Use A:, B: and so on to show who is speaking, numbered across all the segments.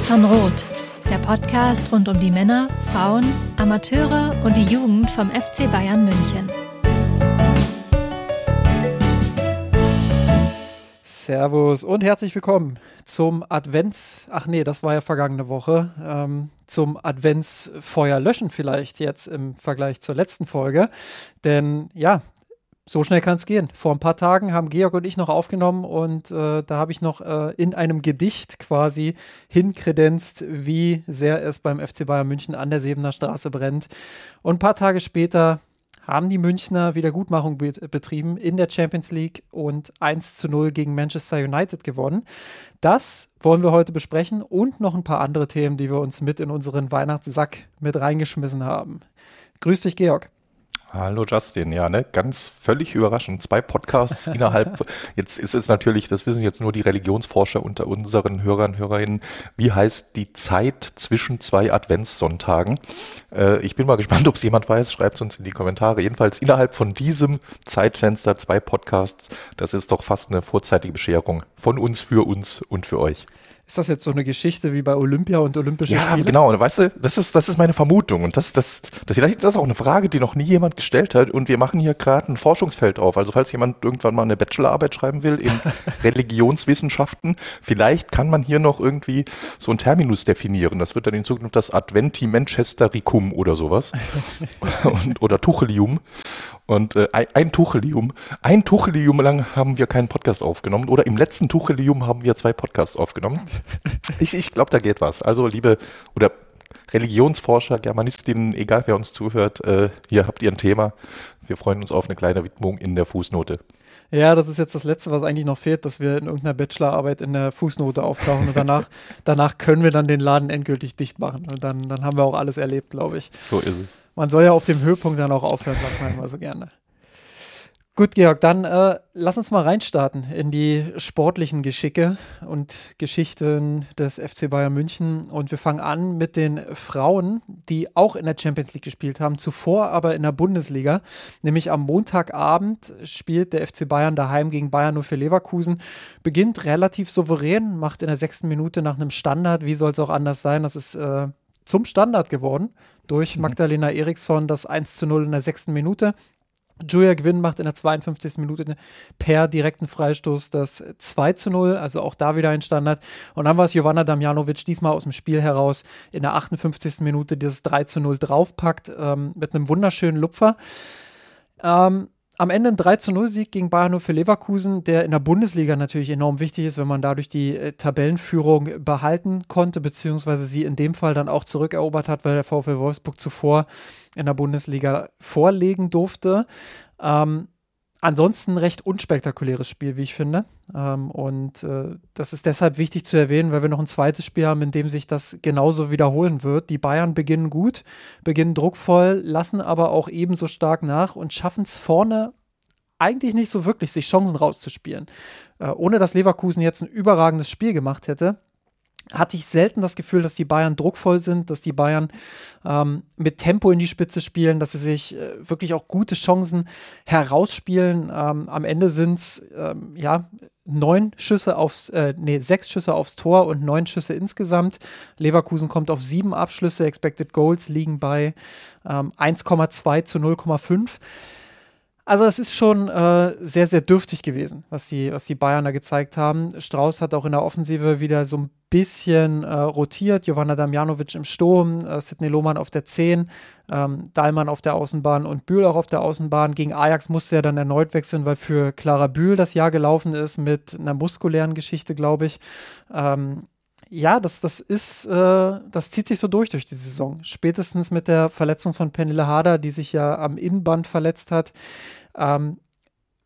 A: San Roth, der Podcast rund um die Männer, Frauen, Amateure und die Jugend vom FC Bayern München.
B: Servus und herzlich willkommen zum Advents, ach nee, das war ja vergangene Woche, ähm, zum Adventsfeuer löschen vielleicht jetzt im Vergleich zur letzten Folge. Denn ja, so schnell kann es gehen. Vor ein paar Tagen haben Georg und ich noch aufgenommen und äh, da habe ich noch äh, in einem Gedicht quasi hinkredenzt, wie sehr es beim FC Bayern München an der Sebener Straße brennt. Und ein paar Tage später haben die Münchner Wiedergutmachung betrieben in der Champions League und 1 zu 0 gegen Manchester United gewonnen. Das wollen wir heute besprechen und noch ein paar andere Themen, die wir uns mit in unseren Weihnachtssack mit reingeschmissen haben. Grüß dich, Georg.
C: Hallo Justin, ja, ne, ganz völlig überraschend. Zwei Podcasts innerhalb, jetzt ist es natürlich, das wissen jetzt nur die Religionsforscher unter unseren Hörern, und Hörerinnen, wie heißt die Zeit zwischen zwei Adventssonntagen? Äh, ich bin mal gespannt, ob es jemand weiß, schreibt es uns in die Kommentare. Jedenfalls innerhalb von diesem Zeitfenster zwei Podcasts, das ist doch fast eine vorzeitige Bescherung von uns, für uns und für euch.
B: Ist das jetzt so eine Geschichte wie bei Olympia und Olympische
C: ja,
B: Spiele?
C: Ja, genau. Weißt du, das ist, das ist meine Vermutung. Und das, das, das, vielleicht das ist auch eine Frage, die noch nie jemand gestellt hat. Und wir machen hier gerade ein Forschungsfeld drauf. Also falls jemand irgendwann mal eine Bachelorarbeit schreiben will in Religionswissenschaften, vielleicht kann man hier noch irgendwie so ein Terminus definieren. Das wird dann in Zukunft das Adventi Manchestericum oder sowas. und, oder Tuchelium. Und äh, ein Tuchelium, ein Tuchelium lang haben wir keinen Podcast aufgenommen. Oder im letzten Tuchelium haben wir zwei Podcasts aufgenommen. Ich, ich glaube, da geht was. Also, liebe oder Religionsforscher, Germanistinnen, egal wer uns zuhört, äh, hier habt ihr ein Thema. Wir freuen uns auf eine kleine Widmung in der Fußnote.
B: Ja, das ist jetzt das Letzte, was eigentlich noch fehlt, dass wir in irgendeiner Bachelorarbeit in der Fußnote auftauchen und danach, danach können wir dann den Laden endgültig dicht machen. Und dann, dann haben wir auch alles erlebt, glaube ich.
C: So ist es
B: man soll ja auf dem Höhepunkt dann auch aufhören, sagt man immer so gerne. Gut, Georg, dann äh, lass uns mal reinstarten in die sportlichen Geschicke und Geschichten des FC Bayern München. Und wir fangen an mit den Frauen, die auch in der Champions League gespielt haben, zuvor aber in der Bundesliga. Nämlich am Montagabend spielt der FC Bayern daheim gegen Bayern für Leverkusen. Beginnt relativ souverän, macht in der sechsten Minute nach einem Standard. Wie soll es auch anders sein? Das ist äh, zum Standard geworden durch mhm. Magdalena Eriksson das 1 zu 0 in der sechsten Minute. Julia Gwynn macht in der 52. Minute per direkten Freistoß das 2 zu 0, also auch da wieder ein Standard. Und dann war es Jovanna Damjanovic diesmal aus dem Spiel heraus in der 58. Minute dieses 3 zu 0 draufpackt ähm, mit einem wunderschönen Lupfer. Ähm, am Ende ein 3 zu 0 Sieg gegen Bayern für Leverkusen, der in der Bundesliga natürlich enorm wichtig ist, wenn man dadurch die äh, Tabellenführung behalten konnte, beziehungsweise sie in dem Fall dann auch zurückerobert hat, weil der VfL Wolfsburg zuvor in der Bundesliga vorlegen durfte. Ähm, ansonsten recht unspektakuläres Spiel, wie ich finde. Ähm, und äh, das ist deshalb wichtig zu erwähnen, weil wir noch ein zweites Spiel haben, in dem sich das genauso wiederholen wird. Die Bayern beginnen gut, beginnen druckvoll, lassen aber auch ebenso stark nach und schaffen es vorne eigentlich nicht so wirklich, sich Chancen rauszuspielen. Äh, ohne dass Leverkusen jetzt ein überragendes Spiel gemacht hätte, hatte ich selten das Gefühl, dass die Bayern druckvoll sind, dass die Bayern ähm, mit Tempo in die Spitze spielen, dass sie sich äh, wirklich auch gute Chancen herausspielen. Ähm, am Ende sind es ähm, ja neun Schüsse aufs, äh, nee, sechs Schüsse aufs Tor und neun Schüsse insgesamt. Leverkusen kommt auf sieben Abschlüsse, Expected Goals liegen bei 1,2 ähm, zu 0,5. Also es ist schon äh, sehr, sehr dürftig gewesen, was die, was die Bayern da gezeigt haben. Strauß hat auch in der Offensive wieder so ein bisschen äh, rotiert. Jovanna Damjanovic im Sturm, äh, Sidney Lohmann auf der 10, ähm, Dahlmann auf der Außenbahn und Bühl auch auf der Außenbahn. Gegen Ajax musste er dann erneut wechseln, weil für Clara Bühl das Jahr gelaufen ist mit einer muskulären Geschichte, glaube ich. Ähm, ja, das, das ist, äh, das zieht sich so durch durch die Saison. Spätestens mit der Verletzung von Penille Harder, die sich ja am Innenband verletzt hat, ähm,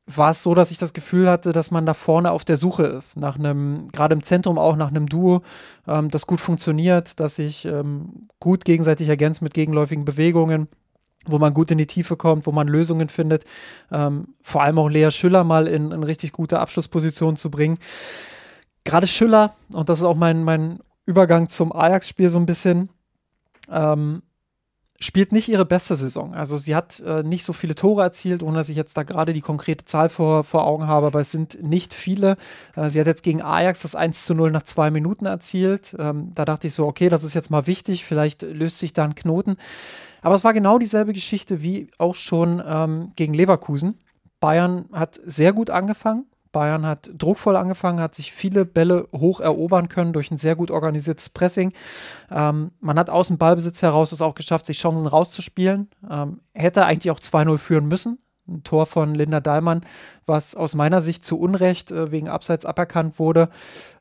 B: war es so, dass ich das Gefühl hatte, dass man da vorne auf der Suche ist, nach einem, gerade im Zentrum auch nach einem Duo, ähm, das gut funktioniert, das sich ähm, gut gegenseitig ergänzt mit gegenläufigen Bewegungen wo man gut in die Tiefe kommt, wo man Lösungen findet, ähm, vor allem auch Lea Schüller mal in, in richtig gute Abschlussposition zu bringen gerade Schüller, und das ist auch mein, mein Übergang zum Ajax-Spiel so ein bisschen, ähm, spielt nicht ihre beste Saison. Also sie hat äh, nicht so viele Tore erzielt, ohne dass ich jetzt da gerade die konkrete Zahl vor, vor Augen habe, aber es sind nicht viele. Äh, sie hat jetzt gegen Ajax das 1 zu 0 nach zwei Minuten erzielt. Ähm, da dachte ich so, okay, das ist jetzt mal wichtig, vielleicht löst sich da ein Knoten. Aber es war genau dieselbe Geschichte wie auch schon ähm, gegen Leverkusen. Bayern hat sehr gut angefangen, Bayern hat druckvoll angefangen, hat sich viele Bälle hoch erobern können durch ein sehr gut organisiertes Pressing. Ähm, man hat aus dem Ballbesitz heraus es auch geschafft, sich Chancen rauszuspielen. Ähm, hätte eigentlich auch 2-0 führen müssen. Ein Tor von Linda Dahlmann, was aus meiner Sicht zu Unrecht äh, wegen Abseits aberkannt wurde.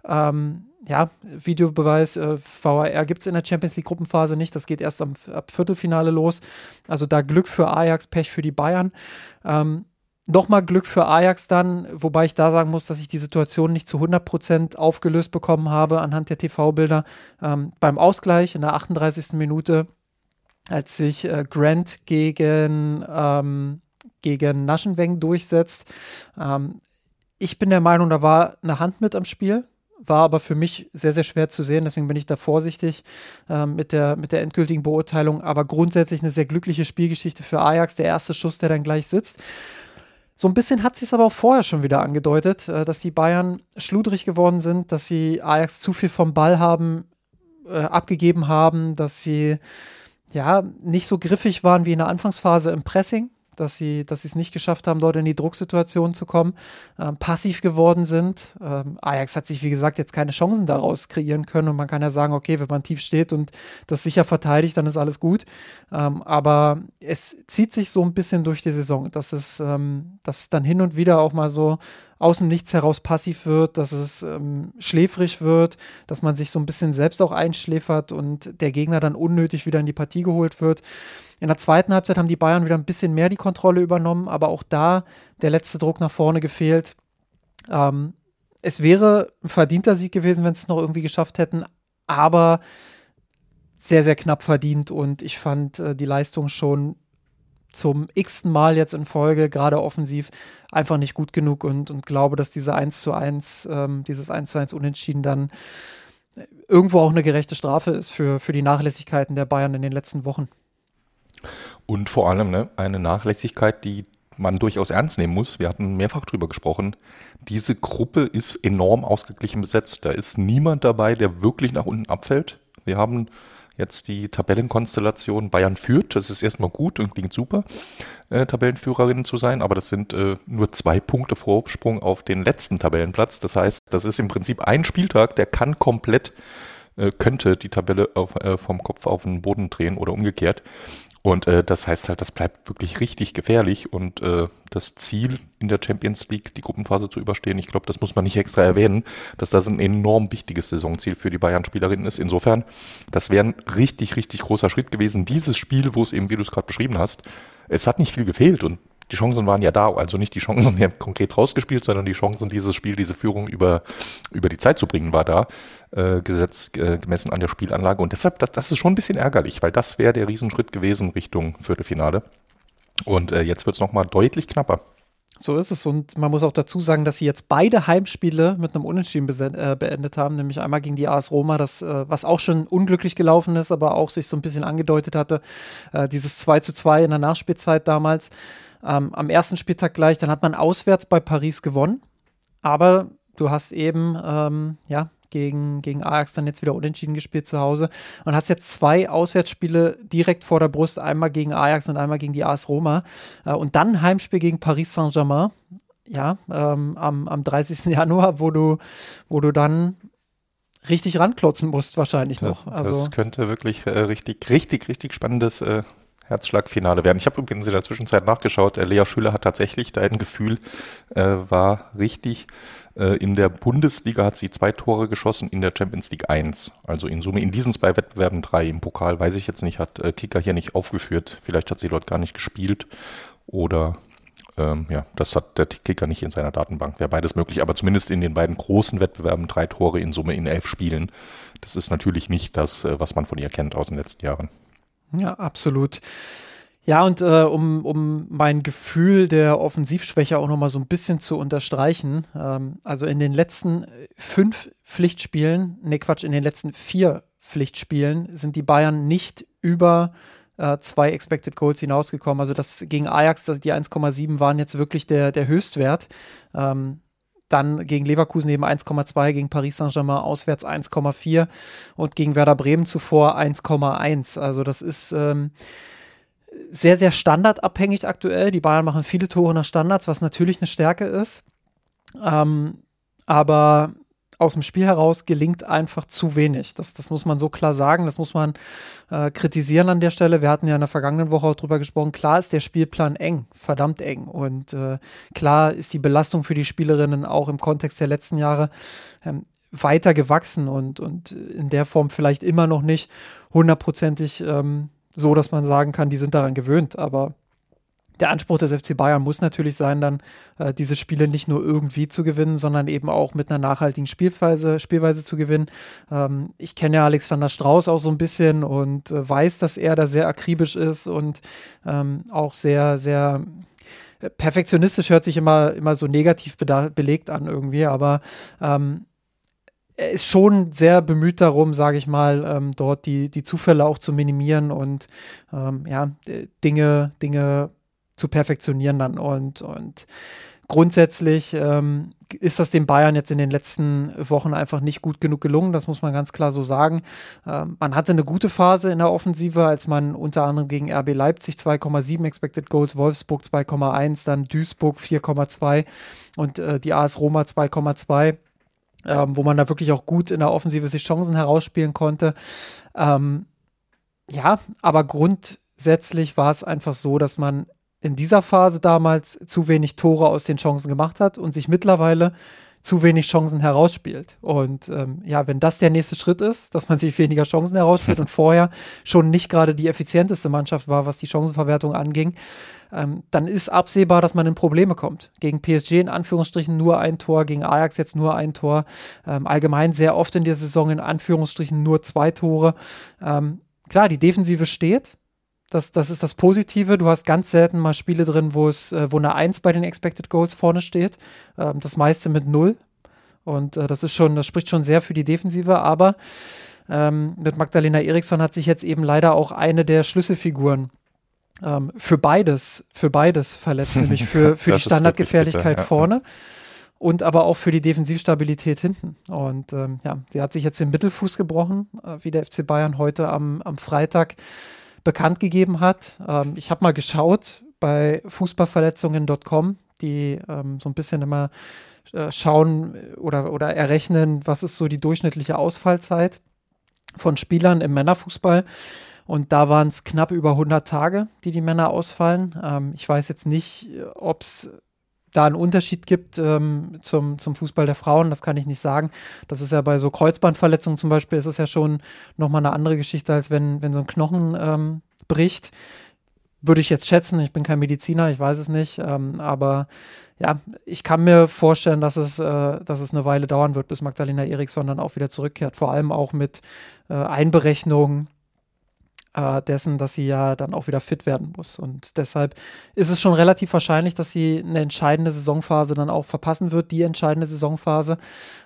B: Ähm, ja, Videobeweis, äh, VAR gibt es in der Champions League Gruppenphase nicht. Das geht erst am, ab Viertelfinale los. Also da Glück für Ajax, Pech für die Bayern. Ähm, Nochmal Glück für Ajax dann, wobei ich da sagen muss, dass ich die Situation nicht zu 100% aufgelöst bekommen habe anhand der TV-Bilder. Ähm, beim Ausgleich in der 38. Minute, als sich äh, Grant gegen, ähm, gegen Naschenweng durchsetzt. Ähm, ich bin der Meinung, da war eine Hand mit am Spiel war aber für mich sehr, sehr schwer zu sehen. Deswegen bin ich da vorsichtig äh, mit, der, mit der endgültigen Beurteilung. Aber grundsätzlich eine sehr glückliche Spielgeschichte für Ajax. Der erste Schuss, der dann gleich sitzt. So ein bisschen hat sich es aber auch vorher schon wieder angedeutet, äh, dass die Bayern schludrig geworden sind, dass sie Ajax zu viel vom Ball haben, äh, abgegeben haben, dass sie ja nicht so griffig waren wie in der Anfangsphase im Pressing dass sie dass es nicht geschafft haben, dort in die Drucksituation zu kommen, ähm, passiv geworden sind. Ähm, Ajax hat sich, wie gesagt, jetzt keine Chancen daraus kreieren können und man kann ja sagen, okay, wenn man tief steht und das sicher verteidigt, dann ist alles gut. Ähm, aber es zieht sich so ein bisschen durch die Saison, dass es, ähm, dass es dann hin und wieder auch mal so aus dem Nichts heraus passiv wird, dass es ähm, schläfrig wird, dass man sich so ein bisschen selbst auch einschläfert und der Gegner dann unnötig wieder in die Partie geholt wird. In der zweiten Halbzeit haben die Bayern wieder ein bisschen mehr die Kontrolle übernommen, aber auch da der letzte Druck nach vorne gefehlt. Ähm, es wäre ein verdienter Sieg gewesen, wenn sie es noch irgendwie geschafft hätten, aber sehr, sehr knapp verdient und ich fand äh, die Leistung schon zum x-ten Mal jetzt in Folge, gerade offensiv, einfach nicht gut genug und, und glaube, dass diese 1 zu 1, ähm, dieses 1 zu 1 Unentschieden dann irgendwo auch eine gerechte Strafe ist für, für die Nachlässigkeiten der Bayern in den letzten Wochen.
C: Und vor allem ne, eine Nachlässigkeit, die man durchaus ernst nehmen muss. Wir hatten mehrfach drüber gesprochen. Diese Gruppe ist enorm ausgeglichen besetzt. Da ist niemand dabei, der wirklich nach unten abfällt. Wir haben jetzt die Tabellenkonstellation Bayern führt. Das ist erstmal gut und klingt super, äh, Tabellenführerin zu sein, aber das sind äh, nur zwei Punkte Vorsprung auf den letzten Tabellenplatz. Das heißt, das ist im Prinzip ein Spieltag, der kann komplett, äh, könnte die Tabelle auf, äh, vom Kopf auf den Boden drehen oder umgekehrt. Und äh, das heißt halt, das bleibt wirklich richtig gefährlich. Und äh, das Ziel in der Champions League, die Gruppenphase zu überstehen, ich glaube, das muss man nicht extra erwähnen, dass das ein enorm wichtiges Saisonziel für die Bayern-Spielerinnen ist. Insofern, das wäre ein richtig, richtig großer Schritt gewesen. Dieses Spiel, wo es eben, wie du es gerade beschrieben hast, es hat nicht viel gefehlt und die Chancen waren ja da, also nicht die Chancen die konkret rausgespielt, sondern die Chancen, dieses Spiel, diese Führung über, über die Zeit zu bringen, war da, äh, gesetzt, äh, gemessen an der Spielanlage. Und deshalb, das, das ist schon ein bisschen ärgerlich, weil das wäre der Riesenschritt gewesen Richtung Viertelfinale. Und äh, jetzt wird es nochmal deutlich knapper.
B: So ist es. Und man muss auch dazu sagen, dass sie jetzt beide Heimspiele mit einem Unentschieden äh, beendet haben, nämlich einmal gegen die AS Roma, das, äh, was auch schon unglücklich gelaufen ist, aber auch sich so ein bisschen angedeutet hatte, äh, dieses 2 zu 2 in der Nachspielzeit damals ähm, am ersten Spieltag gleich. Dann hat man auswärts bei Paris gewonnen. Aber du hast eben, ähm, ja, gegen, gegen Ajax dann jetzt wieder unentschieden gespielt zu Hause und hast jetzt zwei Auswärtsspiele direkt vor der Brust, einmal gegen Ajax und einmal gegen die AS Roma äh, und dann ein Heimspiel gegen Paris Saint-Germain, ja, ähm, am, am 30. Januar, wo du, wo du dann richtig ranklotzen musst wahrscheinlich noch.
C: Also, das könnte wirklich äh, richtig, richtig, richtig spannendes äh, Herzschlagfinale werden. Ich habe übrigens in der Zwischenzeit nachgeschaut. Äh, Lea Schüller hat tatsächlich, dein Gefühl äh, war richtig. Äh, in der Bundesliga hat sie zwei Tore geschossen, in der Champions League eins. Also in Summe in diesen zwei Wettbewerben drei. Im Pokal weiß ich jetzt nicht, hat äh, Kicker hier nicht aufgeführt. Vielleicht hat sie dort gar nicht gespielt oder ähm, ja, das hat der Kicker nicht in seiner Datenbank. Wäre beides möglich, aber zumindest in den beiden großen Wettbewerben drei Tore in Summe in elf Spielen. Das ist natürlich nicht das, äh, was man von ihr kennt aus den letzten Jahren.
B: Ja, absolut. Ja, und äh, um, um mein Gefühl der Offensivschwäche auch nochmal so ein bisschen zu unterstreichen, ähm, also in den letzten fünf Pflichtspielen, ne Quatsch, in den letzten vier Pflichtspielen sind die Bayern nicht über äh, zwei Expected Goals hinausgekommen. Also das gegen Ajax, die 1,7 waren jetzt wirklich der, der Höchstwert. Ähm, dann gegen Leverkusen eben 1,2, gegen Paris Saint-Germain auswärts 1,4 und gegen Werder Bremen zuvor 1,1. Also das ist ähm, sehr, sehr standardabhängig aktuell. Die Bayern machen viele Tore nach Standards, was natürlich eine Stärke ist. Ähm, aber aus dem Spiel heraus gelingt einfach zu wenig. Das, das muss man so klar sagen, das muss man äh, kritisieren an der Stelle. Wir hatten ja in der vergangenen Woche auch drüber gesprochen. Klar ist der Spielplan eng, verdammt eng. Und äh, klar ist die Belastung für die Spielerinnen auch im Kontext der letzten Jahre ähm, weiter gewachsen und, und in der Form vielleicht immer noch nicht hundertprozentig ähm, so, dass man sagen kann, die sind daran gewöhnt. Aber der Anspruch des FC Bayern muss natürlich sein, dann äh, diese Spiele nicht nur irgendwie zu gewinnen, sondern eben auch mit einer nachhaltigen Spielweise, Spielweise zu gewinnen. Ähm, ich kenne ja Alexander Strauß auch so ein bisschen und äh, weiß, dass er da sehr akribisch ist und ähm, auch sehr, sehr äh, perfektionistisch hört sich immer, immer so negativ belegt an irgendwie, aber ähm, er ist schon sehr bemüht darum, sage ich mal, ähm, dort die, die Zufälle auch zu minimieren und ähm, ja, Dinge, Dinge zu perfektionieren dann. Und, und grundsätzlich ähm, ist das den Bayern jetzt in den letzten Wochen einfach nicht gut genug gelungen. Das muss man ganz klar so sagen. Ähm, man hatte eine gute Phase in der Offensive, als man unter anderem gegen RB Leipzig 2,7 Expected Goals, Wolfsburg 2,1, dann Duisburg 4,2 und äh, die AS Roma 2,2. Ähm, wo man da wirklich auch gut in der Offensive sich Chancen herausspielen konnte. Ähm, ja, aber grundsätzlich war es einfach so, dass man in dieser Phase damals zu wenig Tore aus den Chancen gemacht hat und sich mittlerweile zu wenig Chancen herausspielt. Und ähm, ja, wenn das der nächste Schritt ist, dass man sich weniger Chancen herausspielt und vorher schon nicht gerade die effizienteste Mannschaft war, was die Chancenverwertung anging, ähm, dann ist absehbar, dass man in Probleme kommt. Gegen PSG in Anführungsstrichen nur ein Tor, gegen Ajax jetzt nur ein Tor. Ähm, allgemein sehr oft in der Saison in Anführungsstrichen nur zwei Tore. Ähm, klar, die Defensive steht, das, das ist das Positive. Du hast ganz selten mal Spiele drin, wo es, äh, wo eine 1 bei den Expected Goals vorne steht. Ähm, das meiste mit 0. Und äh, das ist schon, das spricht schon sehr für die Defensive, aber ähm, mit Magdalena Eriksson hat sich jetzt eben leider auch eine der Schlüsselfiguren ähm, für beides, für beides verletzt, nämlich für, für die Standardgefährlichkeit bitter, ja, vorne. Und aber auch für die Defensivstabilität hinten. Und ähm, ja, die hat sich jetzt den Mittelfuß gebrochen, äh, wie der FC Bayern heute am, am Freitag bekannt gegeben hat. Ähm, ich habe mal geschaut bei Fußballverletzungen.com, die ähm, so ein bisschen immer äh, schauen oder, oder errechnen, was ist so die durchschnittliche Ausfallzeit von Spielern im Männerfußball. Und da waren es knapp über 100 Tage, die die Männer ausfallen. Ähm, ich weiß jetzt nicht, ob es da einen Unterschied gibt ähm, zum, zum Fußball der Frauen, das kann ich nicht sagen. Das ist ja bei so Kreuzbandverletzungen zum Beispiel, ist es ja schon nochmal eine andere Geschichte, als wenn, wenn so ein Knochen ähm, bricht. Würde ich jetzt schätzen, ich bin kein Mediziner, ich weiß es nicht, ähm, aber ja, ich kann mir vorstellen, dass es, äh, dass es eine Weile dauern wird, bis Magdalena Eriksson dann auch wieder zurückkehrt, vor allem auch mit äh, Einberechnung äh, dessen, dass sie ja dann auch wieder fit werden muss. Und deshalb ist es schon relativ wahrscheinlich, dass sie eine entscheidende Saisonphase dann auch verpassen wird, die entscheidende Saisonphase.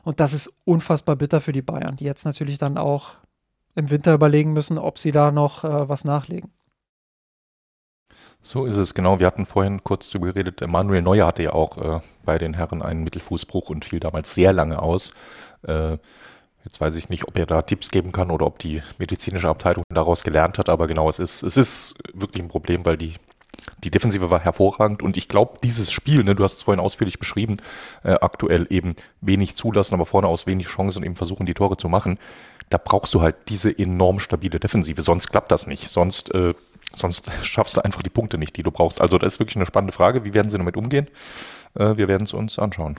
B: Und das ist unfassbar bitter für die Bayern, die jetzt natürlich dann auch im Winter überlegen müssen, ob sie da noch äh, was nachlegen.
C: So ist es, genau. Wir hatten vorhin kurz darüber geredet, Manuel Neuer hatte ja auch äh, bei den Herren einen Mittelfußbruch und fiel damals sehr lange aus. Äh, Jetzt weiß ich nicht, ob er da Tipps geben kann oder ob die medizinische Abteilung daraus gelernt hat, aber genau, es ist, es ist wirklich ein Problem, weil die, die Defensive war hervorragend und ich glaube, dieses Spiel, ne, du hast es vorhin ausführlich beschrieben, äh, aktuell eben wenig zulassen, aber vorne aus wenig Chancen und eben versuchen, die Tore zu machen. Da brauchst du halt diese enorm stabile Defensive, sonst klappt das nicht. Sonst, äh, sonst schaffst du einfach die Punkte nicht, die du brauchst. Also das ist wirklich eine spannende Frage. Wie werden sie damit umgehen? Äh, wir werden es uns anschauen.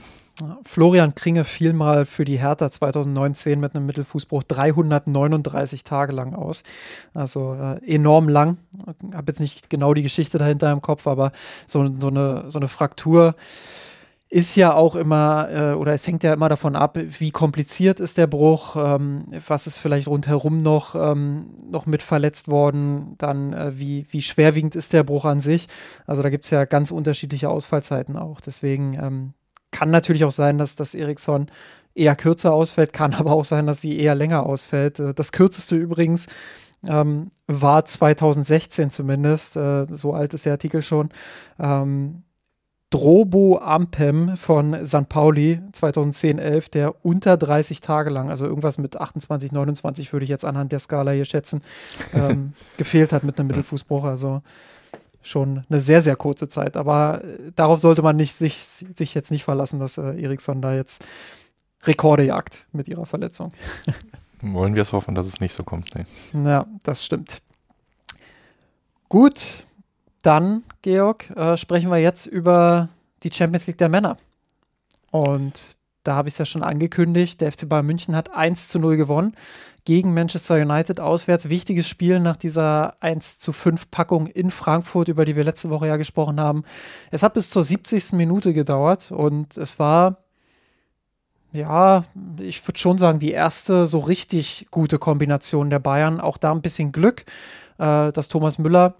B: Florian Kringe fiel mal für die Hertha 2019 mit einem Mittelfußbruch 339 Tage lang aus. Also äh, enorm lang. Ich habe jetzt nicht genau die Geschichte dahinter im Kopf, aber so, so, eine, so eine Fraktur ist ja auch immer, äh, oder es hängt ja immer davon ab, wie kompliziert ist der Bruch, ähm, was ist vielleicht rundherum noch, ähm, noch mit verletzt worden, dann äh, wie, wie schwerwiegend ist der Bruch an sich. Also da gibt es ja ganz unterschiedliche Ausfallzeiten auch. Deswegen ähm, kann natürlich auch sein, dass das Ericsson eher kürzer ausfällt, kann aber auch sein, dass sie eher länger ausfällt. Äh, das kürzeste übrigens ähm, war 2016 zumindest, äh, so alt ist der Artikel schon, ähm, Drobo Ampem von St. Pauli 2010-11, der unter 30 Tage lang, also irgendwas mit 28, 29 würde ich jetzt anhand der Skala hier schätzen, ähm, gefehlt hat mit einem Mittelfußbruch. Also schon eine sehr, sehr kurze Zeit. Aber äh, darauf sollte man nicht, sich, sich jetzt nicht verlassen, dass äh, Eriksson da jetzt Rekorde jagt mit ihrer Verletzung.
C: Wollen wir es hoffen, dass es nicht so kommt. Nee.
B: Ja, das stimmt. Gut, dann, Georg, äh, sprechen wir jetzt über die Champions League der Männer. Und da habe ich es ja schon angekündigt, der FC Bayern München hat 1 zu 0 gewonnen gegen Manchester United auswärts. Wichtiges Spiel nach dieser 1 zu 5 Packung in Frankfurt, über die wir letzte Woche ja gesprochen haben. Es hat bis zur 70. Minute gedauert und es war, ja, ich würde schon sagen, die erste so richtig gute Kombination der Bayern. Auch da ein bisschen Glück, äh, dass Thomas Müller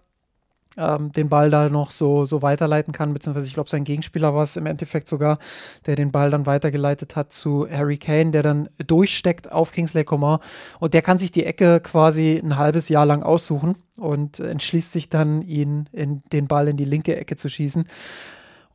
B: ähm, den Ball da noch so, so weiterleiten kann, beziehungsweise ich glaube, sein Gegenspieler war es im Endeffekt sogar, der den Ball dann weitergeleitet hat zu Harry Kane, der dann durchsteckt auf Kingsley Coman und der kann sich die Ecke quasi ein halbes Jahr lang aussuchen und entschließt sich dann, ihn in den Ball in die linke Ecke zu schießen.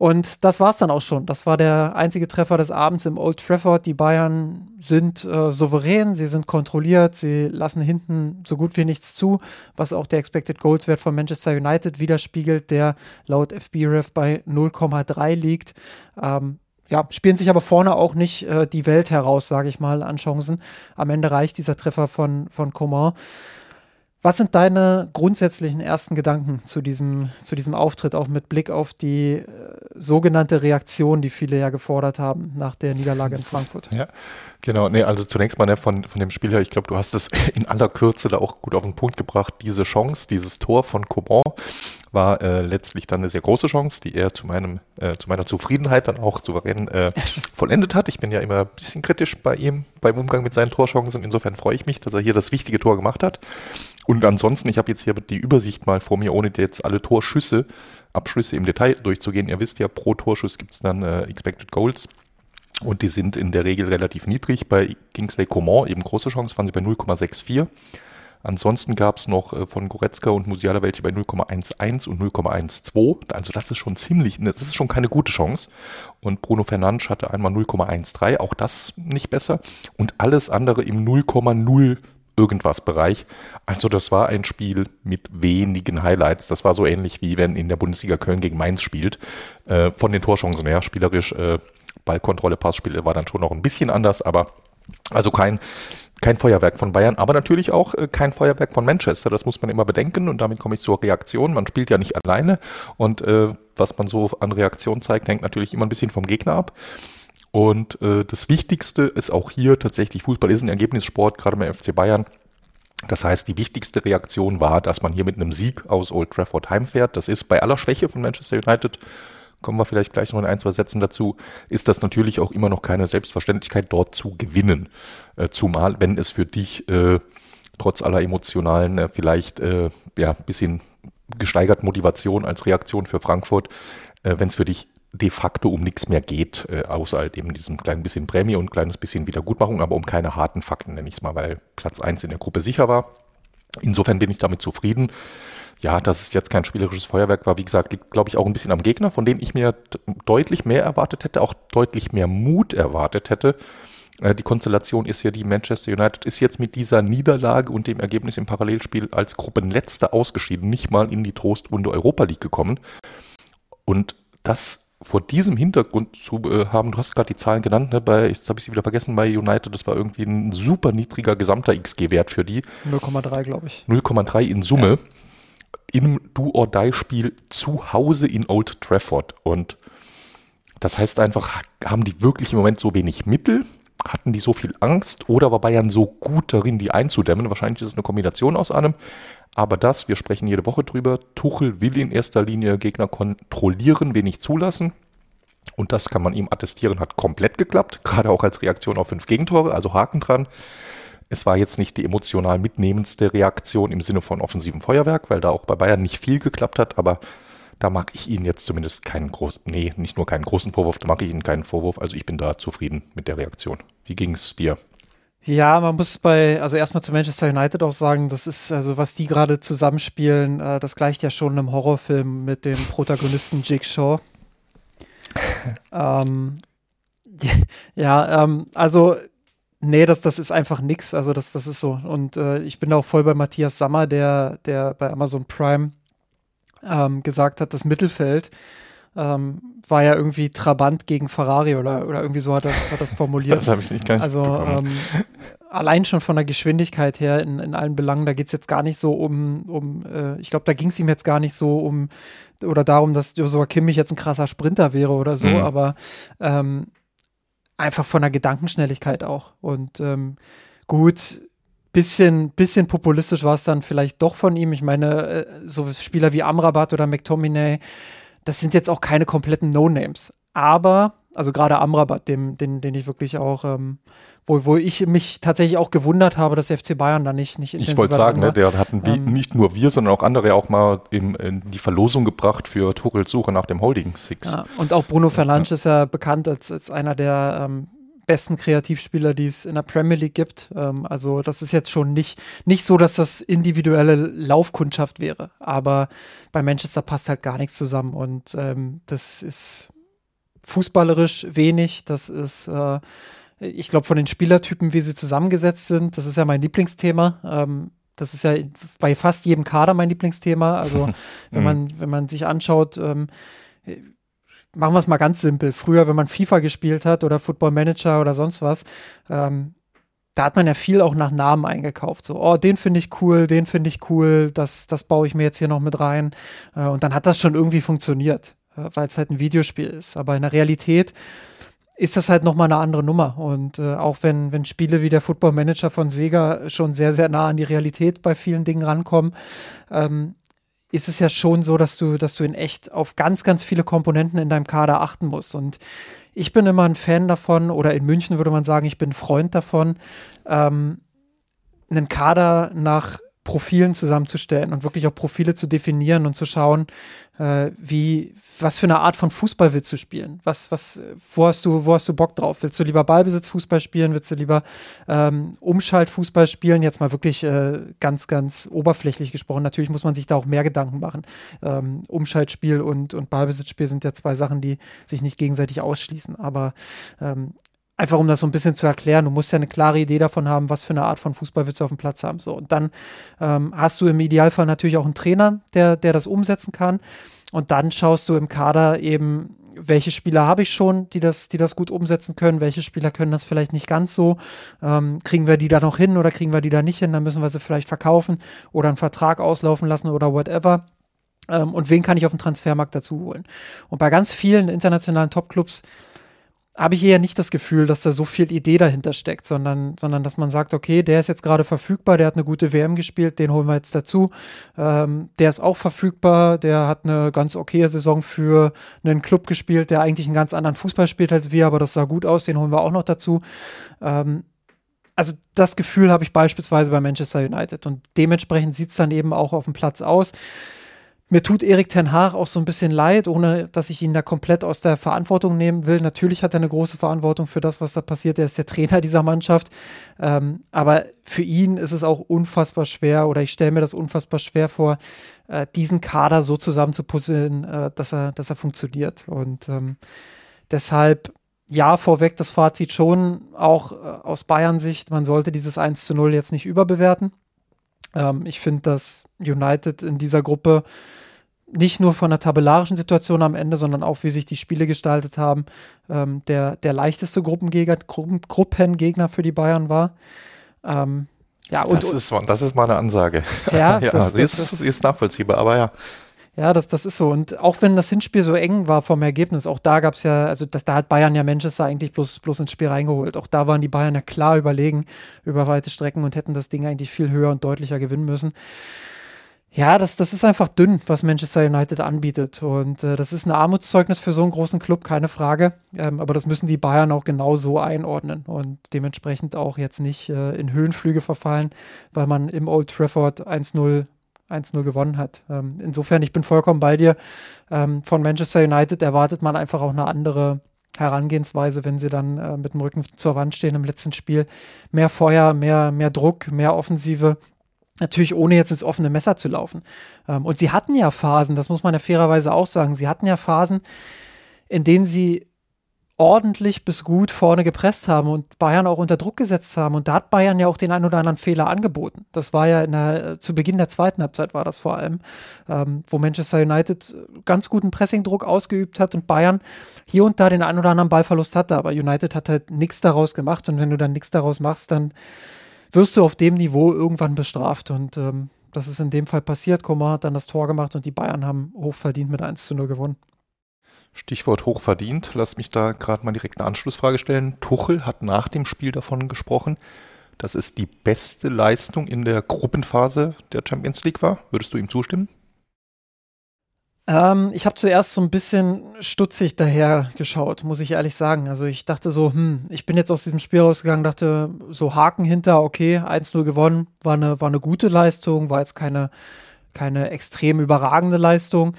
B: Und das war es dann auch schon. Das war der einzige Treffer des Abends im Old Trafford. Die Bayern sind äh, souverän, sie sind kontrolliert, sie lassen hinten so gut wie nichts zu, was auch der Expected Goals Wert von Manchester United widerspiegelt, der laut FBref bei 0,3 liegt. Ähm, ja, spielen sich aber vorne auch nicht äh, die Welt heraus, sage ich mal, an Chancen. Am Ende reicht dieser Treffer von, von Coman. Was sind deine grundsätzlichen ersten Gedanken zu diesem, zu diesem Auftritt, auch mit Blick auf die äh, sogenannte Reaktion, die viele ja gefordert haben nach der Niederlage in Frankfurt?
C: Ja, genau. Nee, also zunächst mal ne, von, von dem Spiel her, ich glaube, du hast es in aller Kürze da auch gut auf den Punkt gebracht. Diese Chance, dieses Tor von Coman war äh, letztlich dann eine sehr große Chance, die er zu meinem, äh, zu meiner Zufriedenheit dann auch souverän äh, vollendet hat. Ich bin ja immer ein bisschen kritisch bei ihm beim Umgang mit seinen Torchancen. Insofern freue ich mich, dass er hier das wichtige Tor gemacht hat. Und ansonsten, ich habe jetzt hier die Übersicht mal vor mir, ohne jetzt alle Torschüsse, Abschlüsse im Detail durchzugehen. Ihr wisst ja, pro Torschuss gibt es dann äh, Expected Goals. Und die sind in der Regel relativ niedrig. Bei Kingsley Coman, eben große Chance, waren sie bei 0,64. Ansonsten gab es noch äh, von Goretzka und Musiala welche bei 0,11 und 0,12. Also das ist schon ziemlich, das ist schon keine gute Chance. Und Bruno Fernandes hatte einmal 0,13, auch das nicht besser. Und alles andere im 0,0 irgendwas Bereich. Also das war ein Spiel mit wenigen Highlights. Das war so ähnlich wie wenn in der Bundesliga Köln gegen Mainz spielt. Äh, von den Torchancen her, spielerisch, äh, Ballkontrolle, Passspiel war dann schon noch ein bisschen anders, aber also kein, kein Feuerwerk von Bayern, aber natürlich auch äh, kein Feuerwerk von Manchester. Das muss man immer bedenken und damit komme ich zur Reaktion. Man spielt ja nicht alleine und äh, was man so an Reaktion zeigt, hängt natürlich immer ein bisschen vom Gegner ab. Und äh, das Wichtigste ist auch hier tatsächlich, Fußball ist ein Ergebnissport, gerade beim FC Bayern. Das heißt, die wichtigste Reaktion war, dass man hier mit einem Sieg aus Old Trafford heimfährt. Das ist bei aller Schwäche von Manchester United, kommen wir vielleicht gleich noch in ein, zwei Sätzen dazu, ist das natürlich auch immer noch keine Selbstverständlichkeit, dort zu gewinnen. Äh, zumal, wenn es für dich äh, trotz aller emotionalen, äh, vielleicht äh, ja, bisschen gesteigert Motivation als Reaktion für Frankfurt, äh, wenn es für dich de facto um nichts mehr geht, äh, außer halt eben diesem kleinen bisschen Prämie und kleines bisschen Wiedergutmachung, aber um keine harten Fakten, nenne ich es mal, weil Platz 1 in der Gruppe sicher war. Insofern bin ich damit zufrieden. Ja, dass es jetzt kein spielerisches Feuerwerk war, wie gesagt, liegt, glaube ich, auch ein bisschen am Gegner, von dem ich mir deutlich mehr erwartet hätte, auch deutlich mehr Mut erwartet hätte. Äh, die Konstellation ist ja die, Manchester United ist jetzt mit dieser Niederlage und dem Ergebnis im Parallelspiel als Gruppenletzter ausgeschieden, nicht mal in die Trostrunde Europa League gekommen. Und das vor diesem Hintergrund zu äh, haben, du hast gerade die Zahlen genannt, ne, bei, jetzt habe ich sie wieder vergessen, bei United, das war irgendwie ein super niedriger gesamter XG-Wert für die.
B: 0,3, glaube ich.
C: 0,3 in Summe. Ja. Im Do-or-Die-Spiel zu Hause in Old Trafford. Und das heißt einfach, haben die wirklich im Moment so wenig Mittel? Hatten die so viel Angst? Oder war Bayern so gut darin, die einzudämmen? Wahrscheinlich ist es eine Kombination aus allem. Aber das, wir sprechen jede Woche drüber, Tuchel will in erster Linie Gegner kontrollieren, wenig zulassen. Und das kann man ihm attestieren, hat komplett geklappt, gerade auch als Reaktion auf fünf Gegentore, also Haken dran. Es war jetzt nicht die emotional mitnehmendste Reaktion im Sinne von offensivem Feuerwerk, weil da auch bei Bayern nicht viel geklappt hat, aber da mag ich Ihnen jetzt zumindest keinen großen, nee, nicht nur keinen großen Vorwurf, da mache ich Ihnen keinen Vorwurf. Also ich bin da zufrieden mit der Reaktion. Wie ging es dir?
B: Ja, man muss bei, also erstmal zu Manchester United auch sagen, das ist, also was die gerade zusammenspielen, äh, das gleicht ja schon einem Horrorfilm mit dem Protagonisten Jake Shaw. ähm, ja, ähm, also Nee, das, das ist einfach nix. Also das, das ist so. Und äh, ich bin da auch voll bei Matthias Sammer, der, der bei Amazon Prime ähm, gesagt hat, das Mittelfeld ähm, war ja irgendwie Trabant gegen Ferrari oder, oder irgendwie so hat das, hat das formuliert.
C: Das habe ich nicht ganz
B: Also ähm, allein schon von der Geschwindigkeit her in, in allen Belangen, da geht es jetzt gar nicht so um, um äh, ich glaube, da ging es ihm jetzt gar nicht so um oder darum, dass Joshua Kimmich jetzt ein krasser Sprinter wäre oder so, mhm. aber ähm, einfach von der Gedankenschnelligkeit auch. Und ähm, gut, bisschen, bisschen populistisch war es dann vielleicht doch von ihm. Ich meine, äh, so Spieler wie Amrabat oder McTominay, das sind jetzt auch keine kompletten No-Names. Aber, also gerade Amrabat, dem, den, den ich wirklich auch, ähm, wo, wo ich mich tatsächlich auch gewundert habe, dass der FC Bayern da nicht, nicht
C: Ich wollte sagen, ne, der hatten ähm, nicht nur wir, sondern auch andere auch mal in, in die Verlosung gebracht für Tuchels Suche nach dem Holding Six.
B: Ja, und auch Bruno Fernandes ja. ist ja bekannt als, als einer der ähm, besten Kreativspieler, die es in der Premier League gibt. Ähm, also das ist jetzt schon nicht, nicht so, dass das individuelle Laufkundschaft wäre. Aber bei Manchester passt halt gar nichts zusammen. Und ähm, das ist fußballerisch wenig. Das ist, äh, ich glaube, von den Spielertypen, wie sie zusammengesetzt sind, das ist ja mein Lieblingsthema. Ähm, das ist ja bei fast jedem Kader mein Lieblingsthema. Also wenn man, wenn man sich anschaut, ähm, machen wir es mal ganz simpel. Früher, wenn man FIFA gespielt hat oder Football Manager oder sonst was, ähm, da hat man ja viel auch nach Namen eingekauft. So, oh, den finde ich cool, den finde ich cool, das, das baue ich mir jetzt hier noch mit rein. Äh, und dann hat das schon irgendwie funktioniert, äh, weil es halt ein Videospiel ist. Aber in der Realität ist das halt nochmal eine andere Nummer. Und äh, auch wenn, wenn Spiele wie der Football Manager von Sega schon sehr, sehr nah an die Realität bei vielen Dingen rankommen, ähm, ist es ja schon so, dass du, dass du in echt auf ganz, ganz viele Komponenten in deinem Kader achten musst. Und ich bin immer ein Fan davon, oder in München würde man sagen, ich bin Freund davon, ähm, einen Kader nach Profilen zusammenzustellen und wirklich auch Profile zu definieren und zu schauen, äh, wie, was für eine Art von Fußball willst du spielen? Was, was, wo hast du, wo hast du Bock drauf? Willst du lieber Ballbesitzfußball spielen? Willst du lieber ähm, Umschaltfußball spielen? Jetzt mal wirklich äh, ganz, ganz oberflächlich gesprochen. Natürlich muss man sich da auch mehr Gedanken machen. Ähm, Umschaltspiel und, und Ballbesitzspiel sind ja zwei Sachen, die sich nicht gegenseitig ausschließen. Aber ähm, Einfach um das so ein bisschen zu erklären, du musst ja eine klare Idee davon haben, was für eine Art von Fußball willst du auf dem Platz haben. So, und dann ähm, hast du im Idealfall natürlich auch einen Trainer, der, der das umsetzen kann. Und dann schaust du im Kader eben, welche Spieler habe ich schon, die das, die das gut umsetzen können, welche Spieler können das vielleicht nicht ganz so. Ähm, kriegen wir die da noch hin oder kriegen wir die da nicht hin, dann müssen wir sie vielleicht verkaufen oder einen Vertrag auslaufen lassen oder whatever. Ähm, und wen kann ich auf dem Transfermarkt dazu holen? Und bei ganz vielen internationalen Topclubs habe ich eher nicht das Gefühl, dass da so viel Idee dahinter steckt, sondern, sondern dass man sagt, okay, der ist jetzt gerade verfügbar, der hat eine gute WM gespielt, den holen wir jetzt dazu. Ähm, der ist auch verfügbar, der hat eine ganz okaye Saison für einen Club gespielt, der eigentlich einen ganz anderen Fußball spielt als wir, aber das sah gut aus, den holen wir auch noch dazu. Ähm, also das Gefühl habe ich beispielsweise bei Manchester United und dementsprechend sieht es dann eben auch auf dem Platz aus. Mir tut Erik Ten Haag auch so ein bisschen leid, ohne dass ich ihn da komplett aus der Verantwortung nehmen will. Natürlich hat er eine große Verantwortung für das, was da passiert. Er ist der Trainer dieser Mannschaft. Ähm, aber für ihn ist es auch unfassbar schwer, oder ich stelle mir das unfassbar schwer vor, äh, diesen Kader so zusammenzupuzzeln, äh, dass, er, dass er funktioniert. Und ähm, deshalb ja, vorweg das Fazit schon, auch äh, aus Bayern-Sicht, man sollte dieses 1 zu 0 jetzt nicht überbewerten. Ähm, ich finde, dass United in dieser Gruppe nicht nur von der tabellarischen Situation am Ende, sondern auch, wie sich die Spiele gestaltet haben, ähm, der, der leichteste Gruppengegner, Gruppen, Gruppengegner für die Bayern war. Ähm, ja, und,
C: das, ist, das ist mal eine Ansage.
B: Ja, ja
C: das, das, ist, das ist nachvollziehbar, aber ja.
B: Ja, das, das ist so. Und auch wenn das Hinspiel so eng war vom Ergebnis, auch da gab es ja, also das, da hat Bayern ja Manchester eigentlich bloß, bloß ins Spiel reingeholt. Auch da waren die Bayern ja klar überlegen über weite Strecken und hätten das Ding eigentlich viel höher und deutlicher gewinnen müssen. Ja, das, das ist einfach dünn, was Manchester United anbietet. Und äh, das ist ein Armutszeugnis für so einen großen Club, keine Frage. Ähm, aber das müssen die Bayern auch genau so einordnen und dementsprechend auch jetzt nicht äh, in Höhenflüge verfallen, weil man im Old Trafford 1-0 1-0 gewonnen hat. Ähm, insofern, ich bin vollkommen bei dir. Ähm, von Manchester United erwartet man einfach auch eine andere, Herangehensweise, wenn sie dann äh, mit dem Rücken zur Wand stehen im letzten Spiel. Mehr Feuer, mehr, mehr Druck, mehr Offensive. Natürlich ohne jetzt ins offene Messer zu laufen. Ähm, und sie hatten ja Phasen, das muss man ja fairerweise auch sagen, sie hatten ja Phasen, in denen sie ordentlich bis gut vorne gepresst haben und Bayern auch unter Druck gesetzt haben. Und da hat Bayern ja auch den ein oder anderen Fehler angeboten. Das war ja der, zu Beginn der zweiten Halbzeit war das vor allem, ähm, wo Manchester United ganz guten Pressingdruck ausgeübt hat und Bayern hier und da den ein oder anderen Ballverlust hatte. Aber United hat halt nichts daraus gemacht. Und wenn du dann nichts daraus machst, dann wirst du auf dem Niveau irgendwann bestraft. Und ähm, das ist in dem Fall passiert. Komar hat dann das Tor gemacht und die Bayern haben hochverdient mit 1 zu 0 gewonnen.
C: Stichwort hochverdient. Lass mich da gerade mal direkt eine Anschlussfrage stellen. Tuchel hat nach dem Spiel davon gesprochen, dass es die beste Leistung in der Gruppenphase der Champions League war. Würdest du ihm zustimmen?
B: Ähm, ich habe zuerst so ein bisschen stutzig daher geschaut, muss ich ehrlich sagen. Also ich dachte so, hm, ich bin jetzt aus diesem Spiel rausgegangen, dachte so Haken hinter, okay, 1-0 gewonnen, war eine, war eine gute Leistung, war jetzt keine, keine extrem überragende Leistung.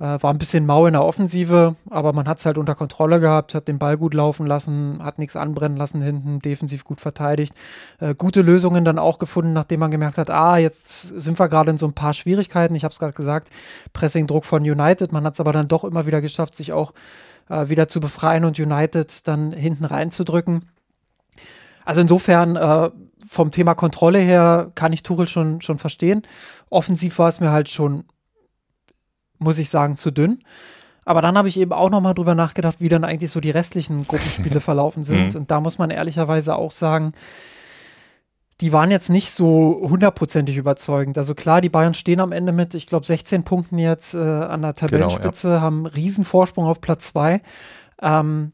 B: Äh, war ein bisschen mau in der Offensive, aber man hat es halt unter Kontrolle gehabt, hat den Ball gut laufen lassen, hat nichts anbrennen lassen hinten, defensiv gut verteidigt. Äh, gute Lösungen dann auch gefunden, nachdem man gemerkt hat, ah, jetzt sind wir gerade in so ein paar Schwierigkeiten. Ich habe es gerade gesagt, Pressing-Druck von United. Man hat es aber dann doch immer wieder geschafft, sich auch äh, wieder zu befreien und United dann hinten reinzudrücken. Also insofern äh, vom Thema Kontrolle her kann ich Tuchel schon, schon verstehen. Offensiv war es mir halt schon muss ich sagen, zu dünn. Aber dann habe ich eben auch nochmal drüber nachgedacht, wie dann eigentlich so die restlichen Gruppenspiele verlaufen sind. Mhm. Und da muss man ehrlicherweise auch sagen, die waren jetzt nicht so hundertprozentig überzeugend. Also klar, die Bayern stehen am Ende mit, ich glaube, 16 Punkten jetzt äh, an der Tabellenspitze, genau, ja. haben Riesenvorsprung auf Platz 2. Ähm,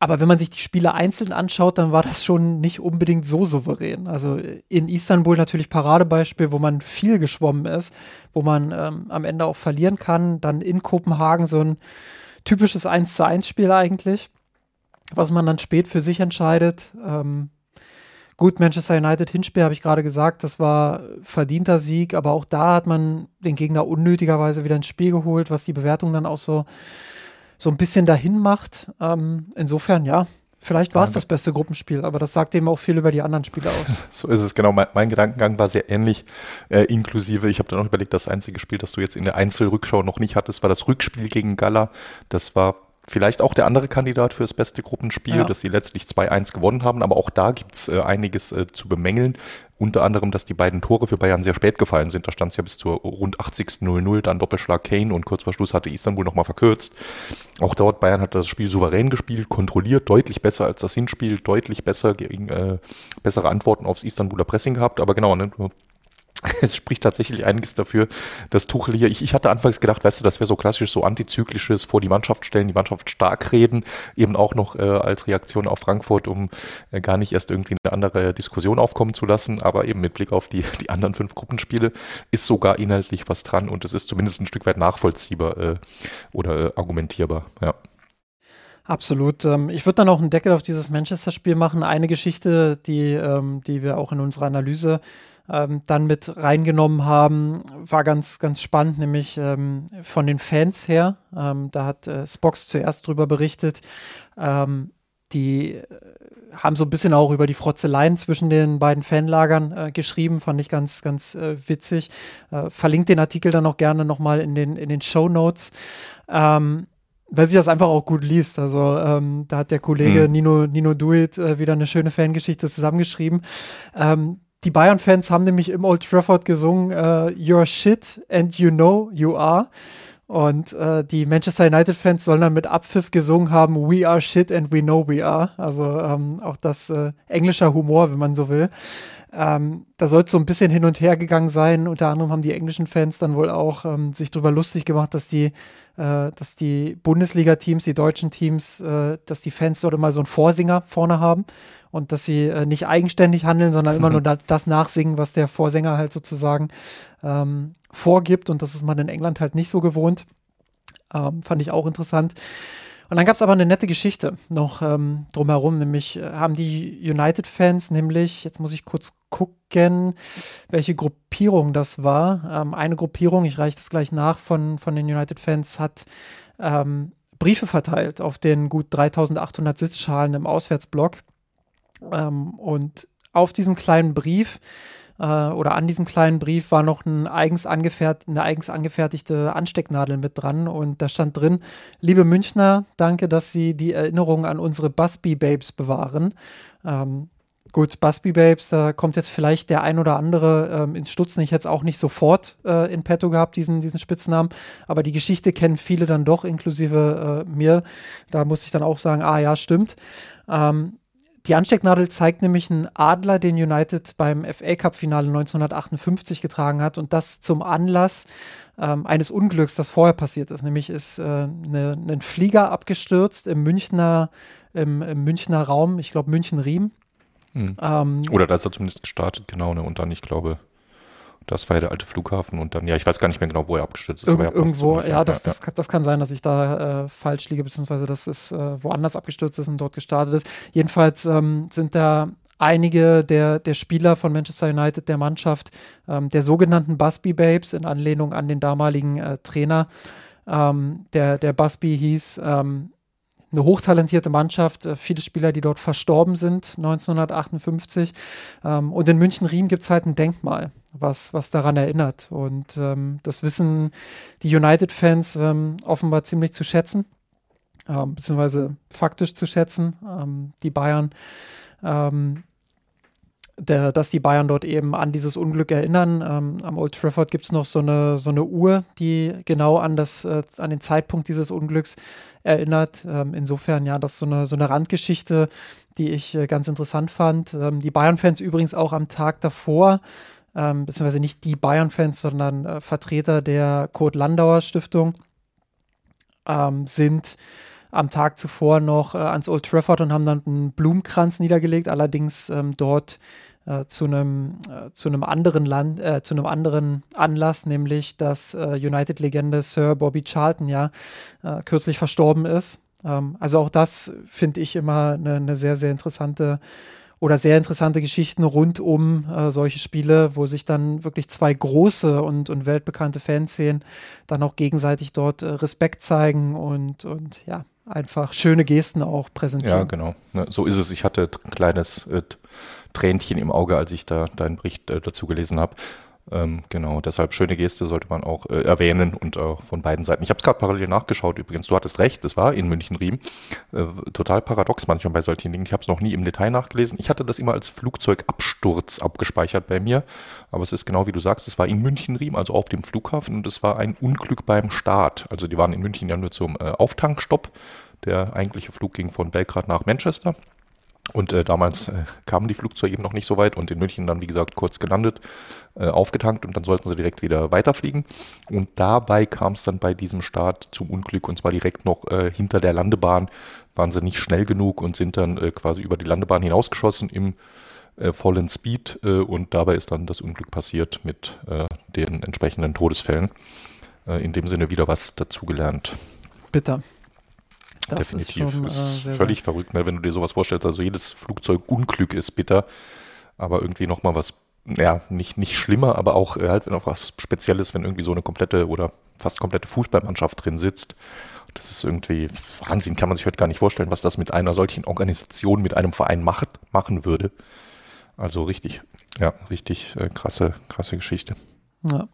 B: aber wenn man sich die Spiele einzeln anschaut, dann war das schon nicht unbedingt so souverän. Also in Istanbul natürlich Paradebeispiel, wo man viel geschwommen ist, wo man ähm, am Ende auch verlieren kann. Dann in Kopenhagen so ein typisches 1 zu 1 Spiel eigentlich, was man dann spät für sich entscheidet. Ähm, gut, Manchester United Hinspiel habe ich gerade gesagt, das war verdienter Sieg, aber auch da hat man den Gegner unnötigerweise wieder ins Spiel geholt, was die Bewertung dann auch so so ein bisschen dahin macht. Ähm, insofern, ja, vielleicht war es das beste Gruppenspiel, aber das sagt eben auch viel über die anderen Spiele aus.
C: so ist es, genau. Mein, mein Gedankengang war sehr ähnlich, äh, inklusive, ich habe dann auch überlegt, das einzige Spiel, das du jetzt in der Einzelrückschau noch nicht hattest, war das Rückspiel gegen Gala. Das war vielleicht auch der andere Kandidat für das beste Gruppenspiel, ja. dass sie letztlich 2-1 gewonnen haben. Aber auch da gibt's äh, einiges äh, zu bemängeln. Unter anderem, dass die beiden Tore für Bayern sehr spät gefallen sind. Da stand es ja bis zur rund 80. 0-0, dann Doppelschlag Kane und kurz vor Schluss hatte Istanbul nochmal verkürzt. Auch dort, Bayern hat das Spiel souverän gespielt, kontrolliert, deutlich besser als das Hinspiel, deutlich besser gegen äh, bessere Antworten aufs Istanbuler Pressing gehabt. Aber genau, ne, es spricht tatsächlich einiges dafür, dass Tuchel hier, ich, ich hatte anfangs gedacht, weißt du, das wäre so klassisch so antizyklisches vor die Mannschaft stellen, die Mannschaft stark reden, eben auch noch äh, als Reaktion auf Frankfurt, um äh, gar nicht erst irgendwie eine andere Diskussion aufkommen zu lassen, aber eben mit Blick auf die, die anderen fünf Gruppenspiele ist sogar inhaltlich was dran und es ist zumindest ein Stück weit nachvollziehbar äh, oder äh, argumentierbar, ja.
B: Absolut. Ähm, ich würde dann auch einen Deckel auf dieses Manchester-Spiel machen. Eine Geschichte, die, ähm, die wir auch in unserer Analyse ähm, dann mit reingenommen haben, war ganz, ganz spannend, nämlich ähm, von den Fans her. Ähm, da hat äh, Spox zuerst drüber berichtet. Ähm, die äh, haben so ein bisschen auch über die Frotzeleien zwischen den beiden Fanlagern äh, geschrieben, fand ich ganz, ganz äh, witzig. Äh, verlinkt den Artikel dann auch gerne nochmal in den, in den Show Notes. Ähm, weil sich das einfach auch gut liest. Also ähm, da hat der Kollege mhm. Nino, Nino Duit äh, wieder eine schöne Fangeschichte zusammengeschrieben. Ähm, die Bayern-Fans haben nämlich im Old Trafford gesungen, uh, You're shit and you know you are. Und äh, die Manchester United-Fans sollen dann mit Abpfiff gesungen haben, We are shit and we know we are. Also ähm, auch das äh, englischer Humor, wenn man so will. Ähm, da soll es so ein bisschen hin und her gegangen sein. Unter anderem haben die englischen Fans dann wohl auch ähm, sich darüber lustig gemacht, dass die, äh, dass die Bundesliga-Teams, die deutschen Teams, äh, dass die Fans dort immer so einen Vorsinger vorne haben und dass sie äh, nicht eigenständig handeln, sondern immer nur da, das nachsingen, was der Vorsänger halt sozusagen ähm, vorgibt. Und das ist man in England halt nicht so gewohnt. Ähm, fand ich auch interessant. Und dann gab es aber eine nette Geschichte noch ähm, drumherum, nämlich äh, haben die United-Fans nämlich, jetzt muss ich kurz gucken, welche Gruppierung das war. Ähm, eine Gruppierung, ich reiche das gleich nach, von, von den United-Fans hat ähm, Briefe verteilt auf den gut 3800 Sitzschalen im Auswärtsblock. Ähm, und auf diesem kleinen Brief äh, oder an diesem kleinen Brief war noch ein eigens eine eigens angefertigte Anstecknadel mit dran und da stand drin, liebe Münchner, danke, dass Sie die Erinnerung an unsere Busby Babes bewahren. Ähm, Gut, Busby Babes, da kommt jetzt vielleicht der ein oder andere ähm, ins Stutzen. Ich hätte es auch nicht sofort äh, in petto gehabt, diesen, diesen Spitznamen. Aber die Geschichte kennen viele dann doch, inklusive äh, mir. Da muss ich dann auch sagen, ah ja, stimmt. Ähm, die Anstecknadel zeigt nämlich einen Adler, den United beim FA Cup-Finale 1958 getragen hat und das zum Anlass ähm, eines Unglücks, das vorher passiert ist. Nämlich ist äh, ne, ein Flieger abgestürzt im Münchner, im, im Münchner Raum, ich glaube München-Riem.
C: Hm. Ähm, Oder da ist er zumindest gestartet, genau, ne? und dann, ich glaube, das war ja der alte Flughafen und dann, ja, ich weiß gar nicht mehr genau, wo er abgestürzt ist.
B: Irg irgendwo, ja, das, das, das, kann sein, dass ich da äh, falsch liege, beziehungsweise dass es äh, woanders abgestürzt ist und dort gestartet ist. Jedenfalls ähm, sind da einige der, der Spieler von Manchester United, der Mannschaft, ähm, der sogenannten Busby Babes, in Anlehnung an den damaligen äh, Trainer. Ähm, der, der Busby hieß ähm, eine hochtalentierte Mannschaft, äh, viele Spieler, die dort verstorben sind 1958. Ähm, und in München-Riem gibt es halt ein Denkmal, was, was daran erinnert. Und ähm, das wissen die United-Fans ähm, offenbar ziemlich zu schätzen, ähm, beziehungsweise faktisch zu schätzen. Ähm, die Bayern ähm, der, dass die Bayern dort eben an dieses Unglück erinnern. Ähm, am Old Trafford gibt es noch so eine, so eine Uhr, die genau an, das, äh, an den Zeitpunkt dieses Unglücks erinnert. Ähm, insofern, ja, das ist so eine, so eine Randgeschichte, die ich äh, ganz interessant fand. Ähm, die Bayern-Fans übrigens auch am Tag davor, ähm, beziehungsweise nicht die Bayern-Fans, sondern äh, Vertreter der Kurt Landauer Stiftung, ähm, sind am Tag zuvor noch äh, ans Old Trafford und haben dann einen Blumenkranz niedergelegt, allerdings ähm, dort äh, zu einem äh, zu einem anderen Land, äh, zu einem anderen Anlass, nämlich dass äh, United-Legende Sir Bobby Charlton ja äh, kürzlich verstorben ist. Ähm, also auch das finde ich immer eine, eine sehr, sehr interessante oder sehr interessante Geschichten rund um äh, solche Spiele, wo sich dann wirklich zwei große und, und weltbekannte Fanszenen dann auch gegenseitig dort äh, Respekt zeigen und, und ja, einfach schöne Gesten auch präsentieren.
C: Ja, genau. Ne, so ist es. Ich hatte ein kleines äh, Tränchen im Auge, als ich da deinen Bericht äh, dazu gelesen habe. Ähm, genau, deshalb schöne Geste sollte man auch äh, erwähnen und auch von beiden Seiten. Ich habe es gerade parallel nachgeschaut übrigens. Du hattest recht, es war in München-Riem. Äh, total paradox manchmal bei solchen Dingen. Ich habe es noch nie im Detail nachgelesen. Ich hatte das immer als Flugzeugabsturz abgespeichert bei mir. Aber es ist genau wie du sagst, es war in München-Riem, also auf dem Flughafen und es war ein Unglück beim Start. Also die waren in München ja nur zum äh, Auftankstopp. Der eigentliche Flug ging von Belgrad nach Manchester. Und äh, damals äh, kamen die Flugzeuge eben noch nicht so weit und in München dann, wie gesagt, kurz gelandet, äh, aufgetankt und dann sollten sie direkt wieder weiterfliegen. Und dabei kam es dann bei diesem Start zum Unglück und zwar direkt noch äh, hinter der Landebahn. Waren sie nicht schnell genug und sind dann äh, quasi über die Landebahn hinausgeschossen im äh, vollen Speed äh, und dabei ist dann das Unglück passiert mit äh, den entsprechenden Todesfällen. Äh, in dem Sinne wieder was dazugelernt.
B: Bitter.
C: Das Definitiv. Ist, schon, ist äh, sehr, völlig sehr verrückt, ne, wenn du dir sowas vorstellst. Also jedes Flugzeugunglück ist bitter, aber irgendwie nochmal was, ja, nicht, nicht schlimmer, aber auch äh, halt auch was Spezielles, wenn irgendwie so eine komplette oder fast komplette Fußballmannschaft drin sitzt. Das ist irgendwie Wahnsinn, kann man sich heute gar nicht vorstellen, was das mit einer solchen Organisation, mit einem Verein macht, machen würde. Also richtig, ja, richtig äh, krasse, krasse Geschichte. Ja.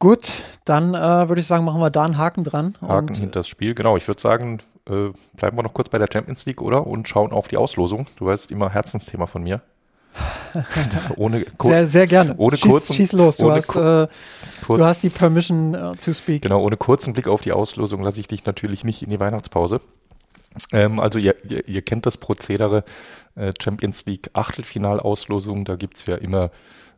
B: Gut, dann äh, würde ich sagen, machen wir da einen Haken dran.
C: Haken hinter das Spiel, genau. Ich würde sagen, äh, bleiben wir noch kurz bei der Champions League, oder? Und schauen auf die Auslosung. Du weißt immer Herzensthema von mir.
B: ohne sehr, sehr gerne.
C: Ohne schieß, kurzen,
B: schieß los, du, hast, äh, du hast die Permission uh, to speak.
C: Genau, ohne kurzen Blick auf die Auslosung lasse ich dich natürlich nicht in die Weihnachtspause. Ähm, also ihr, ihr, ihr, kennt das Prozedere äh, Champions League Achtelfinalauslosung, da gibt es ja immer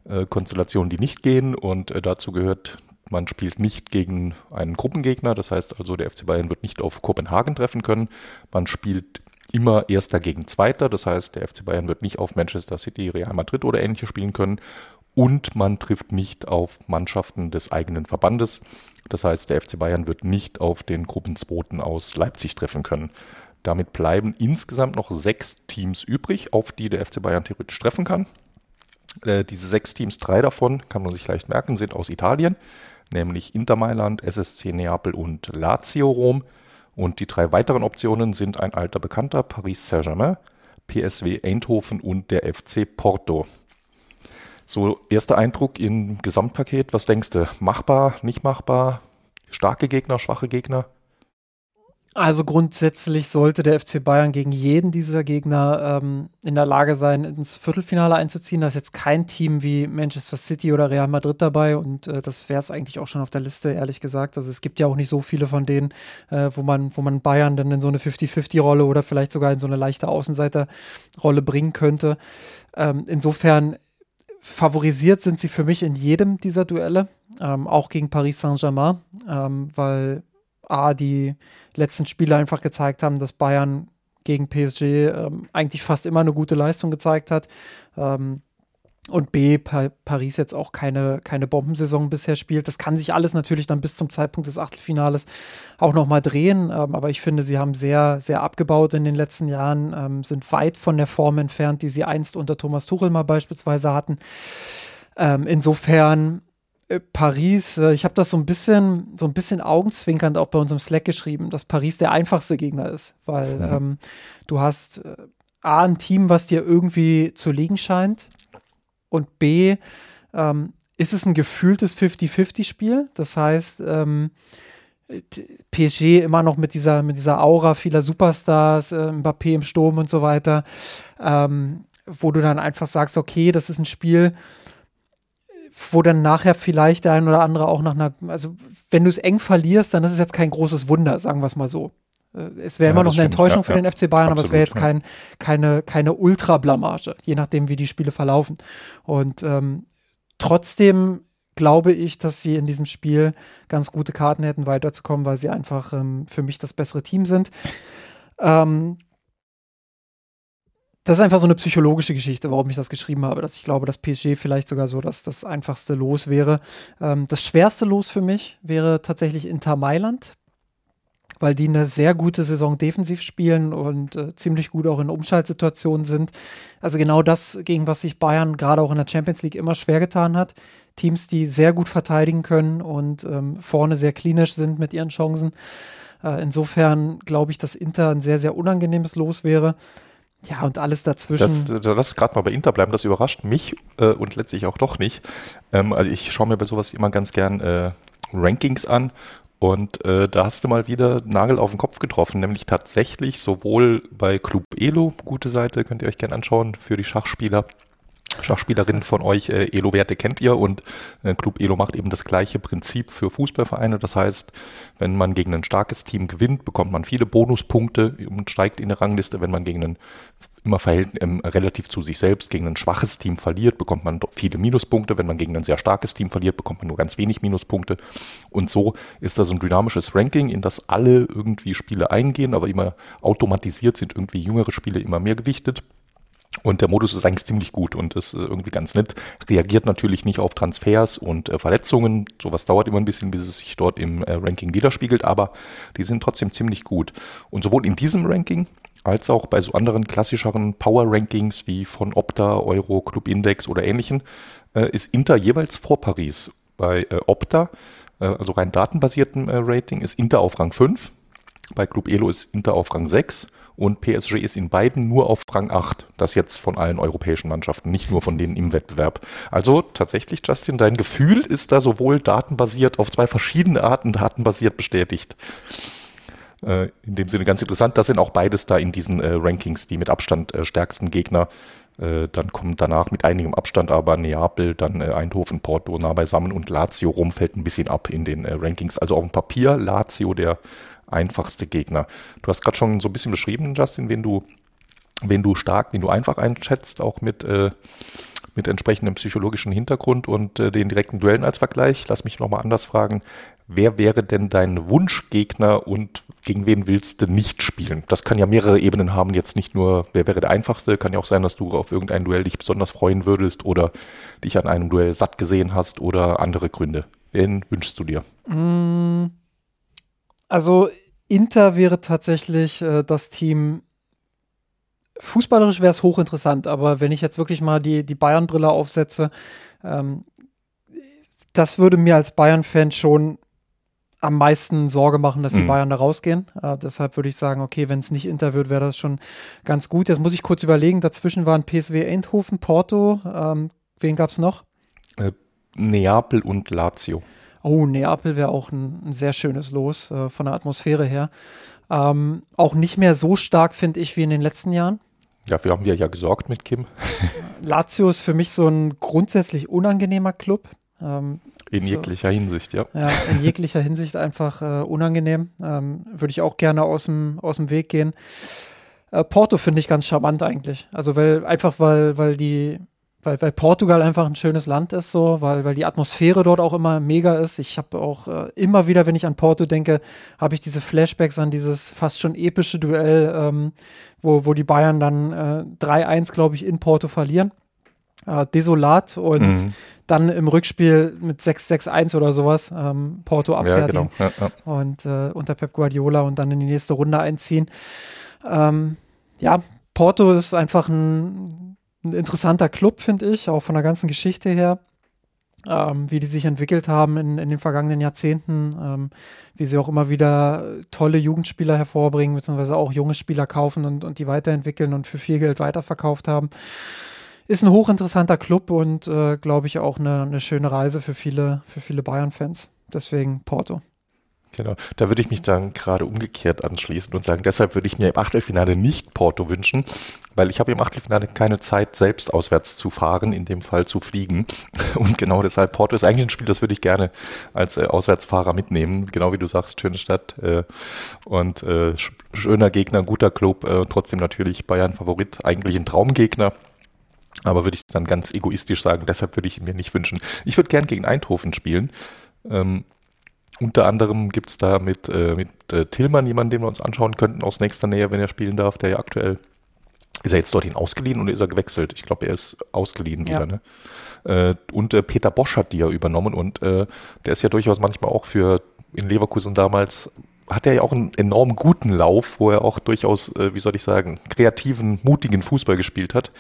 C: äh, Konstellationen, die nicht gehen und äh, dazu gehört man spielt nicht gegen einen Gruppengegner, das heißt also, der FC Bayern wird nicht auf Kopenhagen treffen können. Man spielt immer Erster gegen Zweiter, das heißt, der FC Bayern wird nicht auf Manchester City, Real Madrid oder ähnliche spielen können. Und man trifft nicht auf Mannschaften des eigenen Verbandes. Das heißt, der FC Bayern wird nicht auf den Gruppenzweiten aus Leipzig treffen können. Damit bleiben insgesamt noch sechs Teams übrig, auf die der FC Bayern theoretisch treffen kann. Äh, diese sechs Teams, drei davon, kann man sich leicht merken, sind aus Italien nämlich Inter Mailand, SSC Neapel und Lazio Rom. Und die drei weiteren Optionen sind ein alter Bekannter, Paris Saint-Germain, PSW Eindhoven und der FC Porto. So, erster Eindruck im Gesamtpaket, was denkst du? Machbar, nicht machbar? Starke Gegner, schwache Gegner?
B: Also grundsätzlich sollte der FC Bayern gegen jeden dieser Gegner ähm, in der Lage sein, ins Viertelfinale einzuziehen. Da ist jetzt kein Team wie Manchester City oder Real Madrid dabei und äh, das wäre es eigentlich auch schon auf der Liste, ehrlich gesagt. Also es gibt ja auch nicht so viele von denen, äh, wo man, wo man Bayern dann in so eine 50-50-Rolle oder vielleicht sogar in so eine leichte Außenseiterrolle bringen könnte. Ähm, insofern favorisiert sind sie für mich in jedem dieser Duelle, ähm, auch gegen Paris Saint-Germain, ähm, weil A, die letzten Spiele einfach gezeigt haben, dass Bayern gegen PSG ähm, eigentlich fast immer eine gute Leistung gezeigt hat. Ähm, und B, pa Paris jetzt auch keine, keine Bombensaison bisher spielt. Das kann sich alles natürlich dann bis zum Zeitpunkt des Achtelfinales auch nochmal drehen. Ähm, aber ich finde, sie haben sehr, sehr abgebaut in den letzten Jahren, ähm, sind weit von der Form entfernt, die sie einst unter Thomas Tuchel mal beispielsweise hatten. Ähm, insofern Paris, äh, ich habe das so ein bisschen, so ein bisschen augenzwinkernd auch bei unserem Slack geschrieben, dass Paris der einfachste Gegner ist, weil mhm. ähm, du hast äh, A, ein Team, was dir irgendwie zu liegen scheint und B, ähm, ist es ein gefühltes 50-50-Spiel. Das heißt, ähm, PSG immer noch mit dieser, mit dieser Aura vieler Superstars, äh, Mbappé im Sturm und so weiter, ähm, wo du dann einfach sagst, okay, das ist ein Spiel, wo dann nachher vielleicht der ein oder andere auch nach einer, also wenn du es eng verlierst, dann ist es jetzt kein großes Wunder, sagen wir es mal so. Äh, es wäre ja, immer noch eine Enttäuschung ja, für den FC Bayern, Absolut, aber es wäre jetzt kein, keine, keine Ultra-Blamage, je nachdem, wie die Spiele verlaufen. Und ähm, trotzdem glaube ich, dass sie in diesem Spiel ganz gute Karten hätten, weiterzukommen, weil sie einfach ähm, für mich das bessere Team sind. Ähm, das ist einfach so eine psychologische Geschichte, warum ich das geschrieben habe, dass ich glaube, dass PSG vielleicht sogar so dass das einfachste Los wäre. Ähm, das schwerste Los für mich wäre tatsächlich Inter Mailand, weil die eine sehr gute Saison defensiv spielen und äh, ziemlich gut auch in Umschaltsituationen sind. Also genau das, gegen was sich Bayern gerade auch in der Champions League immer schwer getan hat. Teams, die sehr gut verteidigen können und ähm, vorne sehr klinisch sind mit ihren Chancen. Äh, insofern glaube ich, dass Inter ein sehr, sehr unangenehmes Los wäre. Ja, und alles dazwischen.
C: Das, das gerade mal bei Inter bleiben, das überrascht mich äh, und letztlich auch doch nicht. Ähm, also ich schaue mir bei sowas immer ganz gern äh, Rankings an und äh, da hast du mal wieder Nagel auf den Kopf getroffen, nämlich tatsächlich sowohl bei Club Elo, gute Seite, könnt ihr euch gerne anschauen, für die Schachspieler, Schachspielerinnen von euch, äh, Elo-Werte kennt ihr und äh, Club Elo macht eben das gleiche Prinzip für Fußballvereine. Das heißt, wenn man gegen ein starkes Team gewinnt, bekommt man viele Bonuspunkte und steigt in der Rangliste. Wenn man gegen ein immer verhält, ähm, relativ zu sich selbst gegen ein schwaches Team verliert, bekommt man viele Minuspunkte. Wenn man gegen ein sehr starkes Team verliert, bekommt man nur ganz wenig Minuspunkte. Und so ist da so ein dynamisches Ranking, in das alle irgendwie Spiele eingehen, aber immer automatisiert sind irgendwie jüngere Spiele immer mehr gewichtet. Und der Modus ist eigentlich ziemlich gut und ist äh, irgendwie ganz nett. Reagiert natürlich nicht auf Transfers und äh, Verletzungen. Sowas dauert immer ein bisschen, bis es sich dort im äh, Ranking widerspiegelt, aber die sind trotzdem ziemlich gut. Und sowohl in diesem Ranking als auch bei so anderen klassischeren Power-Rankings wie von Opta, Euro, Club Index oder ähnlichen, äh, ist Inter jeweils vor Paris. Bei äh, Opta, äh, also rein datenbasierten Rating, ist Inter auf Rang 5. Bei Club Elo ist Inter auf Rang 6 und PSG ist in beiden nur auf Rang 8. Das jetzt von allen europäischen Mannschaften, nicht nur von denen im Wettbewerb. Also tatsächlich, Justin, dein Gefühl ist da sowohl datenbasiert auf zwei verschiedene Arten datenbasiert bestätigt. Äh, in dem Sinne ganz interessant. Das sind auch beides da in diesen äh, Rankings die mit Abstand äh, stärksten Gegner. Äh, dann kommt danach mit einigem Abstand aber Neapel, dann äh, Eindhoven, Porto nah beisammen und Lazio rum fällt ein bisschen ab in den äh, Rankings. Also auf dem Papier Lazio der einfachste Gegner. Du hast gerade schon so ein bisschen beschrieben, Justin, wen du, wen du stark, wen du einfach einschätzt, auch mit, äh, mit entsprechendem psychologischen Hintergrund und äh, den direkten Duellen als Vergleich. Lass mich nochmal anders fragen. Wer wäre denn dein Wunschgegner und gegen wen willst du nicht spielen? Das kann ja mehrere Ebenen haben, jetzt nicht nur, wer wäre der einfachste, kann ja auch sein, dass du auf irgendein Duell dich besonders freuen würdest oder dich an einem Duell satt gesehen hast oder andere Gründe. Wen wünschst du dir?
B: Mm, also Inter wäre tatsächlich äh, das Team. Fußballerisch wäre es hochinteressant, aber wenn ich jetzt wirklich mal die, die Bayern-Brille aufsetze, ähm, das würde mir als Bayern-Fan schon am meisten Sorge machen, dass die
C: Mhm.
B: Bayern da rausgehen. Äh, deshalb würde ich sagen, okay, wenn es nicht Inter wird, wäre das schon ganz gut. Jetzt muss ich kurz überlegen, dazwischen waren PSW Eindhoven, Porto, ähm, wen gab es noch?
C: Neapel und Lazio.
B: Oh, Neapel wäre auch ein, ein sehr schönes Los äh, von der Atmosphäre her. Ähm, auch nicht mehr so stark, finde ich, wie in den letzten Jahren.
C: Dafür haben wir ja gesorgt mit Kim.
B: Lazio ist für mich so ein grundsätzlich unangenehmer Club. Ähm,
C: In
B: So.
C: jeglicher Hinsicht, ja.
B: ja, in jeglicher Hinsicht einfach äh, unangenehm. Ähm, Würde ich auch gerne aus dem, Weg gehen. Äh, Porto finde ich ganz charmant eigentlich. Also weil einfach weil, weil die, weil, weil Portugal einfach ein schönes Land ist, so, weil, weil die Atmosphäre dort auch immer mega ist. Ich habe auch äh, immer wieder, wenn ich an Porto denke, habe ich diese Flashbacks an dieses fast schon epische Duell, ähm, wo, wo die Bayern dann äh, 3-1, glaube ich, in Porto verlieren. Äh, desolat und
C: Mhm.
B: dann im Rückspiel mit 6-6-1 oder sowas ähm, Porto
C: Ja,
B: abfertigen
C: genau. Ja, ja.
B: und äh, unter Pep Guardiola und dann in die nächste Runde einziehen. Ähm, ja, Porto ist einfach ein, ein interessanter Club, finde ich, auch von der ganzen Geschichte her. Ähm, wie die sich entwickelt haben in, in den vergangenen Jahrzehnten, ähm, wie sie auch immer wieder tolle Jugendspieler hervorbringen, beziehungsweise auch junge Spieler kaufen und, und die weiterentwickeln und für viel Geld weiterverkauft haben. Ist ein hochinteressanter Club und äh, glaube ich auch eine, eine schöne Reise für viele, für viele Bayern-Fans. Deswegen Porto.
C: Genau. Da würde ich mich dann gerade umgekehrt anschließen und sagen, deshalb würde ich mir im Achtelfinale nicht Porto wünschen, weil ich habe im Achtelfinale keine Zeit, selbst auswärts zu fahren, in dem Fall zu fliegen. Und genau deshalb, Porto ist eigentlich ein Spiel, das würde ich gerne als äh, Auswärtsfahrer mitnehmen. Genau wie du sagst, schöne Stadt äh, und äh, sch schöner Gegner, guter Club, äh, trotzdem natürlich Bayern Favorit, eigentlich ein Traumgegner. Aber würde ich dann ganz egoistisch sagen, deshalb würde ich ihn mir nicht wünschen. Ich würde gern gegen Eindhoven spielen. Ähm, unter anderem gibt es da mit, äh, mit äh, Tillmann jemanden, den wir uns anschauen könnten aus nächster Nähe, wenn er spielen darf, der ja aktuell ist er jetzt dorthin ausgeliehen oder ist er gewechselt? Ich glaube, er ist ausgeliehen
B: Ja.
C: wieder. Ne? Äh, und äh, Peter Bosch hat die ja übernommen und äh, der ist ja durchaus manchmal auch für in Leverkusen damals hat er ja auch einen enorm guten Lauf, wo er auch durchaus, äh, wie soll ich sagen, kreativen, mutigen Fußball gespielt hat,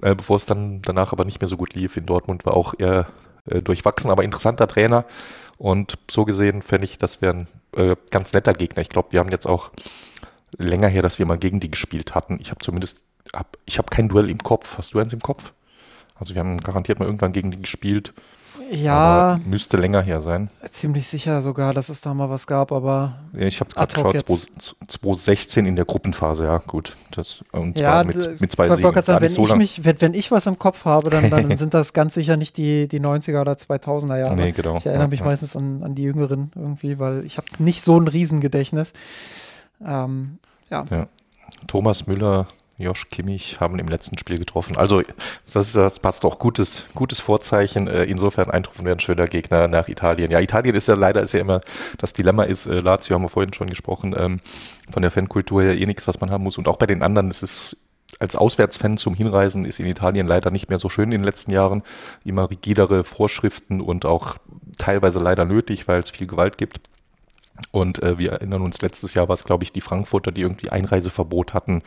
C: äh, bevor es dann danach aber nicht mehr so gut lief. In Dortmund war auch eher äh, durchwachsen, aber interessanter Trainer. Und so gesehen fände ich, das wäre ein äh, ganz netter Gegner. Ich glaube, wir haben jetzt auch länger her, dass wir mal gegen die gespielt hatten. Ich habe zumindest, hab, ich habe kein Duell im Kopf. Hast du eins im Kopf? Also wir haben garantiert mal irgendwann gegen die gespielt.
B: Ja,
C: Aber müsste länger her sein.
B: ziemlich sicher sogar, dass es da mal was gab, aber
C: Ja, Ich habe
B: Ad
C: gerade geschaut, 2016 in der Gruppenphase, ja gut. Das, und
B: ja,
C: mit, mit zwei Siegen.
B: sagen, wenn
C: so
B: ich, mich, wenn, wenn ich was im Kopf habe, dann, dann sind das ganz sicher nicht die, die 90er oder 2000er Jahre.
C: Nee, genau.
B: Ich erinnere
C: Ja,
B: mich
C: ja.
B: meistens an, an die Jüngeren irgendwie, weil ich habe nicht so ein Riesengedächtnis. Ähm, ja,
C: Thomas Müller, Josh Kimmich haben im letzten Spiel getroffen. Also das, ist, das passt auch gutes, gutes Vorzeichen. Äh, Insofern Eindhoven wäre ein schöner Gegner nach Italien. Ja, Italien ist ja leider ist ja immer das Dilemma ist, äh, Lazio haben wir vorhin schon gesprochen, ähm, von der Fankultur her eh nichts, was man haben muss. Und auch bei den anderen ist es als Auswärtsfan zum Hinreisen ist in Italien leider nicht mehr so schön in den letzten Jahren. Immer rigidere Vorschriften und auch teilweise leider nötig, weil es viel Gewalt gibt. Und äh, wir erinnern uns, letztes Jahr war es, glaube ich, die Frankfurter, die irgendwie Einreiseverbot hatten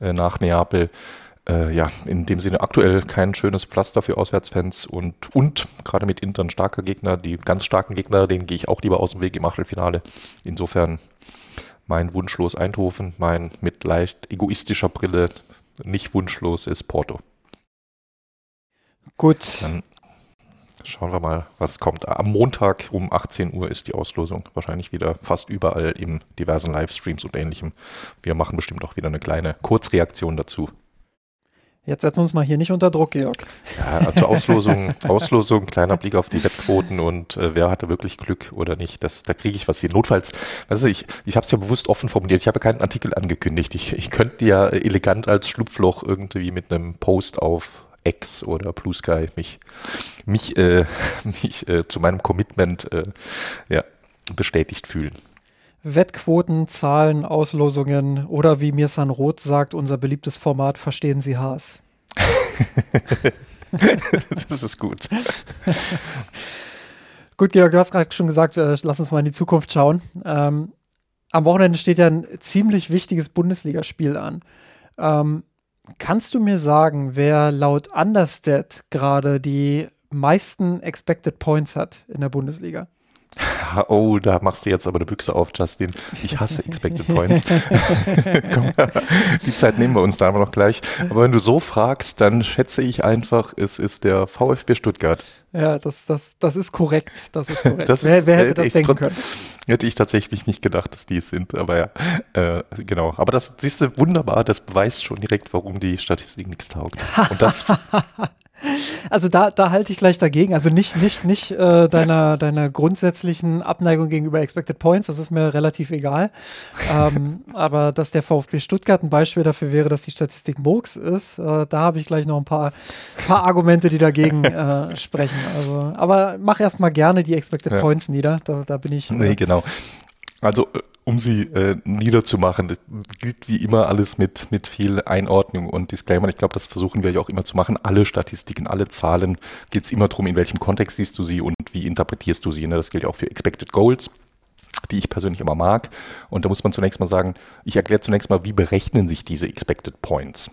C: äh, nach Neapel. Äh, ja, in dem Sinne aktuell kein schönes Pflaster für Auswärtsfans und, und gerade mit Inter ein starker Gegner. Die ganz starken Gegner, denen gehe ich auch lieber aus dem Weg im Achtelfinale. Insofern mein wunschlos Eindhoven, mein mit leicht egoistischer Brille nicht wunschlos ist Porto.
B: gut.
C: Dann schauen wir mal, was kommt. Am Montag um 18 Uhr ist die Auslosung. Wahrscheinlich wieder fast überall in diversen Livestreams und ähnlichem. Wir machen bestimmt auch wieder eine kleine Kurzreaktion dazu.
B: Jetzt setzen wir uns mal hier nicht unter Druck, Georg.
C: Ja, also Auslosung, Auslosung, kleiner Blick auf die Wettquoten und äh, wer hatte wirklich Glück oder nicht. Das, da kriege ich was hin. Notfalls, weißt du, ich, ich habe es ja bewusst offen formuliert. Ich habe keinen Artikel angekündigt. Ich, ich könnte ja elegant als Schlupfloch irgendwie mit einem Post auf X oder Blue Sky mich, mich, äh, mich äh, zu meinem Commitment äh, ja, bestätigt fühlen.
B: Wettquoten, Zahlen, Auslosungen oder wie Mirsan Roth sagt, unser beliebtes Format Verstehen Sie Haas.
C: das ist gut.
B: Gut, Georg, du hast gerade schon gesagt, äh, lass uns mal in die Zukunft schauen. Ähm, am Wochenende steht ja ein ziemlich wichtiges Bundesligaspiel an. Ähm, kannst du mir sagen, wer laut Understat gerade die meisten Expected Points hat in der Bundesliga?
C: Oh, da machst du jetzt aber eine Büchse auf, Justin. Ich hasse Expected Points. Komm, die Zeit nehmen wir uns da aber noch gleich. Aber wenn du so fragst, dann schätze ich einfach, es ist der VfB Stuttgart.
B: Ja, das, das, das ist korrekt. Das ist korrekt. Das wer, wer hätte das denken können?
C: Hätte ich tatsächlich nicht gedacht, dass die es sind. Aber ja, äh, genau. Aber das siehst du wunderbar, das beweist schon direkt, warum die Statistik nichts taugt. Und das
B: Also da, da halte ich gleich dagegen. Also nicht, nicht, nicht äh, deiner, deiner grundsätzlichen Abneigung gegenüber Expected Points, das ist mir relativ egal. Ähm, aber dass der VfB Stuttgart ein Beispiel dafür wäre, dass die Statistik Murks ist, äh, da habe ich gleich noch ein paar, paar Argumente, die dagegen äh, sprechen. Also, aber mach erstmal gerne die Expected ja. Points nieder. Da, da bin ich.
C: nee, genau. Also äh, um sie äh, niederzumachen. Gilt wie immer alles mit, mit viel Einordnung und Disclaimer. Ich glaube, das versuchen wir ja auch immer zu machen. Alle Statistiken, alle Zahlen geht es immer darum, in welchem Kontext siehst du sie und wie interpretierst du sie. Ne? Das gilt ja auch für Expected Goals die ich persönlich immer mag. Und da muss man zunächst mal sagen, ich erkläre zunächst mal, wie berechnen sich diese Expected Points.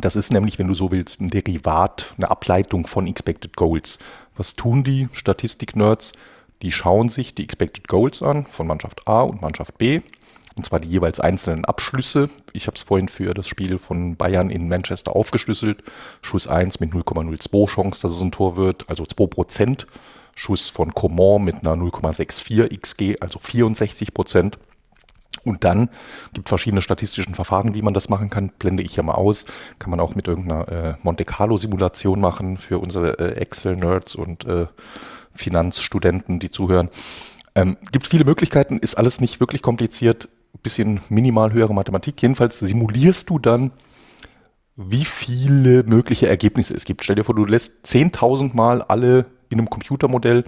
C: Das ist nämlich, wenn du so willst, ein Derivat, eine Ableitung von Expected Goals. Was tun die Statistik-Nerds? Die schauen sich die Expected Goals an von Mannschaft A und Mannschaft B. Und zwar die jeweils einzelnen Abschlüsse. Ich habe es vorhin für das Spiel von Bayern in Manchester aufgeschlüsselt. Schuss 1 mit 0,02 Chance, dass es ein Tor wird, also 2 Prozent. Schuss von Coman mit einer 0,64 XG, also 64 Prozent. Und dann gibt verschiedene statistischen Verfahren, wie man das machen kann. Blende ich ja mal aus. Kann man auch mit irgendeiner äh, Monte Carlo Simulation machen für unsere äh, Excel-Nerds und äh, Finanzstudenten, die zuhören. Ähm, gibt viele Möglichkeiten, ist alles nicht wirklich kompliziert, bisschen minimal höhere Mathematik. Jedenfalls simulierst du dann, wie viele mögliche Ergebnisse es gibt. Stell dir vor, du lässt 10.000 Mal alle in einem Computermodell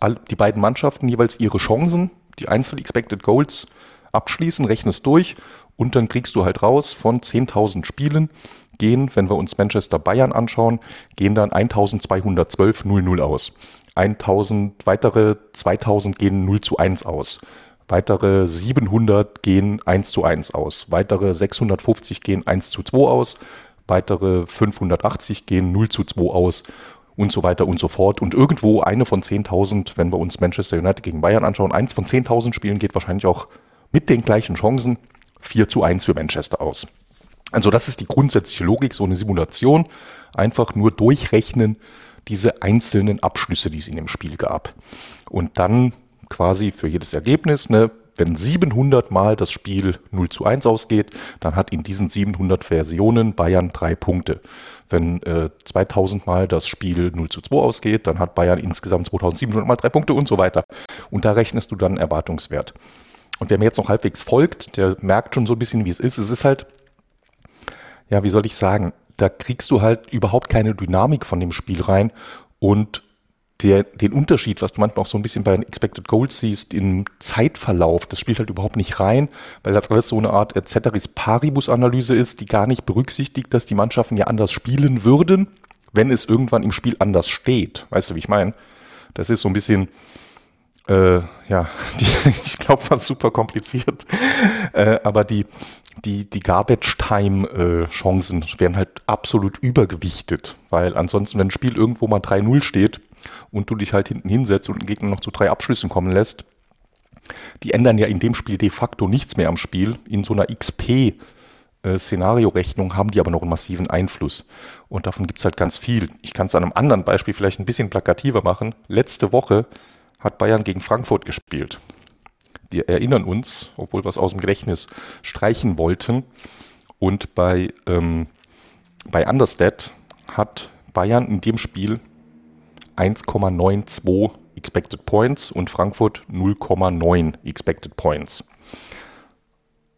C: all, die beiden Mannschaften jeweils ihre Chancen, die einzelnen Expected Goals abschließen, rechnest durch und dann kriegst du halt raus von 10.000 Spielen gehen, wenn wir uns Manchester Bayern anschauen, gehen dann 1212 0-0 aus. 1000 weitere 2000 gehen 0 zu 1 aus. Weitere 700 gehen 1 zu 1 aus. Weitere 650 gehen 1 zu 2 aus. Weitere 580 gehen 0 zu 2 aus und so weiter und so fort. Und irgendwo eine von 10.000, wenn wir uns Manchester United gegen Bayern anschauen, eins von 10.000 Spielen geht wahrscheinlich auch mit den gleichen Chancen 4 zu 1 für Manchester aus. Also das ist die grundsätzliche Logik, so eine Simulation. Einfach nur durchrechnen, diese einzelnen Abschlüsse, die es in dem Spiel gab. Und dann quasi für jedes Ergebnis, ne, wenn 700 Mal das Spiel 0 zu 1 ausgeht, dann hat in diesen 700 Versionen Bayern drei Punkte. Wenn äh, 2000 Mal das Spiel 0 zu 2 ausgeht, dann hat Bayern insgesamt 2700 Mal drei Punkte und so weiter. Und da rechnest du dann Erwartungswert. Und wer mir jetzt noch halbwegs folgt, der merkt schon so ein bisschen, wie es ist. Es ist halt, ja, wie soll ich sagen, da kriegst du halt überhaupt keine Dynamik von dem Spiel rein und der, den Unterschied, was du manchmal auch so ein bisschen bei den Expected Goals siehst, im Zeitverlauf, das spielt halt überhaupt nicht rein, weil das alles so eine Art Ceteris Paribus-Analyse ist, die gar nicht berücksichtigt, dass die Mannschaften ja anders spielen würden, wenn es irgendwann im Spiel anders steht. Weißt du, wie ich meine? Das ist so ein bisschen, äh, ja, die, ich glaube, war super kompliziert. Äh, aber die, die, die Garbage-Time-Chancen äh, werden halt absolut übergewichtet, weil ansonsten, wenn ein Spiel irgendwo mal 3-0 steht und du dich halt hinten hinsetzt und den Gegner noch zu drei Abschlüssen kommen lässt, die ändern ja in dem Spiel de facto nichts mehr am Spiel. In so einer XP äh, Szenariorechnung haben die aber noch einen massiven Einfluss. Und davon gibt es halt ganz viel. Ich kann es an einem anderen Beispiel vielleicht ein bisschen plakativer machen. Letzte Woche hat Bayern gegen Frankfurt gespielt. Wir erinnern uns, obwohl wir es aus dem Gedächtnis streichen wollten. Und bei, ähm, bei Understat hat Bayern in dem Spiel 1,92 Expected Points und Frankfurt 0,9 Expected Points.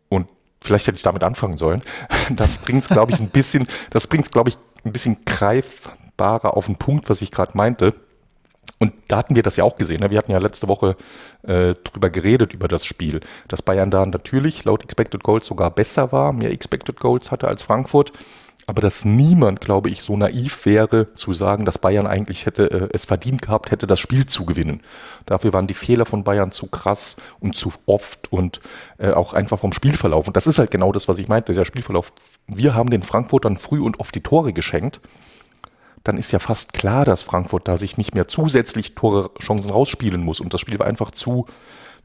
C: Und vielleicht hätte ich damit anfangen sollen. Das bringt es, glaube ich, ein bisschen, das bringt es, glaube ich, ein bisschen greifbarer auf den Punkt, was ich gerade meinte. Und da hatten wir das ja auch gesehen. Ne? Wir hatten ja letzte Woche äh, drüber geredet, über das Spiel, dass Bayern da natürlich laut Expected Goals sogar besser war, mehr Expected Goals hatte als Frankfurt. Aber dass niemand, glaube ich, so naiv wäre, zu sagen, dass Bayern eigentlich hätte äh, es verdient gehabt hätte, das Spiel zu gewinnen. Dafür waren die Fehler von Bayern zu krass und zu oft und äh, auch einfach vom Spielverlauf. Und das ist halt genau das, was ich meinte, der Spielverlauf. Wir haben den Frankfurtern früh und oft die Tore geschenkt dann ist ja fast klar, dass Frankfurt da sich nicht mehr zusätzlich Tore Chancen rausspielen muss. Und das Spiel war einfach zu,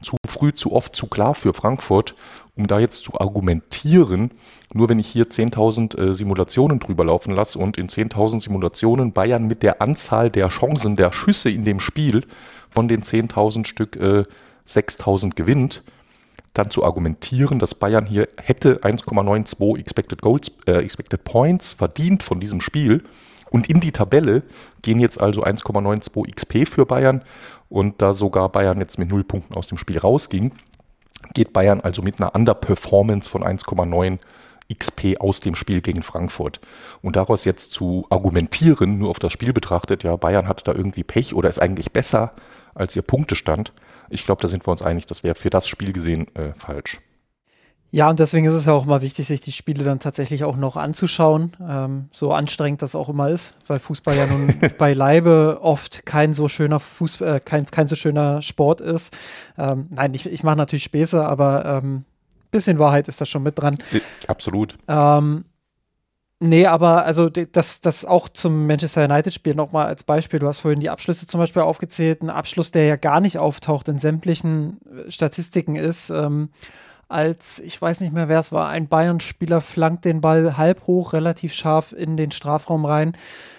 C: zu früh, zu oft, zu klar für Frankfurt, um da jetzt zu argumentieren. Nur wenn ich hier 10.000 äh, Simulationen drüber laufen lasse und in 10.000 Simulationen Bayern mit der Anzahl der Chancen, der Schüsse in dem Spiel von den 10.000 Stück äh, 6.000 gewinnt, dann zu argumentieren, dass Bayern hier hätte 1,92 Expected Goals, äh, Expected Points verdient von diesem Spiel. Und in die Tabelle gehen jetzt also 1,92 XP für Bayern. Und da sogar Bayern jetzt mit 0 Punkten aus dem Spiel rausging, geht Bayern also mit einer Underperformance von 1,9 XP aus dem Spiel gegen Frankfurt. Und daraus jetzt zu argumentieren, nur auf das Spiel betrachtet, ja, Bayern hatte da irgendwie Pech oder ist eigentlich besser als ihr Punktestand, ich glaube, da sind wir uns einig, das wäre für das Spiel gesehen äh, falsch.
B: Ja, und deswegen ist es ja auch mal wichtig, sich die Spiele dann tatsächlich auch noch anzuschauen, ähm, so anstrengend das auch immer ist, weil Fußball ja nun beileibe oft kein so schöner Fußball, äh, kein, kein so schöner Sport ist. Ähm, nein, ich, ich mache natürlich Späße, aber ähm, bisschen Wahrheit ist da schon mit dran.
C: Absolut.
B: Ähm, Nee, aber also das, das auch zum Manchester United-Spiel nochmal als Beispiel. Du hast vorhin die Abschlüsse zum Beispiel aufgezählt. Ein Abschluss, der ja gar nicht auftaucht in sämtlichen äh, Statistiken ist, ähm, als, ich weiß nicht mehr, wer es war, ein Bayern-Spieler flankt den Ball halb hoch, relativ scharf in den Strafraum rein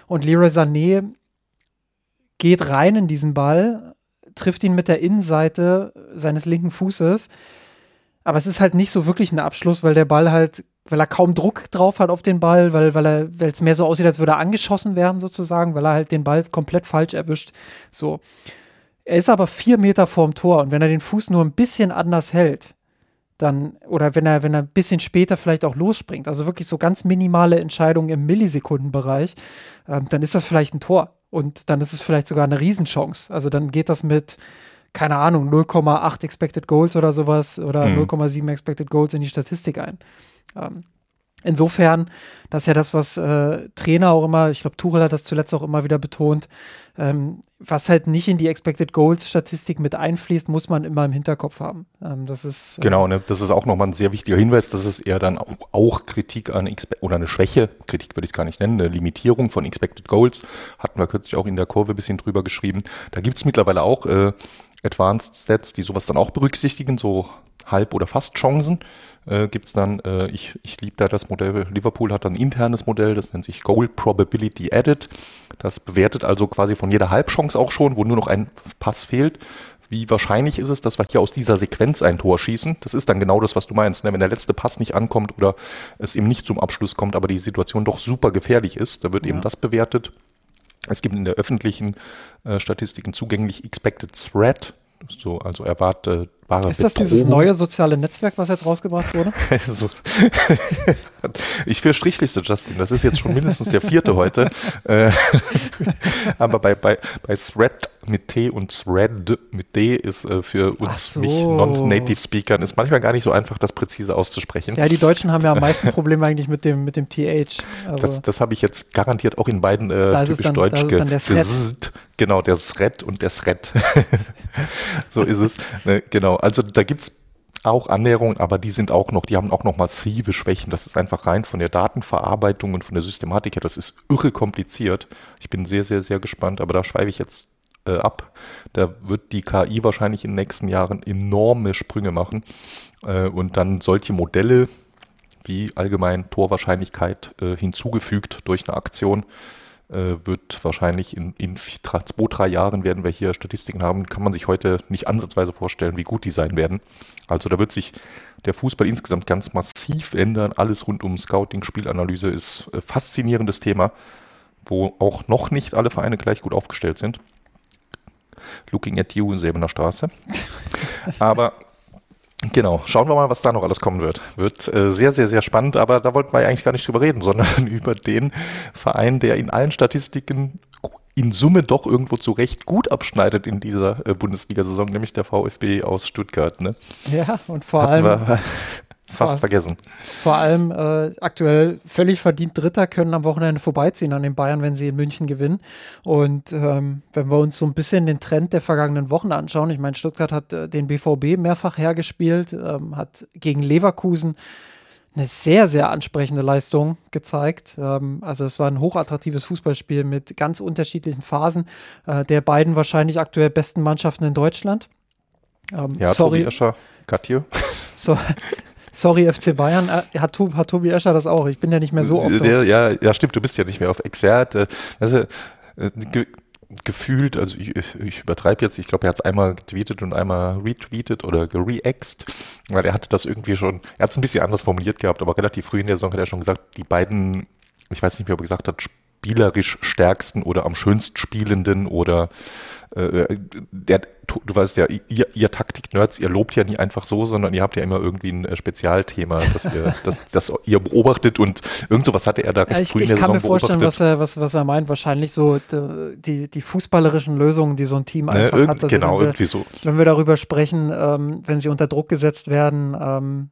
B: und Leroy Sané geht rein in diesen Ball, trifft ihn mit der Innenseite seines linken Fußes. Aber es ist halt nicht so wirklich ein Abschluss, weil der Ball halt weil er kaum Druck drauf hat auf den Ball, weil, weil er, weil es mehr so aussieht, als würde er angeschossen werden, sozusagen, weil er halt den Ball komplett falsch erwischt. So. Er ist aber vier Meter vorm Tor und wenn er den Fuß nur ein bisschen anders hält, dann, oder wenn er, wenn er ein bisschen später vielleicht auch losspringt, also wirklich so ganz minimale Entscheidungen im Millisekundenbereich, ähm, dann ist das vielleicht ein Tor. Und dann ist es vielleicht sogar eine Riesenchance. Also dann geht das mit, keine Ahnung, 0,8 Expected Goals oder sowas oder mhm. 0,7 Expected Goals in die Statistik ein. Ähm, insofern, das ist ja das, was äh, Trainer auch immer, ich glaube, Tuchel hat das zuletzt auch immer wieder betont, ähm, was halt nicht in die Expected Goals Statistik mit einfließt, muss man immer im Hinterkopf haben. Ähm, das ist
C: äh, genau, ne, das ist auch nochmal ein sehr wichtiger Hinweis. Das ist eher dann auch, auch Kritik an Expe oder eine Schwäche, Kritik würde ich es gar nicht nennen, eine Limitierung von Expected Goals. Hatten wir kürzlich auch in der Kurve ein bisschen drüber geschrieben. Da gibt es mittlerweile auch äh, Advanced Sets, die sowas dann auch berücksichtigen, so Halb- oder Fast-Chancen. Äh, Gibt es dann, äh, ich, ich liebe da das Modell, Liverpool hat dann ein internes Modell, das nennt sich Goal Probability Added. Das bewertet also quasi von jeder Halbchance auch schon, wo nur noch ein Pass fehlt. Wie wahrscheinlich ist es, dass wir hier aus dieser Sequenz ein Tor schießen? Das ist dann genau das, was du meinst. Ne? Wenn der letzte Pass nicht ankommt oder es eben nicht zum Abschluss kommt, aber die Situation doch super gefährlich ist, da wird ja. eben das bewertet. Es gibt in der öffentlichen äh, Statistiken zugänglich Expected Threat, so, also erwartbare
B: Ist das Bedrohung. dieses neue soziale Netzwerk, was jetzt rausgebracht wurde? so.
C: ich für Strichliste, Justin. Das ist jetzt schon mindestens der vierte heute. Äh, aber bei, bei, bei Thread mit T und Thread mit D ist äh, für uns so. Non-Native Speakern ist manchmal gar nicht so einfach, das präzise auszusprechen.
B: Ja, die Deutschen haben ja am meisten Probleme eigentlich mit dem, mit dem TH.
C: Also das das habe ich jetzt garantiert auch in beiden äh, typisch dann, Deutsch gesagt. Genau, der Thread und der Thread. so ist es. Ne, genau. Also da gibt es auch Annäherungen, aber die sind auch noch, die haben auch noch massive Schwächen. Das ist einfach rein von der Datenverarbeitung und von der Systematik her, das ist irre kompliziert. Ich bin sehr, sehr, sehr gespannt, aber da schweife ich jetzt äh, ab. Da wird die KI wahrscheinlich in den nächsten Jahren enorme Sprünge machen äh, und dann solche Modelle wie allgemein Torwahrscheinlichkeit äh, hinzugefügt durch eine Aktion wird wahrscheinlich in, in zwei, drei Jahren werden wir hier Statistiken haben, kann man sich heute nicht ansatzweise vorstellen, wie gut die sein werden. Also da wird sich der Fußball insgesamt ganz massiv ändern. Alles rund um Scouting, Spielanalyse ist äh, faszinierendes Thema, wo auch noch nicht alle Vereine gleich gut aufgestellt sind. Looking at you in Säbener Straße. Aber Genau, schauen wir mal, was da noch alles kommen wird. Wird äh, sehr, sehr, sehr spannend, aber da wollten wir eigentlich gar nicht drüber reden, sondern über den Verein, der in allen Statistiken in Summe doch irgendwo zu Recht gut abschneidet in dieser äh, Bundesliga-Saison, nämlich der VfB aus Stuttgart. Ne?
B: Ja, und vor Hatten allem
C: fast vor, vergessen.
B: Vor allem äh, aktuell völlig verdient Dritter können am Wochenende vorbeiziehen an den Bayern, wenn sie in München gewinnen. Und ähm, wenn wir uns so ein bisschen den Trend der vergangenen Wochen anschauen, ich meine, Stuttgart hat äh, den BVB mehrfach hergespielt, ähm, hat gegen Leverkusen eine sehr, sehr ansprechende Leistung gezeigt. Ähm, also es war ein hochattraktives Fußballspiel mit ganz unterschiedlichen Phasen äh, der beiden wahrscheinlich aktuell besten Mannschaften in Deutschland.
C: Ähm, ja, sorry. Tobi Escher, Katja.
B: So, sorry, FC Bayern. Äh, hat, hat, Tobi Escher das auch? Ich bin ja nicht mehr so oft.
C: Der, ja, ja, stimmt, du bist ja nicht mehr auf Exert. Also, gefühlt, also ich, ich übertreibe jetzt, ich glaube, er hat es einmal getweetet und einmal retweetet oder gereaxt, weil er hatte das irgendwie schon, er hat es ein bisschen anders formuliert gehabt, aber relativ früh in der Saison hat er schon gesagt, die beiden, ich weiß nicht mehr, ob er gesagt hat, spielerisch stärksten oder am schönsten spielenden oder äh, der, du weißt ja, ihr, ihr Taktik-Nerds, ihr lobt ja nie einfach so, sondern ihr habt ja immer irgendwie ein äh, Spezialthema, das ihr, das, das ihr beobachtet und irgend sowas hatte er da recht
B: ja, ich, früh in der Ich kann mir vorstellen, was er, was, was er meint. Wahrscheinlich so die, die fußballerischen Lösungen, die so ein Team einfach
C: ne,
B: hat.
C: Also genau,
B: wir,
C: irgendwie so.
B: Wenn wir darüber sprechen, ähm, wenn sie unter Druck gesetzt werden, ähm,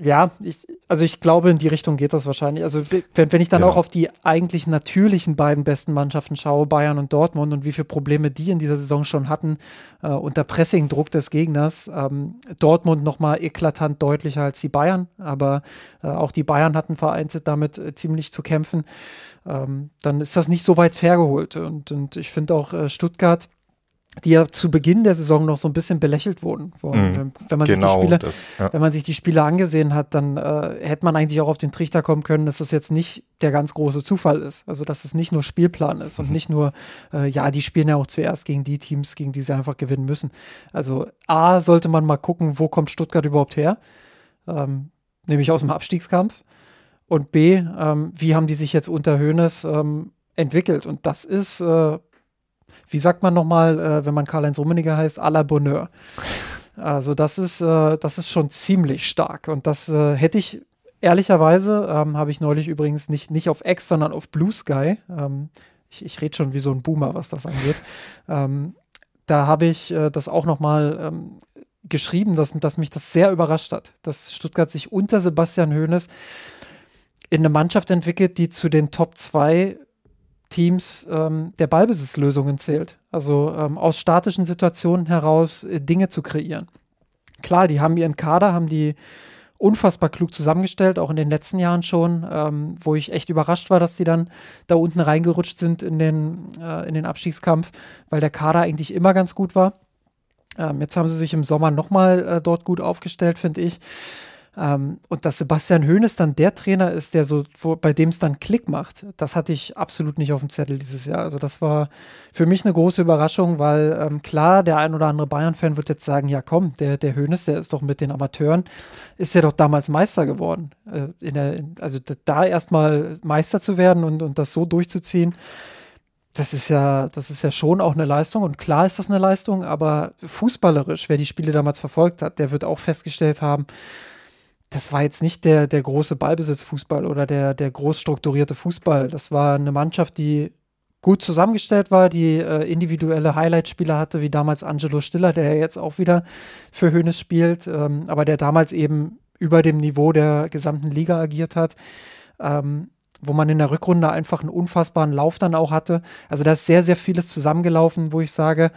B: ja, ich, also ich glaube, in die Richtung geht das wahrscheinlich. Also wenn, wenn ich dann genau. auch auf die eigentlich natürlichen beiden besten Mannschaften schaue, Bayern und Dortmund, und wie viele Probleme die in dieser Saison schon hatten, äh, unter Pressingdruck des Gegners. Ähm, Dortmund nochmal eklatant deutlicher als die Bayern, aber äh, auch die Bayern hatten vereinzelt damit äh, ziemlich zu kämpfen. Ähm, dann ist das nicht so weit hergeholt. Und, und ich finde auch äh, Stuttgart die ja zu Beginn der Saison noch so ein bisschen belächelt wurden. Mhm, wenn, wenn, man genau sich die Spiele, das, ja. wenn man sich die Spiele angesehen hat, dann äh, hätte man eigentlich auch auf den Trichter kommen können, dass das jetzt nicht der ganz große Zufall ist. Also dass es nicht nur Spielplan ist und mhm. nicht nur, äh, ja, die spielen ja auch zuerst gegen die Teams, gegen die sie einfach gewinnen müssen. Also A, sollte man mal gucken, wo kommt Stuttgart überhaupt her? Ähm, nämlich aus dem Abstiegskampf. Und B, ähm, wie haben die sich jetzt unter Hoeneß ähm, entwickelt? Und das ist äh, wie sagt man nochmal, äh, wenn man Karl-Heinz Rummeniger heißt, à la Bonheur. Also das ist, äh, das ist schon ziemlich stark. Und das äh, hätte ich, ehrlicherweise, ähm, habe ich neulich übrigens nicht, nicht auf X, sondern auf Blue Sky. Ähm, ich ich rede schon wie so ein Boomer, was das angeht. Ähm, da habe ich äh, das auch nochmal ähm, geschrieben, dass, dass mich das sehr überrascht hat, dass Stuttgart sich unter Sebastian Hoeneß in eine Mannschaft entwickelt, die zu den Top 2 Teams ähm, der Ballbesitzlösungen zählt. Also ähm, aus statischen Situationen heraus äh, Dinge zu kreieren. Klar, die haben ihren Kader, haben die unfassbar klug zusammengestellt, auch in den letzten Jahren schon, ähm, wo ich echt überrascht war, dass die dann da unten reingerutscht sind in den, äh, in den Abstiegskampf, weil der Kader eigentlich immer ganz gut war. Ähm, jetzt haben sie sich im Sommer nochmal äh, dort gut aufgestellt, finde ich. Ähm, und dass Sebastian Hoeneß dann der Trainer ist, der so, wo, bei dem es dann Klick macht, das hatte ich absolut nicht auf dem Zettel dieses Jahr. Also das war für mich eine große Überraschung, weil ähm, klar, der ein oder andere Bayern-Fan wird jetzt sagen, ja komm, der, der Hoeneß, der ist doch mit den Amateuren, ist ja doch damals Meister geworden. Äh, in der, in, also da erstmal Meister zu werden und, und das so durchzuziehen, das ist ja, das ist ja schon auch eine Leistung und klar ist das eine Leistung, aber fußballerisch, wer die Spiele damals verfolgt hat, der wird auch festgestellt haben, das war jetzt nicht der, der große Ballbesitzfußball oder der, der groß strukturierte Fußball. Das war eine Mannschaft, die gut zusammengestellt war, die äh, individuelle Highlight-Spieler hatte, wie damals Angelo Stiller, der jetzt auch wieder für Hoeneß spielt, ähm, aber der damals eben über dem Niveau der gesamten Liga agiert hat. Ähm, wo man in der Rückrunde einfach einen unfassbaren Lauf dann auch hatte. Also da ist sehr, sehr vieles zusammengelaufen, wo ich sage,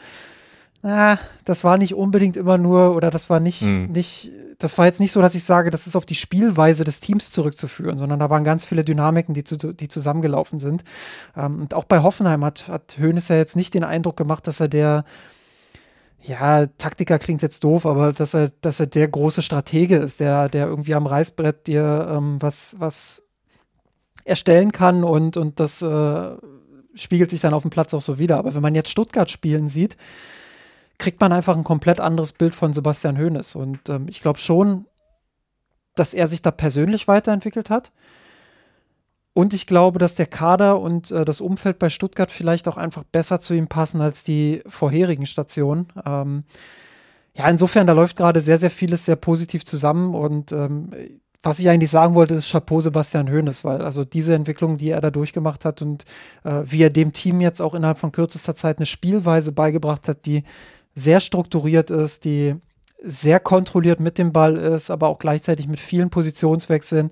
B: ah, das war nicht unbedingt immer nur, oder das war nicht, mhm. nicht, das war jetzt nicht so, dass ich sage, das ist auf die Spielweise des Teams zurückzuführen, sondern da waren ganz viele Dynamiken, die, zu, die zusammengelaufen sind. Ähm, und auch bei Hoffenheim hat, hat Hoeneß ja jetzt nicht den Eindruck gemacht, dass er der, ja, Taktiker klingt jetzt doof, aber dass er, dass er der große Stratege ist, der, der irgendwie am Reißbrett dir ähm, was, was erstellen kann und, und das äh, spiegelt sich dann auf dem Platz auch so wieder. Aber wenn man jetzt Stuttgart spielen sieht, kriegt man einfach ein komplett anderes Bild von Sebastian Hoeneß. Und ähm, ich glaube schon, dass er sich da persönlich weiterentwickelt hat. Und ich glaube, dass der Kader und äh, das Umfeld bei Stuttgart vielleicht auch einfach besser zu ihm passen als die vorherigen Stationen. Ähm, ja, insofern, da läuft gerade sehr, sehr vieles sehr positiv zusammen. Und ähm, was ich eigentlich sagen wollte, ist Chapeau Sebastian Hoeneß, weil also diese Entwicklung, die er da durchgemacht hat und äh, wie er dem Team jetzt auch innerhalb von kürzester Zeit eine Spielweise beigebracht hat, die sehr strukturiert ist, die sehr kontrolliert mit dem Ball ist, aber auch gleichzeitig mit vielen Positionswechseln,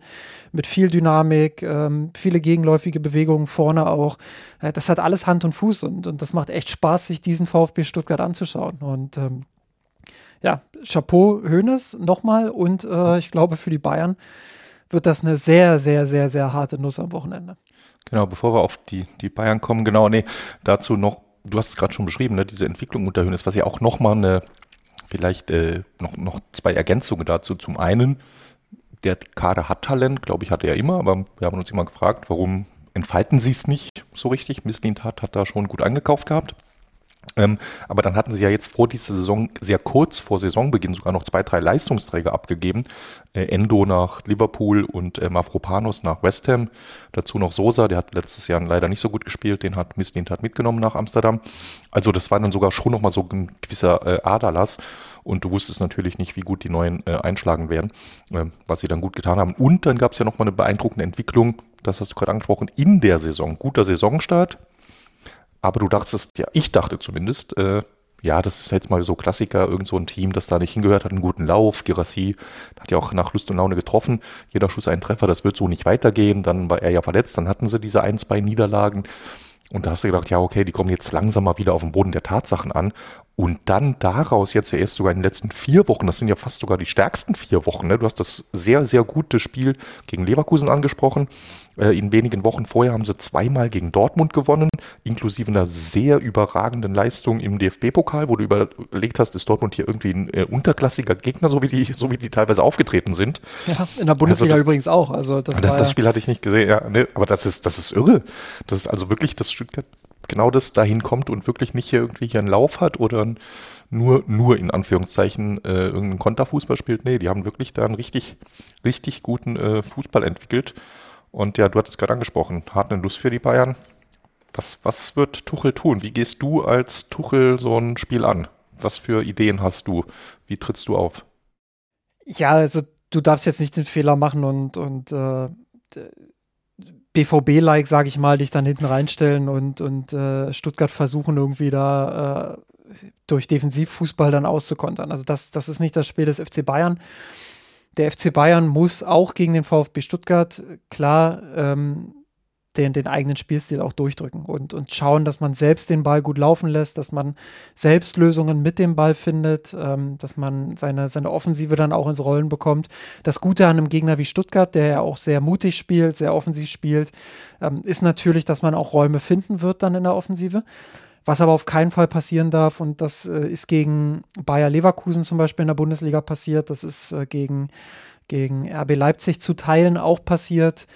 B: mit viel Dynamik, ähm, viele gegenläufige Bewegungen vorne auch. Äh, das hat alles Hand und Fuß und, und das macht echt Spaß, sich diesen VfB Stuttgart anzuschauen. Und ähm, ja, Chapeau Hönes nochmal und äh, ich glaube für die Bayern wird das eine sehr, sehr, sehr, sehr harte Nuss am Wochenende.
C: Genau, bevor wir auf die, die Bayern kommen, genau, nee, dazu noch, du hast es gerade schon beschrieben, ne, diese Entwicklung unter Hönes, was ja auch nochmal eine, vielleicht äh, noch, noch zwei Ergänzungen dazu. Zum einen, der Kader hat Talent, glaube ich, hat er immer, aber wir haben uns immer gefragt, warum entfalten sie es nicht so richtig? Misslint hat, hat da schon gut eingekauft gehabt. Ähm, aber dann hatten sie ja jetzt vor dieser Saison, sehr kurz vor Saisonbeginn, sogar noch zwei, drei Leistungsträger abgegeben. Äh, Endo nach Liverpool und äh, Mavropanos nach West Ham. Dazu noch Sosa, der hat letztes Jahr leider nicht so gut gespielt, den hat Misslint hat mitgenommen nach Amsterdam. Also das war dann sogar schon nochmal so ein gewisser äh, Aderlass. Und du wusstest natürlich nicht, wie gut die neuen äh, einschlagen werden, äh, was sie dann gut getan haben. Und dann gab es ja nochmal eine beeindruckende Entwicklung, das hast du gerade angesprochen, in der Saison. Guter Saisonstart, aber du dachtest, ja, ich dachte zumindest, äh, ja, das ist jetzt mal so Klassiker, irgend so ein Team, das da nicht hingehört, hat einen guten Lauf. Girassi hat ja auch nach Lust und Laune getroffen. Jeder Schuss einen Treffer, das wird so nicht weitergehen. Dann war er ja verletzt, dann hatten sie diese ein, zwei Niederlagen. Und da hast du gedacht, ja, okay, die kommen jetzt langsam mal wieder auf den Boden der Tatsachen an. Und dann daraus jetzt ja erst sogar in den letzten vier Wochen, das sind ja fast sogar die stärksten vier Wochen. Ne? Du hast das sehr, sehr gute Spiel gegen Leverkusen angesprochen. Äh, in wenigen Wochen vorher haben sie zweimal gegen Dortmund gewonnen, inklusive einer sehr überragenden Leistung im DFB-Pokal, wo du überlegt hast, ist Dortmund hier irgendwie ein äh, unterklassiger Gegner, so wie, die, so wie die teilweise aufgetreten sind.
B: Ja, in der Bundesliga also, übrigens auch. Also das,
C: das, das Spiel hatte ich nicht gesehen, ja, ne? aber das ist, das ist irre. Das ist also wirklich, das Stuttgart genau das dahin kommt und wirklich nicht hier irgendwie hier einen Lauf hat oder nur, nur in Anführungszeichen äh, irgendeinen Konterfußball spielt. Nee, die haben wirklich da einen richtig, richtig guten äh, Fußball entwickelt. Und ja, du hattest gerade angesprochen, hart eine Lust für die Bayern. Was, was wird Tuchel tun? Wie gehst du als Tuchel so ein Spiel an? Was für Ideen hast du? Wie trittst du auf?
B: Ja, also du darfst jetzt nicht den Fehler machen und, und äh, BVB-like, sage ich mal, dich dann hinten reinstellen und, und äh, Stuttgart versuchen irgendwie da äh, durch Defensivfußball dann auszukontern. Also das, das ist nicht das Spiel des FC Bayern. Der FC Bayern muss auch gegen den VfB Stuttgart klar ähm, den, den eigenen Spielstil auch durchdrücken und, und schauen, dass man selbst den Ball gut laufen lässt, dass man selbst Lösungen mit dem Ball findet, ähm, dass man seine, seine Offensive dann auch ins Rollen bekommt. Das Gute an einem Gegner wie Stuttgart, der ja auch sehr mutig spielt, sehr offensiv spielt, ähm, ist natürlich, dass man auch Räume finden wird dann in der Offensive. Was aber auf keinen Fall passieren darf, und das äh, ist gegen Bayer Leverkusen zum Beispiel in der Bundesliga passiert, das ist äh, gegen, gegen RB Leipzig zu Teilen auch passiert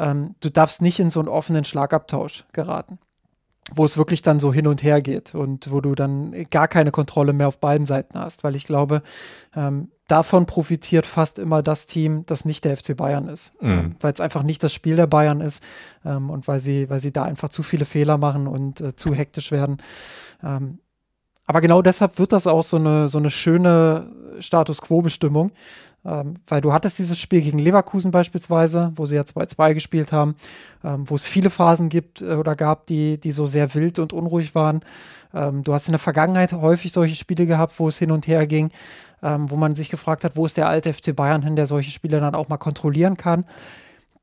B: ähm, du darfst nicht in so einen offenen Schlagabtausch geraten, wo es wirklich dann so hin und her geht und wo du dann gar keine Kontrolle mehr auf beiden Seiten hast, weil ich glaube, ähm, davon profitiert fast immer das Team, das nicht der FC Bayern ist, mhm. Ähm, weil es einfach nicht das Spiel der Bayern ist ähm, und weil sie, weil sie da einfach zu viele Fehler machen und äh, zu hektisch werden. Ähm, aber genau deshalb wird das auch so eine, so eine schöne Status Quo-Bestimmung, ähm, weil du hattest dieses Spiel gegen Leverkusen beispielsweise, wo sie ja 2-2 gespielt haben, ähm, wo es viele Phasen gibt äh, oder gab, die, die so sehr wild und unruhig waren. Ähm, du hast in der Vergangenheit häufig solche Spiele gehabt, wo es hin und her ging, ähm, wo man sich gefragt hat, wo ist der alte FC Bayern hin, der solche Spiele dann auch mal kontrollieren kann.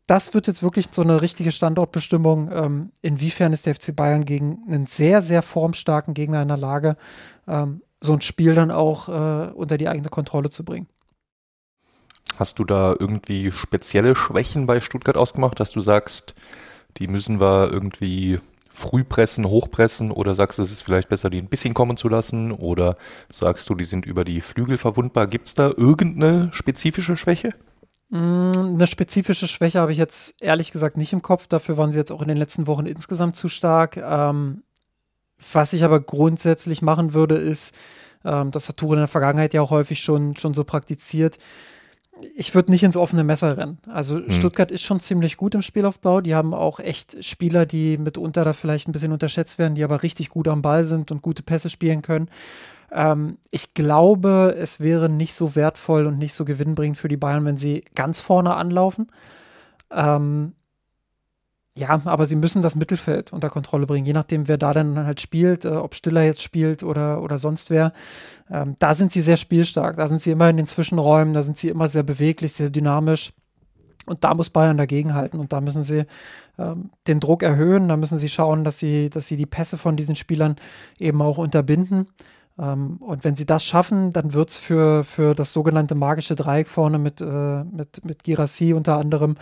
B: Das wird jetzt wirklich so eine richtige Standortbestimmung. Ähm, inwiefern ist der FC Bayern gegen einen sehr, sehr formstarken Gegner in der Lage, ähm, so ein Spiel dann auch äh, unter die eigene Kontrolle zu bringen?
C: Hast du da irgendwie spezielle Schwächen bei Stuttgart ausgemacht, dass du sagst, die müssen wir irgendwie früh pressen, hochpressen oder sagst du, es ist vielleicht besser, die ein bisschen kommen zu lassen oder sagst du, die sind über die Flügel verwundbar? Gibt es da irgendeine spezifische Schwäche?
B: Mm, eine spezifische Schwäche habe ich jetzt ehrlich gesagt nicht im Kopf. Dafür waren sie jetzt auch in den letzten Wochen insgesamt zu stark. Ähm, was ich aber grundsätzlich machen würde, ist, ähm, das hat Tour in der Vergangenheit ja auch häufig schon, schon so praktiziert, ich würde nicht ins offene Messer rennen. Also hm. Stuttgart ist schon ziemlich gut im Spielaufbau. Die haben auch echt Spieler, die mitunter da vielleicht ein bisschen unterschätzt werden, die aber richtig gut am Ball sind und gute Pässe spielen können. Ähm, ich glaube, es wäre nicht so wertvoll und nicht so gewinnbringend für die Bayern, wenn sie ganz vorne anlaufen. Ähm, ja, aber sie müssen das Mittelfeld unter Kontrolle bringen, je nachdem, wer da dann halt spielt, äh, ob Stiller jetzt spielt oder, oder sonst wer. Ähm, da sind sie sehr spielstark, da sind sie immer in den Zwischenräumen, da sind sie immer sehr beweglich, sehr dynamisch. Und da muss Bayern dagegenhalten und da müssen sie ähm, den Druck erhöhen, da müssen sie schauen, dass sie, dass sie die Pässe von diesen Spielern eben auch unterbinden. Ähm, und wenn sie das schaffen, dann wird es für, für das sogenannte magische Dreieck vorne mit, äh, mit, mit Girassi unter anderem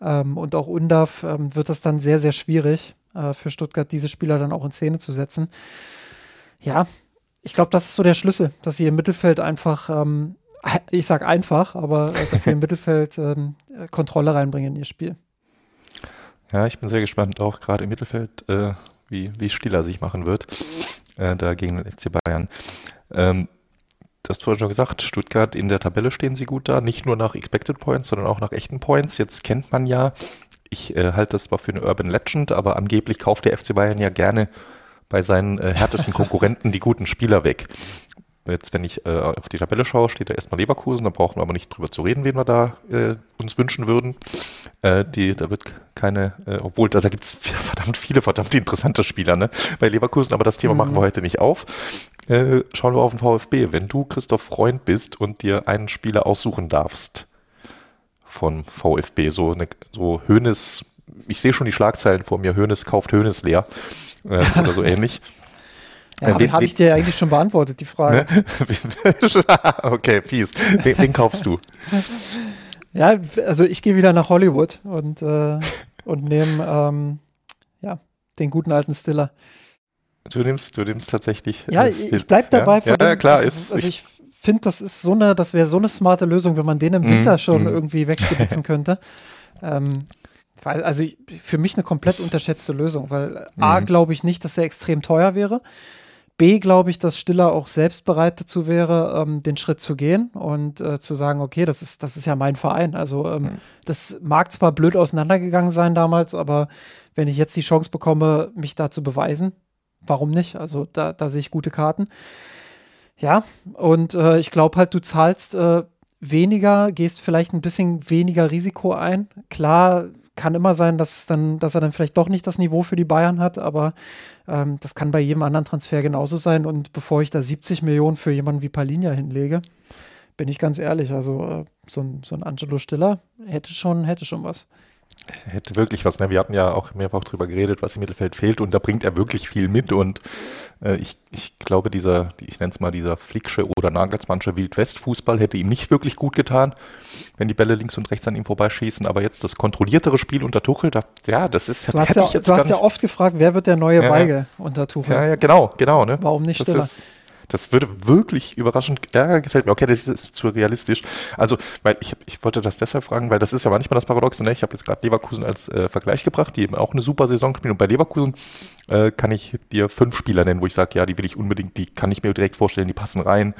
B: ähm, und auch Undav, ähm, wird das dann sehr, sehr schwierig äh, für Stuttgart, diese Spieler dann auch in Szene zu setzen. Ja, ich glaube, das ist so der Schlüssel, dass sie im Mittelfeld einfach, ähm, ich sage einfach, aber äh, dass sie im Mittelfeld ähm, Kontrolle reinbringen in ihr Spiel.
C: Ja, ich bin sehr gespannt, auch gerade im Mittelfeld, äh, wie, wie Stiller sich machen wird, äh, da gegen den FC Bayern. Ähm, du hast vorhin schon gesagt, Stuttgart in der Tabelle stehen sie gut da, nicht nur nach Expected Points, sondern auch nach echten Points. Jetzt kennt man ja, ich äh, halte das zwar für eine Urban Legend, aber angeblich kauft der FC Bayern ja gerne bei seinen äh, härtesten Konkurrenten die guten Spieler weg. Jetzt, wenn ich äh, auf die Tabelle schaue, steht da erstmal Leverkusen, da brauchen wir aber nicht drüber zu reden, wen wir da äh, uns wünschen würden. Äh, die, da wird keine, äh, obwohl da, da gibt es verdammt viele, verdammt interessante Spieler ne, bei Leverkusen, aber das Thema mhm. machen wir heute nicht auf. Äh, schauen wir auf den VfB. Wenn du Christoph Freund bist und dir einen Spieler aussuchen darfst von VfB, so, eine, so Hönes, ich sehe schon die Schlagzeilen vor mir, Hönes kauft Hönes leer äh, oder so ähnlich.
B: Ja, äh, habe hab ich dir eigentlich schon beantwortet, die Frage. Ne?
C: okay, fies. Wen, wen, kaufst du?
B: Ja, also ich gehe wieder nach Hollywood und, äh, und nehme ähm, ja, den guten alten Stiller.
C: Du nimmst, du nimmst tatsächlich.
B: Ja, ich, ich bleib dabei.
C: Ja, ja klar.
B: Also,
C: ist,
B: also ich, finde, das ist so eine, das wäre so eine smarte Lösung, wenn man den im Winter mm, schon mm. irgendwie wegspitzen könnte. Ähm, weil, also für mich eine komplett unterschätzte Lösung, weil mm. A, mhm. glaube ich nicht, dass er extrem teuer wäre. B, glaube ich, dass Stiller auch selbst bereit dazu wäre, ähm, den Schritt zu gehen und äh, zu sagen, okay, das ist, das ist ja mein Verein. Also ähm, mhm. das mag zwar blöd auseinandergegangen sein damals, aber wenn ich jetzt die Chance bekomme, mich da zu beweisen, warum nicht? Also da, da sehe ich gute Karten. Ja, und äh, ich glaube halt, du zahlst äh, weniger, gehst vielleicht ein bisschen weniger Risiko ein. Klar, kann immer sein, dass, dann, dass er dann vielleicht doch nicht das Niveau für die Bayern hat, aber ähm, das kann bei jedem anderen Transfer genauso sein. Und bevor ich da 70 Millionen für jemanden wie Palinja hinlege, bin ich ganz ehrlich, also äh, so, ein, so ein Angelo Stiller hätte schon, hätte schon was
C: hätte wirklich was. Ne? Wir hatten ja auch mehrfach drüber geredet, was im Mittelfeld fehlt und da bringt er wirklich viel mit und äh, ich, ich glaube, dieser, ich nenne es mal dieser Flicksche oder Nagelsmannsche Wildwest-Fußball hätte ihm nicht wirklich gut getan, wenn die Bälle links und rechts an ihm vorbeischießen, aber jetzt das kontrolliertere Spiel unter Tuchel, da, ja, das ist,
B: du hast, ja, du hast ja oft gefragt, wer wird der neue ja, Weige unter Tuchel?
C: Ja, ja, genau, genau. Ne?
B: Warum nicht Stiller?
C: Das würde wirklich überraschend, ja, gefällt mir. Okay, das ist zu realistisch. Also, weil ich, ich wollte das deshalb fragen, weil das ist ja manchmal das Paradoxe. Ne? Ich habe jetzt gerade Leverkusen als äh, Vergleich gebracht, die eben auch eine super Saison spielen. Und bei Leverkusen äh, kann ich dir fünf Spieler nennen, wo ich sage, ja, die will ich unbedingt, die kann ich mir direkt vorstellen, die passen rein.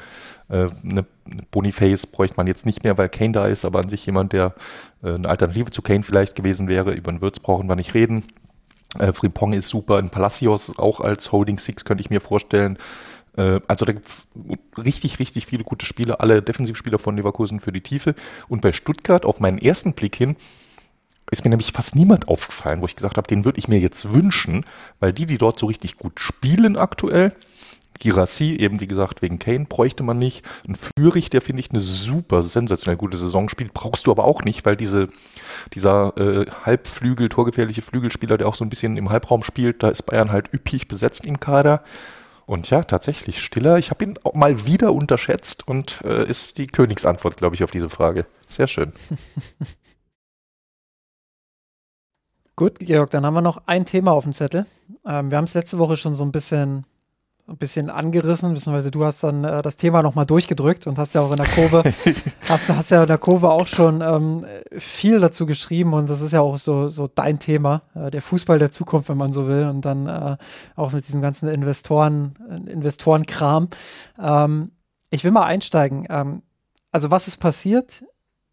C: Äh, eine Boniface bräuchte man jetzt nicht mehr, weil Kane da ist, aber an sich jemand, der äh, eine Alternative zu Kane vielleicht gewesen wäre. Über einen Würz brauchen wir nicht reden. Äh, Frimpong ist super, ein Palacios auch als Holding Six könnte ich mir vorstellen. Äh, also da gibt's richtig, richtig viele gute Spieler, alle Defensivspieler von Leverkusen für die Tiefe. Und bei Stuttgart, auf meinen ersten Blick hin, ist mir nämlich fast niemand aufgefallen, wo ich gesagt habe, den würde ich mir jetzt wünschen, weil die, die dort so richtig gut spielen aktuell, Girassi, eben wie gesagt, wegen Kane bräuchte man nicht. Ein Führig, der finde ich eine super, sensationell gute Saison spielt, brauchst du aber auch nicht, weil diese, dieser äh, Halbflügel, torgefährliche Flügelspieler, der auch so ein bisschen im Halbraum spielt, da ist Bayern halt üppig besetzt im Kader. Und ja, tatsächlich, Stiller, ich habe ihn auch mal wieder unterschätzt und äh, ist die Königsantwort, glaube ich, auf diese Frage. Sehr schön.
B: Gut, Georg, dann haben wir noch ein Thema auf dem Zettel. Ähm, wir haben es letzte Woche schon so ein bisschen ein bisschen angerissen, beziehungsweise du hast dann äh, das Thema nochmal durchgedrückt und hast ja auch in der Kurve, hast, hast ja in der Kurve auch schon ähm, viel dazu geschrieben und das ist ja auch so, so dein Thema, äh, der Fußball der Zukunft, wenn man so will, und dann äh, auch mit diesem ganzen Investoren, Investorenkram. Ähm, ich will mal einsteigen. Ähm, also was ist passiert?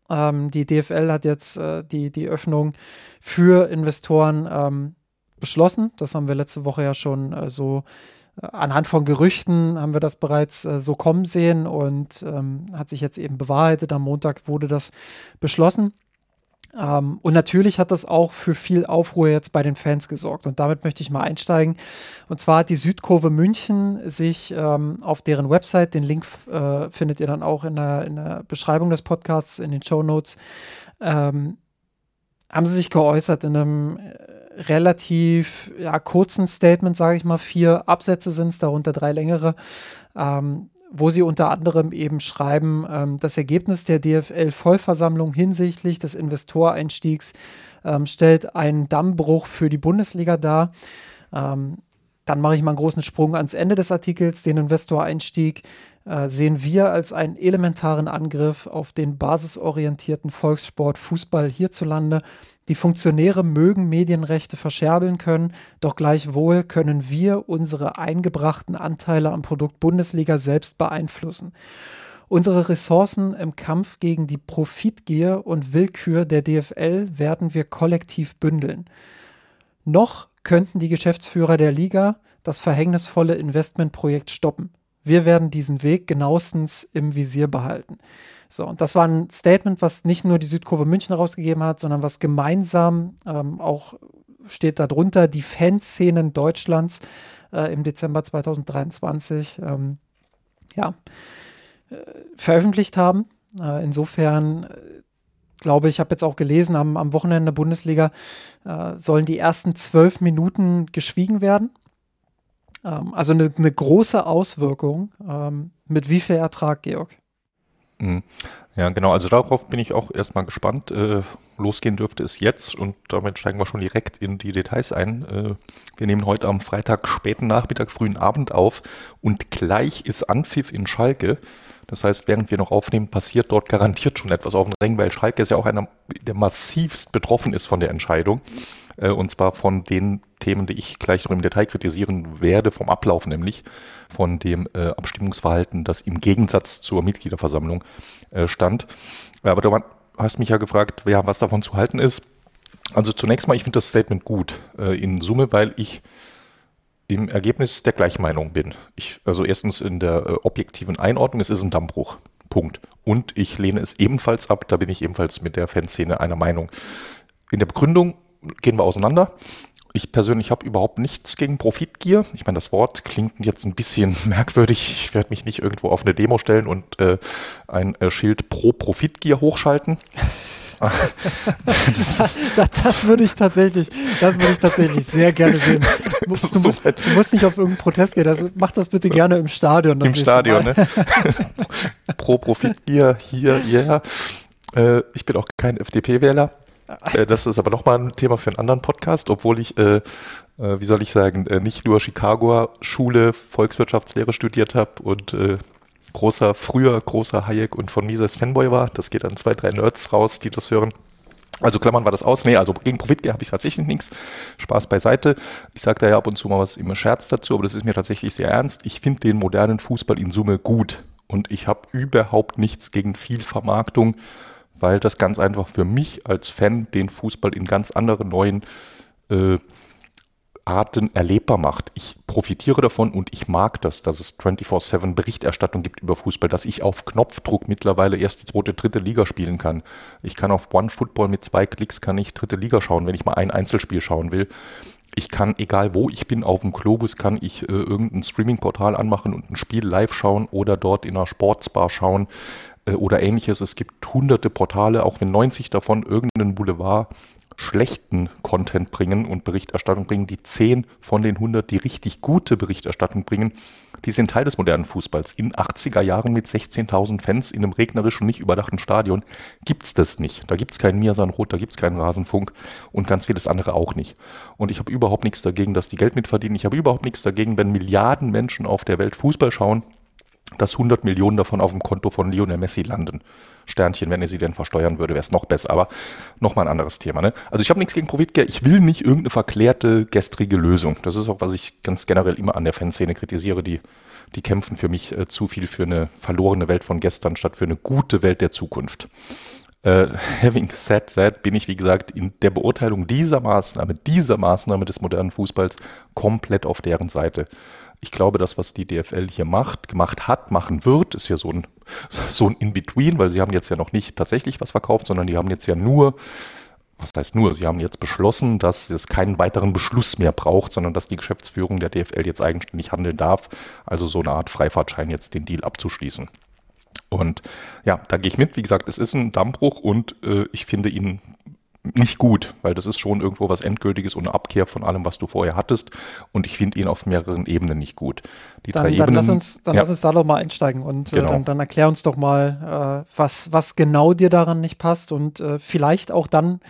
B: Ähm, die DFL hat jetzt äh, die, die Öffnung für Investoren ähm, beschlossen. Das haben wir letzte Woche ja schon äh, so anhand von Gerüchten haben wir das bereits äh, so kommen sehen und ähm, hat sich jetzt eben bewahrheitet. Am Montag wurde das beschlossen. Ähm, und natürlich hat das auch für viel Aufruhr jetzt bei den Fans gesorgt. Und damit möchte ich mal einsteigen. Und zwar hat die Südkurve München sich ähm, auf deren Website, den Link äh, findet ihr dann auch in der, in der, Beschreibung des Podcasts, in den Show Notes, ähm, haben sie sich geäußert in einem relativ ja, kurzen Statement, sage ich mal, vier Absätze sind es, darunter drei längere, ähm, wo sie unter anderem eben schreiben, ähm, das Ergebnis der DFL-Vollversammlung hinsichtlich des Investoreinstiegs ähm, stellt einen Dammbruch für die Bundesliga dar. Ähm, dann mache ich mal einen großen Sprung ans Ende des Artikels. Den Investoreinstieg äh, sehen wir als einen elementaren Angriff auf den basisorientierten Volkssport Fußball hierzulande. Die Funktionäre mögen Medienrechte verscherbeln können, doch gleichwohl können wir unsere eingebrachten Anteile am Produkt Bundesliga selbst beeinflussen. Unsere Ressourcen im Kampf gegen die Profitgier und Willkür der DFL werden wir kollektiv bündeln. Noch könnten die Geschäftsführer der Liga das verhängnisvolle Investmentprojekt stoppen. Wir werden diesen Weg genauestens im Visier behalten. So, und das war ein Statement, was nicht nur die Südkurve München rausgegeben hat, sondern was gemeinsam ähm, auch steht darunter, die Fanszenen Deutschlands äh, im Dezember 2023 ähm, ja, äh, veröffentlicht haben. Äh, insofern äh, glaube ich, habe jetzt auch gelesen, am, am Wochenende Bundesliga äh, sollen die ersten zwölf Minuten geschwiegen werden. Ähm, also eine, eine, große Auswirkung. Ähm, mit wie viel Ertrag, Georg?
C: Mhm. Ja, genau. Also darauf bin ich auch erstmal gespannt. Äh, losgehen dürfte es jetzt und damit steigen wir schon direkt in die Details ein. Äh, wir nehmen heute am Freitag späten Nachmittag, frühen Abend auf und gleich ist Anpfiff in Schalke. Das heißt, während wir noch aufnehmen, passiert dort garantiert schon etwas auf dem Ring, weil Schalke ist ja auch einer, der massivst betroffen ist von der Entscheidung. Äh, und zwar von den Themen, die ich gleich noch im Detail kritisieren werde, vom Ablauf nämlich, von dem äh, Abstimmungsverhalten, das im Gegensatz zur Mitgliederversammlung äh, stand. Aber du hast mich ja gefragt, was davon zu halten ist. Also zunächst mal, ich finde das Statement gut in Summe, weil ich im Ergebnis der Gleichmeinung bin. Ich, also erstens in der äh, objektiven Einordnung, es ist ein Dammbruch. Punkt. Und ich lehne es ebenfalls ab, da bin ich ebenfalls mit der Fanszene einer Meinung. In der Begründung gehen wir auseinander. Ich persönlich habe überhaupt nichts gegen Profitgier. Ich meine, das Wort klingt jetzt ein bisschen merkwürdig. Ich werde mich nicht irgendwo auf eine Demo stellen und äh, ein äh, Schild pro Profitgier hochschalten.
B: das, das, das, würde ich tatsächlich, das würde ich tatsächlich sehr gerne sehen. Du, musst, du musst, du musst nicht auf irgendeinen Protest gehen. Das, mach das bitte gerne im Stadion.
C: Im Stadion, ne? Pro Profitgier, hier, yeah. Äh, ich bin auch kein FDP-Wähler. Äh, das ist aber nochmal ein Thema für einen anderen Podcast, obwohl ich, äh, äh, wie soll ich sagen, äh, nicht nur Chicagoer Schule Volkswirtschaftslehre studiert habe und großer, früher großer Hayek und von Mises Fanboy war. Das geht an zwei, drei Nerds raus, die das hören. Also klammern wir das aus. Nee, also gegen Profitgier habe ich tatsächlich nichts. Spaß beiseite. Ich sage da ja ab und zu mal was immer Scherz dazu, aber das ist mir tatsächlich sehr ernst. Ich finde den modernen Fußball in Summe gut. Und ich habe überhaupt nichts gegen viel Vermarktung weil das ganz einfach für mich als Fan den Fußball in ganz anderen neuen äh, Arten erlebbar macht. Ich profitiere davon und ich mag das, dass es 24-7 Berichterstattung gibt über Fußball, dass ich auf Knopfdruck mittlerweile erst die zweite, dritte Liga spielen kann. Ich kann auf One Football mit zwei Klicks kann ich dritte Liga schauen, wenn ich mal ein Einzelspiel schauen will. Ich kann, egal wo ich bin, auf dem Globus kann ich äh, irgendein Streaming-Portal anmachen und ein Spiel live schauen oder dort in einer Sportsbar schauen. Äh, oder ähnliches. Es gibt hunderte Portale, auch wenn 90 davon irgendeinen Boulevard schlechten Content bringen und Berichterstattung bringen, die 10 von den 100, die richtig gute Berichterstattung bringen, die sind Teil des modernen Fußballs. In 80er Jahren mit 16.000 Fans in einem regnerischen, nicht überdachten Stadion gibt's das nicht. Da gibt's keinen Mirsan Rot, da gibt's keinen Rasenfunk und ganz vieles andere auch nicht. Und ich habe überhaupt nichts dagegen, dass die Geld mitverdienen. Ich habe überhaupt nichts dagegen, wenn Milliarden Menschen auf der Welt Fußball schauen dass 100 Millionen davon auf dem Konto von Lionel Messi landen. Sternchen, wenn er sie denn versteuern würde, wäre es noch besser. Aber nochmal ein anderes Thema. Ne? Also ich habe nichts gegen Profitgeld. Ich will nicht irgendeine verklärte, gestrige Lösung. Das ist auch, was ich ganz generell immer an der Fanszene kritisiere. Die, die kämpfen für mich äh, zu viel für eine verlorene Welt von gestern statt für eine gute Welt der Zukunft. Äh, having said that, bin ich, wie gesagt, in der Beurteilung dieser Maßnahme, dieser Maßnahme des modernen Fußballs komplett auf deren Seite ich glaube, das, was die DFL hier macht, gemacht hat, machen wird, ist ja so ein, so ein In-Between, weil sie haben jetzt ja noch nicht tatsächlich was verkauft, sondern die haben jetzt ja nur, was heißt nur, sie haben jetzt beschlossen, dass es keinen weiteren Beschluss mehr braucht, sondern dass die Geschäftsführung der DFL jetzt eigenständig handeln darf. Also so eine Art Freifahrtschein jetzt den Deal abzuschließen. Und ja, da gehe ich mit. Wie gesagt, es ist ein Dammbruch und äh, ich finde ihn nicht gut, weil das ist schon irgendwo was Endgültiges und eine Abkehr von allem, was du vorher hattest. Und ich finde ihn auf mehreren Ebenen nicht gut.
B: Die dann, drei dann Ebenen. Lass uns, dann ja. lass uns da doch mal einsteigen und äh, genau. äh, dann, dann, erklär uns doch mal, äh, was, was genau dir daran nicht passt und äh, vielleicht auch dann,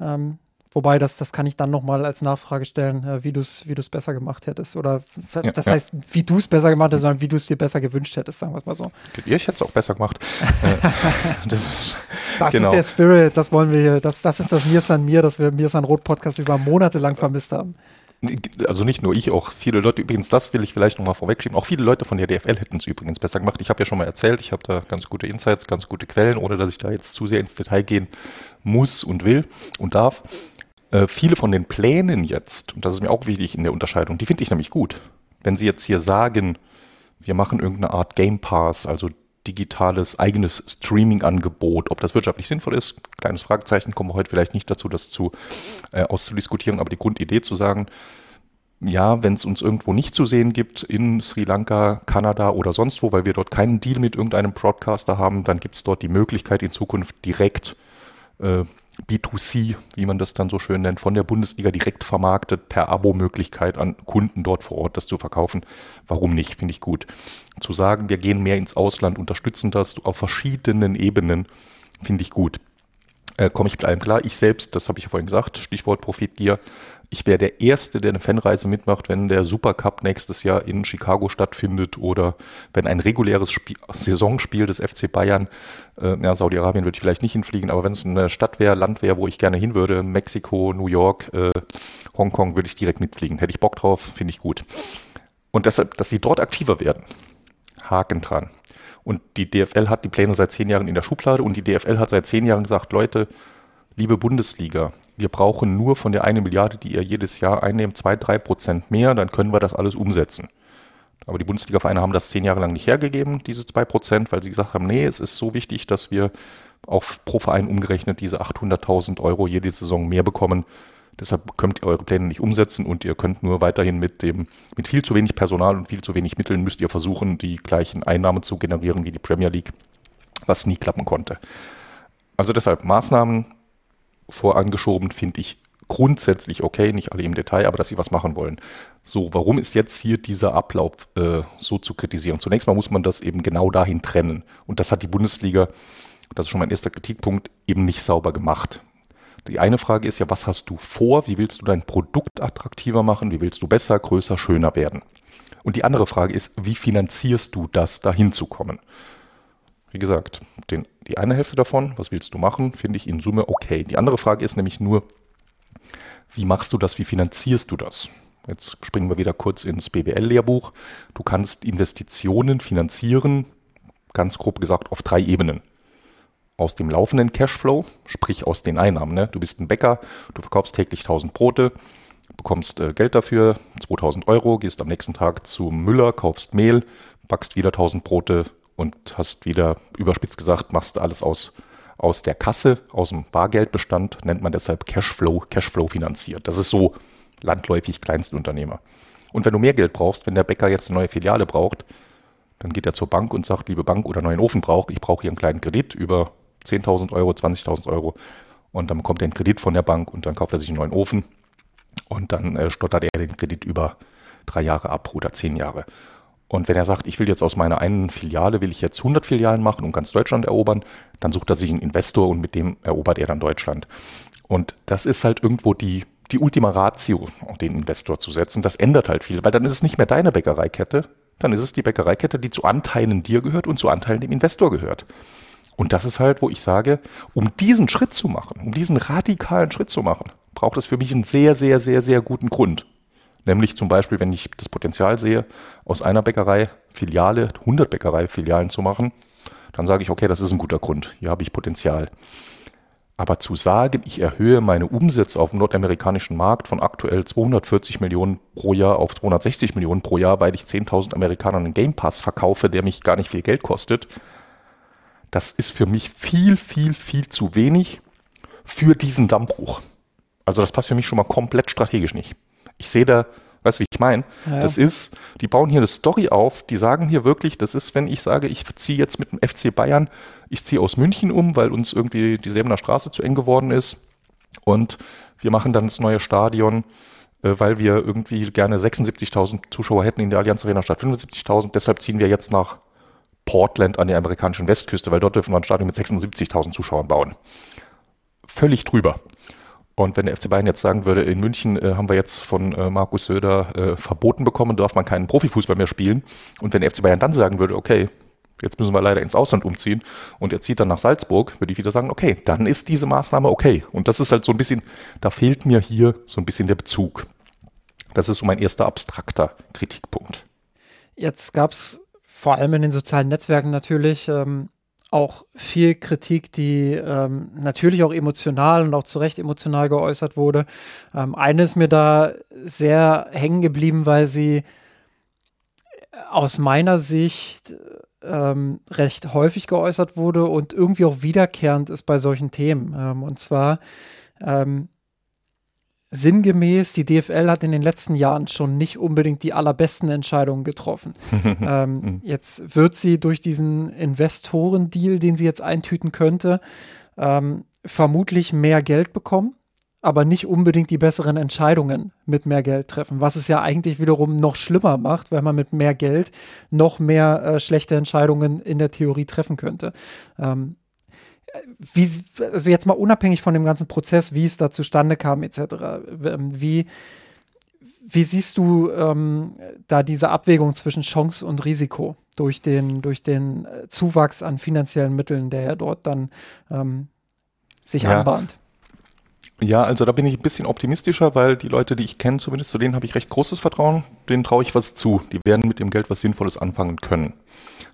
B: ähm, Wobei, das, das kann ich dann nochmal als Nachfrage stellen, äh, wie du es wie besser gemacht hättest. Oder ja, das ja. heißt, wie du es besser gemacht hättest, sondern wie du es dir besser gewünscht hättest, sagen wir es mal so.
C: Ja, ich hätte es auch besser gemacht.
B: Äh, das, das genau. ist der Spirit, das wollen wir hier, das, das ist das Mir San Mir, das wir Mir San Rot Podcast über Monate lang vermisst haben.
C: Also nicht nur ich, auch viele Leute, übrigens, das will ich vielleicht nochmal vorwegschieben, auch viele Leute von der DFL hätten es übrigens besser gemacht. Ich habe ja schon mal erzählt, ich habe da ganz gute Insights, ganz gute Quellen, ohne dass ich da jetzt zu sehr ins Detail gehen muss und will und darf. Äh, viele von den Plänen jetzt, und das ist mir auch wichtig in der Unterscheidung, die finde ich nämlich gut. Wenn Sie jetzt hier sagen, wir machen irgendeine Art Game Pass, also digitales eigenes Streaming-Angebot, ob das wirtschaftlich sinnvoll ist, kleines Fragezeichen, kommen wir heute vielleicht nicht dazu, das zu äh, auszudiskutieren, aber die Grundidee zu sagen, ja, wenn es uns irgendwo nicht zu sehen gibt, in Sri Lanka, Kanada oder sonst wo, weil wir dort keinen Deal mit irgendeinem Broadcaster haben, dann gibt es dort die Möglichkeit in Zukunft direkt äh, B2C, wie man das dann so schön nennt, von der Bundesliga direkt vermarktet, per Abo-Möglichkeit an Kunden dort vor Ort das zu verkaufen. Warum nicht? Finde ich gut. Zu sagen, wir gehen mehr ins Ausland, unterstützen das auf verschiedenen Ebenen, finde ich gut. Äh, Komme ich mit allem klar. Ich selbst, das habe ich ja vorhin gesagt, Stichwort Profitgier, ich wäre der Erste, der eine Fanreise mitmacht, wenn der Supercup nächstes Jahr in Chicago stattfindet oder wenn ein reguläres Spiel, Saisonspiel des FC Bayern, äh, ja, Saudi-Arabien würde ich vielleicht nicht hinfliegen, aber wenn es eine Stadt wäre, Land wäre, wo ich gerne hin würde, Mexiko, New York, äh, Hongkong, würde ich direkt mitfliegen. Hätte ich Bock drauf, finde ich gut. Und deshalb, dass sie dort aktiver werden, Haken dran. Und die DFL hat die Pläne seit zehn Jahren in der Schublade und die DFL hat seit zehn Jahren gesagt, Leute, liebe Bundesliga, wir brauchen nur von der eine Milliarde, die ihr jedes Jahr einnehmt, zwei, drei Prozent mehr, dann können wir das alles umsetzen. Aber die Bundesliga-Vereine haben das zehn Jahre lang nicht hergegeben, diese zwei Prozent, weil sie gesagt haben, nee, es ist so wichtig, dass wir auf pro Verein umgerechnet diese 800.000 Euro jede Saison mehr bekommen. Deshalb könnt ihr eure Pläne nicht umsetzen und ihr könnt nur weiterhin mit dem, mit viel zu wenig Personal und viel zu wenig Mitteln müsst ihr versuchen, die gleichen Einnahmen zu generieren wie die Premier League, was nie klappen konnte. Also deshalb Maßnahmen vorangeschoben, finde ich grundsätzlich okay, nicht alle im Detail, aber dass sie was machen wollen. So, warum ist jetzt hier dieser Ablauf äh, so zu kritisieren? Zunächst mal muss man das eben genau dahin trennen. Und das hat die Bundesliga, das ist schon mein erster Kritikpunkt, eben nicht sauber gemacht. Die eine Frage ist ja, was hast du vor? Wie willst du dein Produkt attraktiver machen? Wie willst du besser, größer, schöner werden? Und die andere Frage ist, wie finanzierst du das, dahin zu kommen? Wie gesagt, den, die eine Hälfte davon, was willst du machen, finde ich in Summe okay. Die andere Frage ist nämlich nur, wie machst du das, wie finanzierst du das? Jetzt springen wir wieder kurz ins BWL-Lehrbuch. Du kannst Investitionen finanzieren, ganz grob gesagt, auf drei Ebenen. Aus dem laufenden Cashflow, sprich aus den Einnahmen. Ne? Du bist ein Bäcker, du verkaufst täglich 1000 Brote, bekommst äh, Geld dafür, 2000 Euro, gehst am nächsten Tag zum Müller, kaufst Mehl, backst wieder 1000 Brote, und hast wieder überspitzt gesagt, machst alles aus, aus der Kasse, aus dem Bargeldbestand, nennt man deshalb Cashflow, Cashflow finanziert. Das ist so landläufig Kleinstunternehmer. Und wenn du mehr Geld brauchst, wenn der Bäcker jetzt eine neue Filiale braucht, dann geht er zur Bank und sagt, liebe Bank oder neuen Ofen braucht, ich brauche hier einen kleinen Kredit über 10.000 Euro, 20.000 Euro. Und dann bekommt er einen Kredit von der Bank und dann kauft er sich einen neuen Ofen und dann äh, stottert er den Kredit über drei Jahre ab oder zehn Jahre. Und wenn er sagt, ich will jetzt aus meiner einen Filiale, will ich jetzt 100 Filialen machen und ganz Deutschland erobern, dann sucht er sich einen Investor und mit dem erobert er dann Deutschland. Und das ist halt irgendwo die, die Ultima Ratio, den Investor zu setzen. Das ändert halt viel, weil dann ist es nicht mehr deine Bäckereikette, dann ist es die Bäckereikette, die zu Anteilen dir gehört und zu Anteilen dem Investor gehört. Und das ist halt, wo ich sage, um diesen Schritt zu machen, um diesen radikalen Schritt zu machen, braucht es für mich einen sehr, sehr, sehr, sehr guten Grund. Nämlich zum Beispiel, wenn ich das Potenzial sehe, aus einer Bäckerei Filiale, 100 Bäckerei-Filialen zu machen, dann sage ich, okay, das ist ein guter Grund. Hier habe ich Potenzial. Aber zu sagen, ich erhöhe meine Umsätze auf dem nordamerikanischen Markt von aktuell 240 Millionen pro Jahr auf 260 Millionen pro Jahr, weil ich 10.000 Amerikanern einen Game Pass verkaufe, der mich gar nicht viel Geld kostet, das ist für mich viel, viel, viel zu wenig für diesen Dammbruch. Also das passt für mich schon mal komplett strategisch nicht. Ich sehe da, weißt du, wie ich meine? Ja, Das ist, die bauen hier eine Story auf, die sagen hier wirklich, das ist, wenn ich sage, ich ziehe jetzt mit dem FC Bayern, ich ziehe aus München um, weil uns irgendwie die Säbener Straße zu eng geworden ist Und wir machen dann das neue Stadion, äh, weil wir irgendwie gerne 76.000 Zuschauer hätten in der Allianz Arena statt 75.000. Deshalb ziehen wir jetzt nach Portland an der amerikanischen Westküste, weil dort dürfen wir ein Stadion mit 76.000 Zuschauern bauen. Völlig drüber. Und wenn der FC Bayern jetzt sagen würde, in München äh, haben wir jetzt von äh, Markus Söder äh, verboten bekommen, darf man keinen Profifußball mehr spielen. Und wenn der FC Bayern dann sagen würde, okay, jetzt müssen wir leider ins Ausland umziehen und er zieht dann nach Salzburg, würde ich wieder sagen, okay, dann ist diese Maßnahme okay. Und das ist halt so ein bisschen, da fehlt mir hier so ein bisschen der Bezug. Das ist so mein erster abstrakter Kritikpunkt.
B: Jetzt gab es vor allem in den sozialen Netzwerken natürlich ähm, auch viel Kritik, die ähm, natürlich auch emotional und auch zu Recht emotional geäußert wurde. Ähm, eine ist mir da sehr hängen geblieben, weil sie aus meiner Sicht ähm, recht häufig geäußert wurde und irgendwie auch wiederkehrend ist bei solchen Themen. Ähm, und zwar ähm, sinngemäß, die DFL hat in den letzten Jahren schon nicht unbedingt die allerbesten Entscheidungen getroffen. ähm, jetzt wird sie durch diesen Investorendeal, den sie jetzt eintüten könnte, ähm, vermutlich mehr Geld bekommen, aber nicht unbedingt die besseren Entscheidungen mit mehr Geld treffen, was es ja eigentlich wiederum noch schlimmer macht, weil man mit mehr Geld noch mehr äh, schlechte Entscheidungen in der Theorie treffen könnte. Ähm, wie, also jetzt mal unabhängig von dem ganzen Prozess, wie es da zustande kam, etc., ähm, wie, wie siehst du ähm, da diese Abwägung zwischen Chance und Risiko durch den, durch den äh, Zuwachs an finanziellen Mitteln, der ja dort dann ähm, sich ja. anbahnt?
C: Ja, also da bin ich ein bisschen optimistischer, weil die Leute, die ich kenne, zumindest zu denen habe ich recht großes Vertrauen, denen traue ich was zu. Die werden mit dem Geld was Sinnvolles anfangen können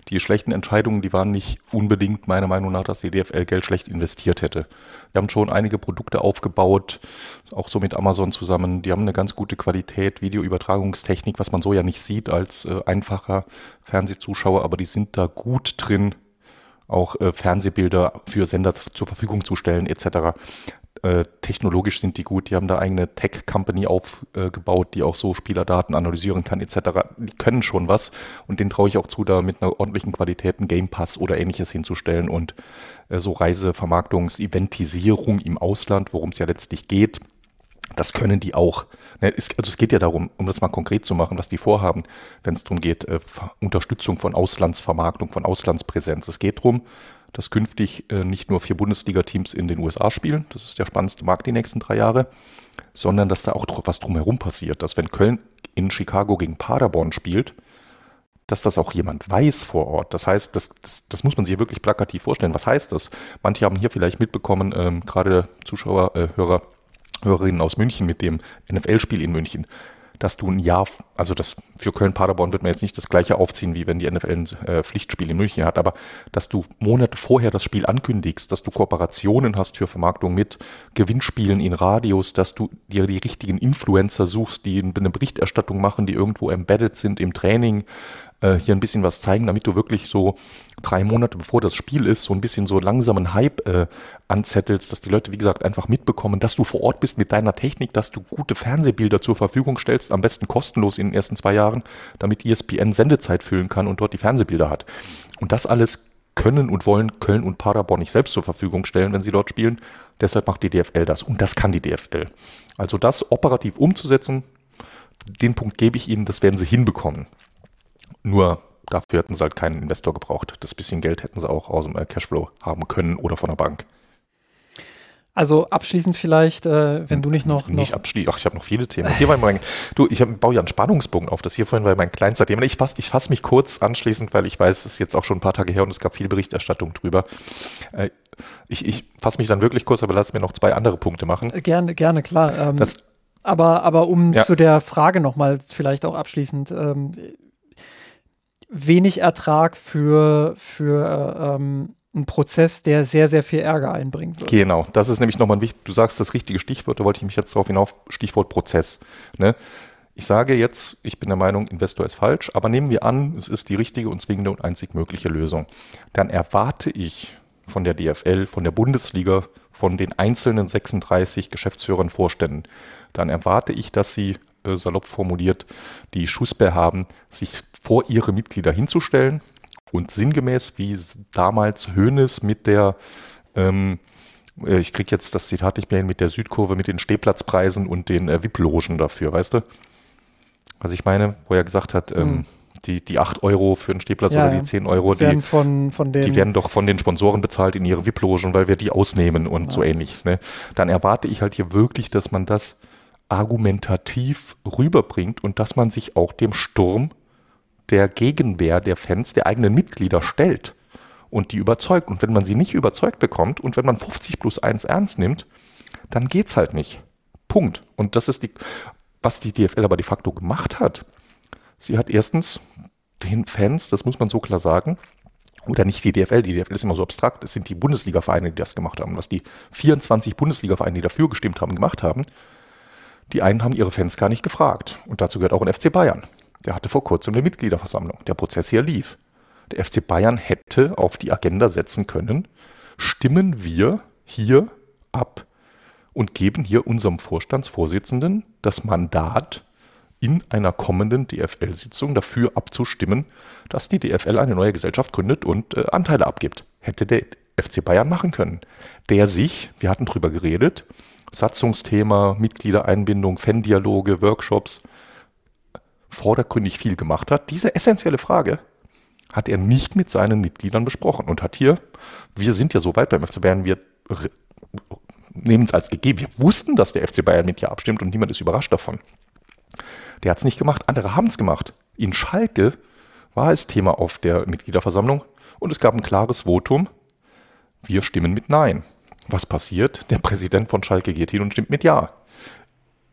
C: die schlechten Entscheidungen, die waren nicht unbedingt meiner Meinung nach, dass die DFL Geld schlecht investiert hätte. Wir haben schon einige Produkte aufgebaut, auch so mit Amazon zusammen. Die haben eine ganz gute Qualität, Videoübertragungstechnik, was man so ja nicht sieht als äh, einfacher Fernsehzuschauer, aber die sind da gut drin, auch äh, Fernsehbilder für Sender zur Verfügung zu stellen etc. Äh, technologisch sind die gut, die haben da eigene Tech-Company aufgebaut, die auch so Spielerdaten analysieren kann, etc. Die können schon was und denen traue ich auch zu, da mit einer ordentlichen Qualität einen Game Pass oder ähnliches hinzustellen und äh, so Reisevermarktungs-, Eventisierung im Ausland, worum es ja letztlich geht. Das können die auch. Ne, also es geht ja darum, um das mal konkret zu machen, was die vorhaben, wenn es darum geht, äh, Unterstützung von Auslandsvermarktung, von Auslandspräsenz. Es geht darum, dass künftig äh, nicht nur vier Bundesliga-Teams in den USA spielen, das ist der spannendste Markt die nächsten drei Jahre, sondern dass da auch was drumherum passiert, dass wenn Köln in Chicago gegen Paderborn spielt, dass das auch jemand weiß vor Ort. Das heißt, das, das, das muss man sich wirklich plakativ vorstellen. Was heißt das? Manche haben hier vielleicht mitbekommen, ähm, gerade Zuschauer, äh, Hörer, Hörerinnen aus München mit dem NFL-Spiel in München dass du ein Jahr, also das für Köln-Paderborn wird man jetzt nicht das gleiche aufziehen, wie wenn die NFL ein äh, Pflichtspiel in München hat, aber dass du Monate vorher das Spiel ankündigst, dass du Kooperationen hast für Vermarktung mit Gewinnspielen in Radios, dass du dir die richtigen Influencer suchst, die eine Berichterstattung machen, die irgendwo embedded sind im Training, äh, hier ein bisschen was zeigen, damit du wirklich so drei Monate bevor das Spiel ist, so ein bisschen so langsamen Hype äh, anzettelst, dass die Leute, wie gesagt, einfach mitbekommen, dass du vor Ort bist mit deiner Technik, dass du gute Fernsehbilder zur Verfügung stellst, am besten kostenlos in den ersten zwei Jahren, damit ESPN Sendezeit füllen kann und dort die Fernsehbilder hat. Und das alles können und wollen Köln und Paderborn nicht selbst zur Verfügung stellen, wenn sie dort spielen. Deshalb macht die DFL das. Und das kann die DFL. Also das operativ umzusetzen, den Punkt gebe ich Ihnen, das werden sie hinbekommen. Nur dafür hätten sie halt keinen Investor gebraucht. Das bisschen Geld hätten sie auch aus dem äh, Cashflow haben können oder von der Bank.
B: Also abschließend vielleicht, äh, wenn du nicht noch.
C: Nicht noch abschließend, ach, ich habe noch viele Themen. Das hier war mein, du, ich hab, baue ja einen Spannungsbogen auf. Das hier vorhin war mein kleinster Thema. Ich fasse ich fass mich kurz anschließend, weil ich weiß, es ist jetzt auch schon ein paar Tage her und es gab viel Berichterstattung drüber. Äh, ich ich fasse mich dann wirklich kurz, aber lass mir noch zwei andere Punkte machen.
B: Äh, gerne, gerne, klar. Ähm, das, aber, aber um ja. zu der Frage nochmal vielleicht auch abschließend. Ähm, wenig Ertrag für, für ähm, einen Prozess, der sehr, sehr viel Ärger einbringen wird.
C: Genau, das ist nämlich nochmal ein wichtig, du sagst das richtige Stichwort, da wollte ich mich jetzt darauf hinauf, Stichwort Prozess. Ne? Ich sage jetzt, ich bin der Meinung, Investor ist falsch, aber nehmen wir an, es ist die richtige und zwingende und einzig mögliche Lösung. Dann erwarte ich von der DFL, von der Bundesliga, von den einzelnen 36 Geschäftsführern, Vorständen, dann erwarte ich, dass sie äh, salopp formuliert, die Schussbär haben, sich vor ihre Mitglieder hinzustellen und sinngemäß, wie damals Hoeneß mit der ähm, äh, ich kriege jetzt das Zitat nicht mehr hin mit der Südkurve, mit den Stehplatzpreisen und den äh, VIP-Logen dafür, weißt du? Was ich meine, wo er gesagt hat, ähm,
B: Hm.
C: die, die 8 Euro für einen Stehplatz
B: Ja,
C: oder
B: ja.
C: die 10 Euro,
B: werden
C: die,
B: von, von den.
C: die werden doch von den Sponsoren bezahlt in ihre VIP-Logen, weil wir die ausnehmen und so ähnlich. Ne? Dann erwarte ich halt hier wirklich, dass man das argumentativ rüberbringt und dass man sich auch dem Sturm der Gegenwehr der Fans, der eigenen Mitglieder stellt und die überzeugt. Und wenn man sie nicht überzeugt bekommt und wenn man 50 plus 1 ernst nimmt, dann geht's halt nicht. Punkt. Und das ist die, was die DFL aber de facto gemacht hat. Sie hat erstens den Fans, das muss man so klar sagen, oder nicht die DFL, die DFL ist immer so abstrakt, es sind die Bundesliga-Vereine, die das gemacht haben. Was die 24 Bundesliga-Vereine, die dafür gestimmt haben, gemacht haben, die einen haben ihre Fans gar nicht gefragt. Und dazu gehört auch ein FC Bayern. Der hatte vor kurzem eine Mitgliederversammlung. Der Prozess hier lief. Der FC Bayern hätte auf die Agenda setzen können, stimmen wir hier ab und geben hier unserem Vorstandsvorsitzenden das Mandat, in einer kommenden DFL-Sitzung dafür abzustimmen, dass die DFL eine neue Gesellschaft gründet und äh, Anteile abgibt. Hätte der FC Bayern machen können. Der sich, wir hatten drüber geredet, Satzungsthema, Mitgliedereinbindung, Fan-Dialoge, Workshops, vordergründig viel gemacht hat. Diese essentielle Frage hat er nicht mit seinen Mitgliedern besprochen und hat hier, wir sind ja so weit beim FC Bayern, wir nehmen es als gegeben. Wir wussten, dass der FC Bayern mit ja abstimmt und niemand ist überrascht davon. Der hat es nicht gemacht, andere haben es gemacht. In Schalke war es Thema auf der Mitgliederversammlung und es gab ein klares Votum, wir stimmen mit Nein. Was passiert? Der Präsident von Schalke geht hin und stimmt mit Ja.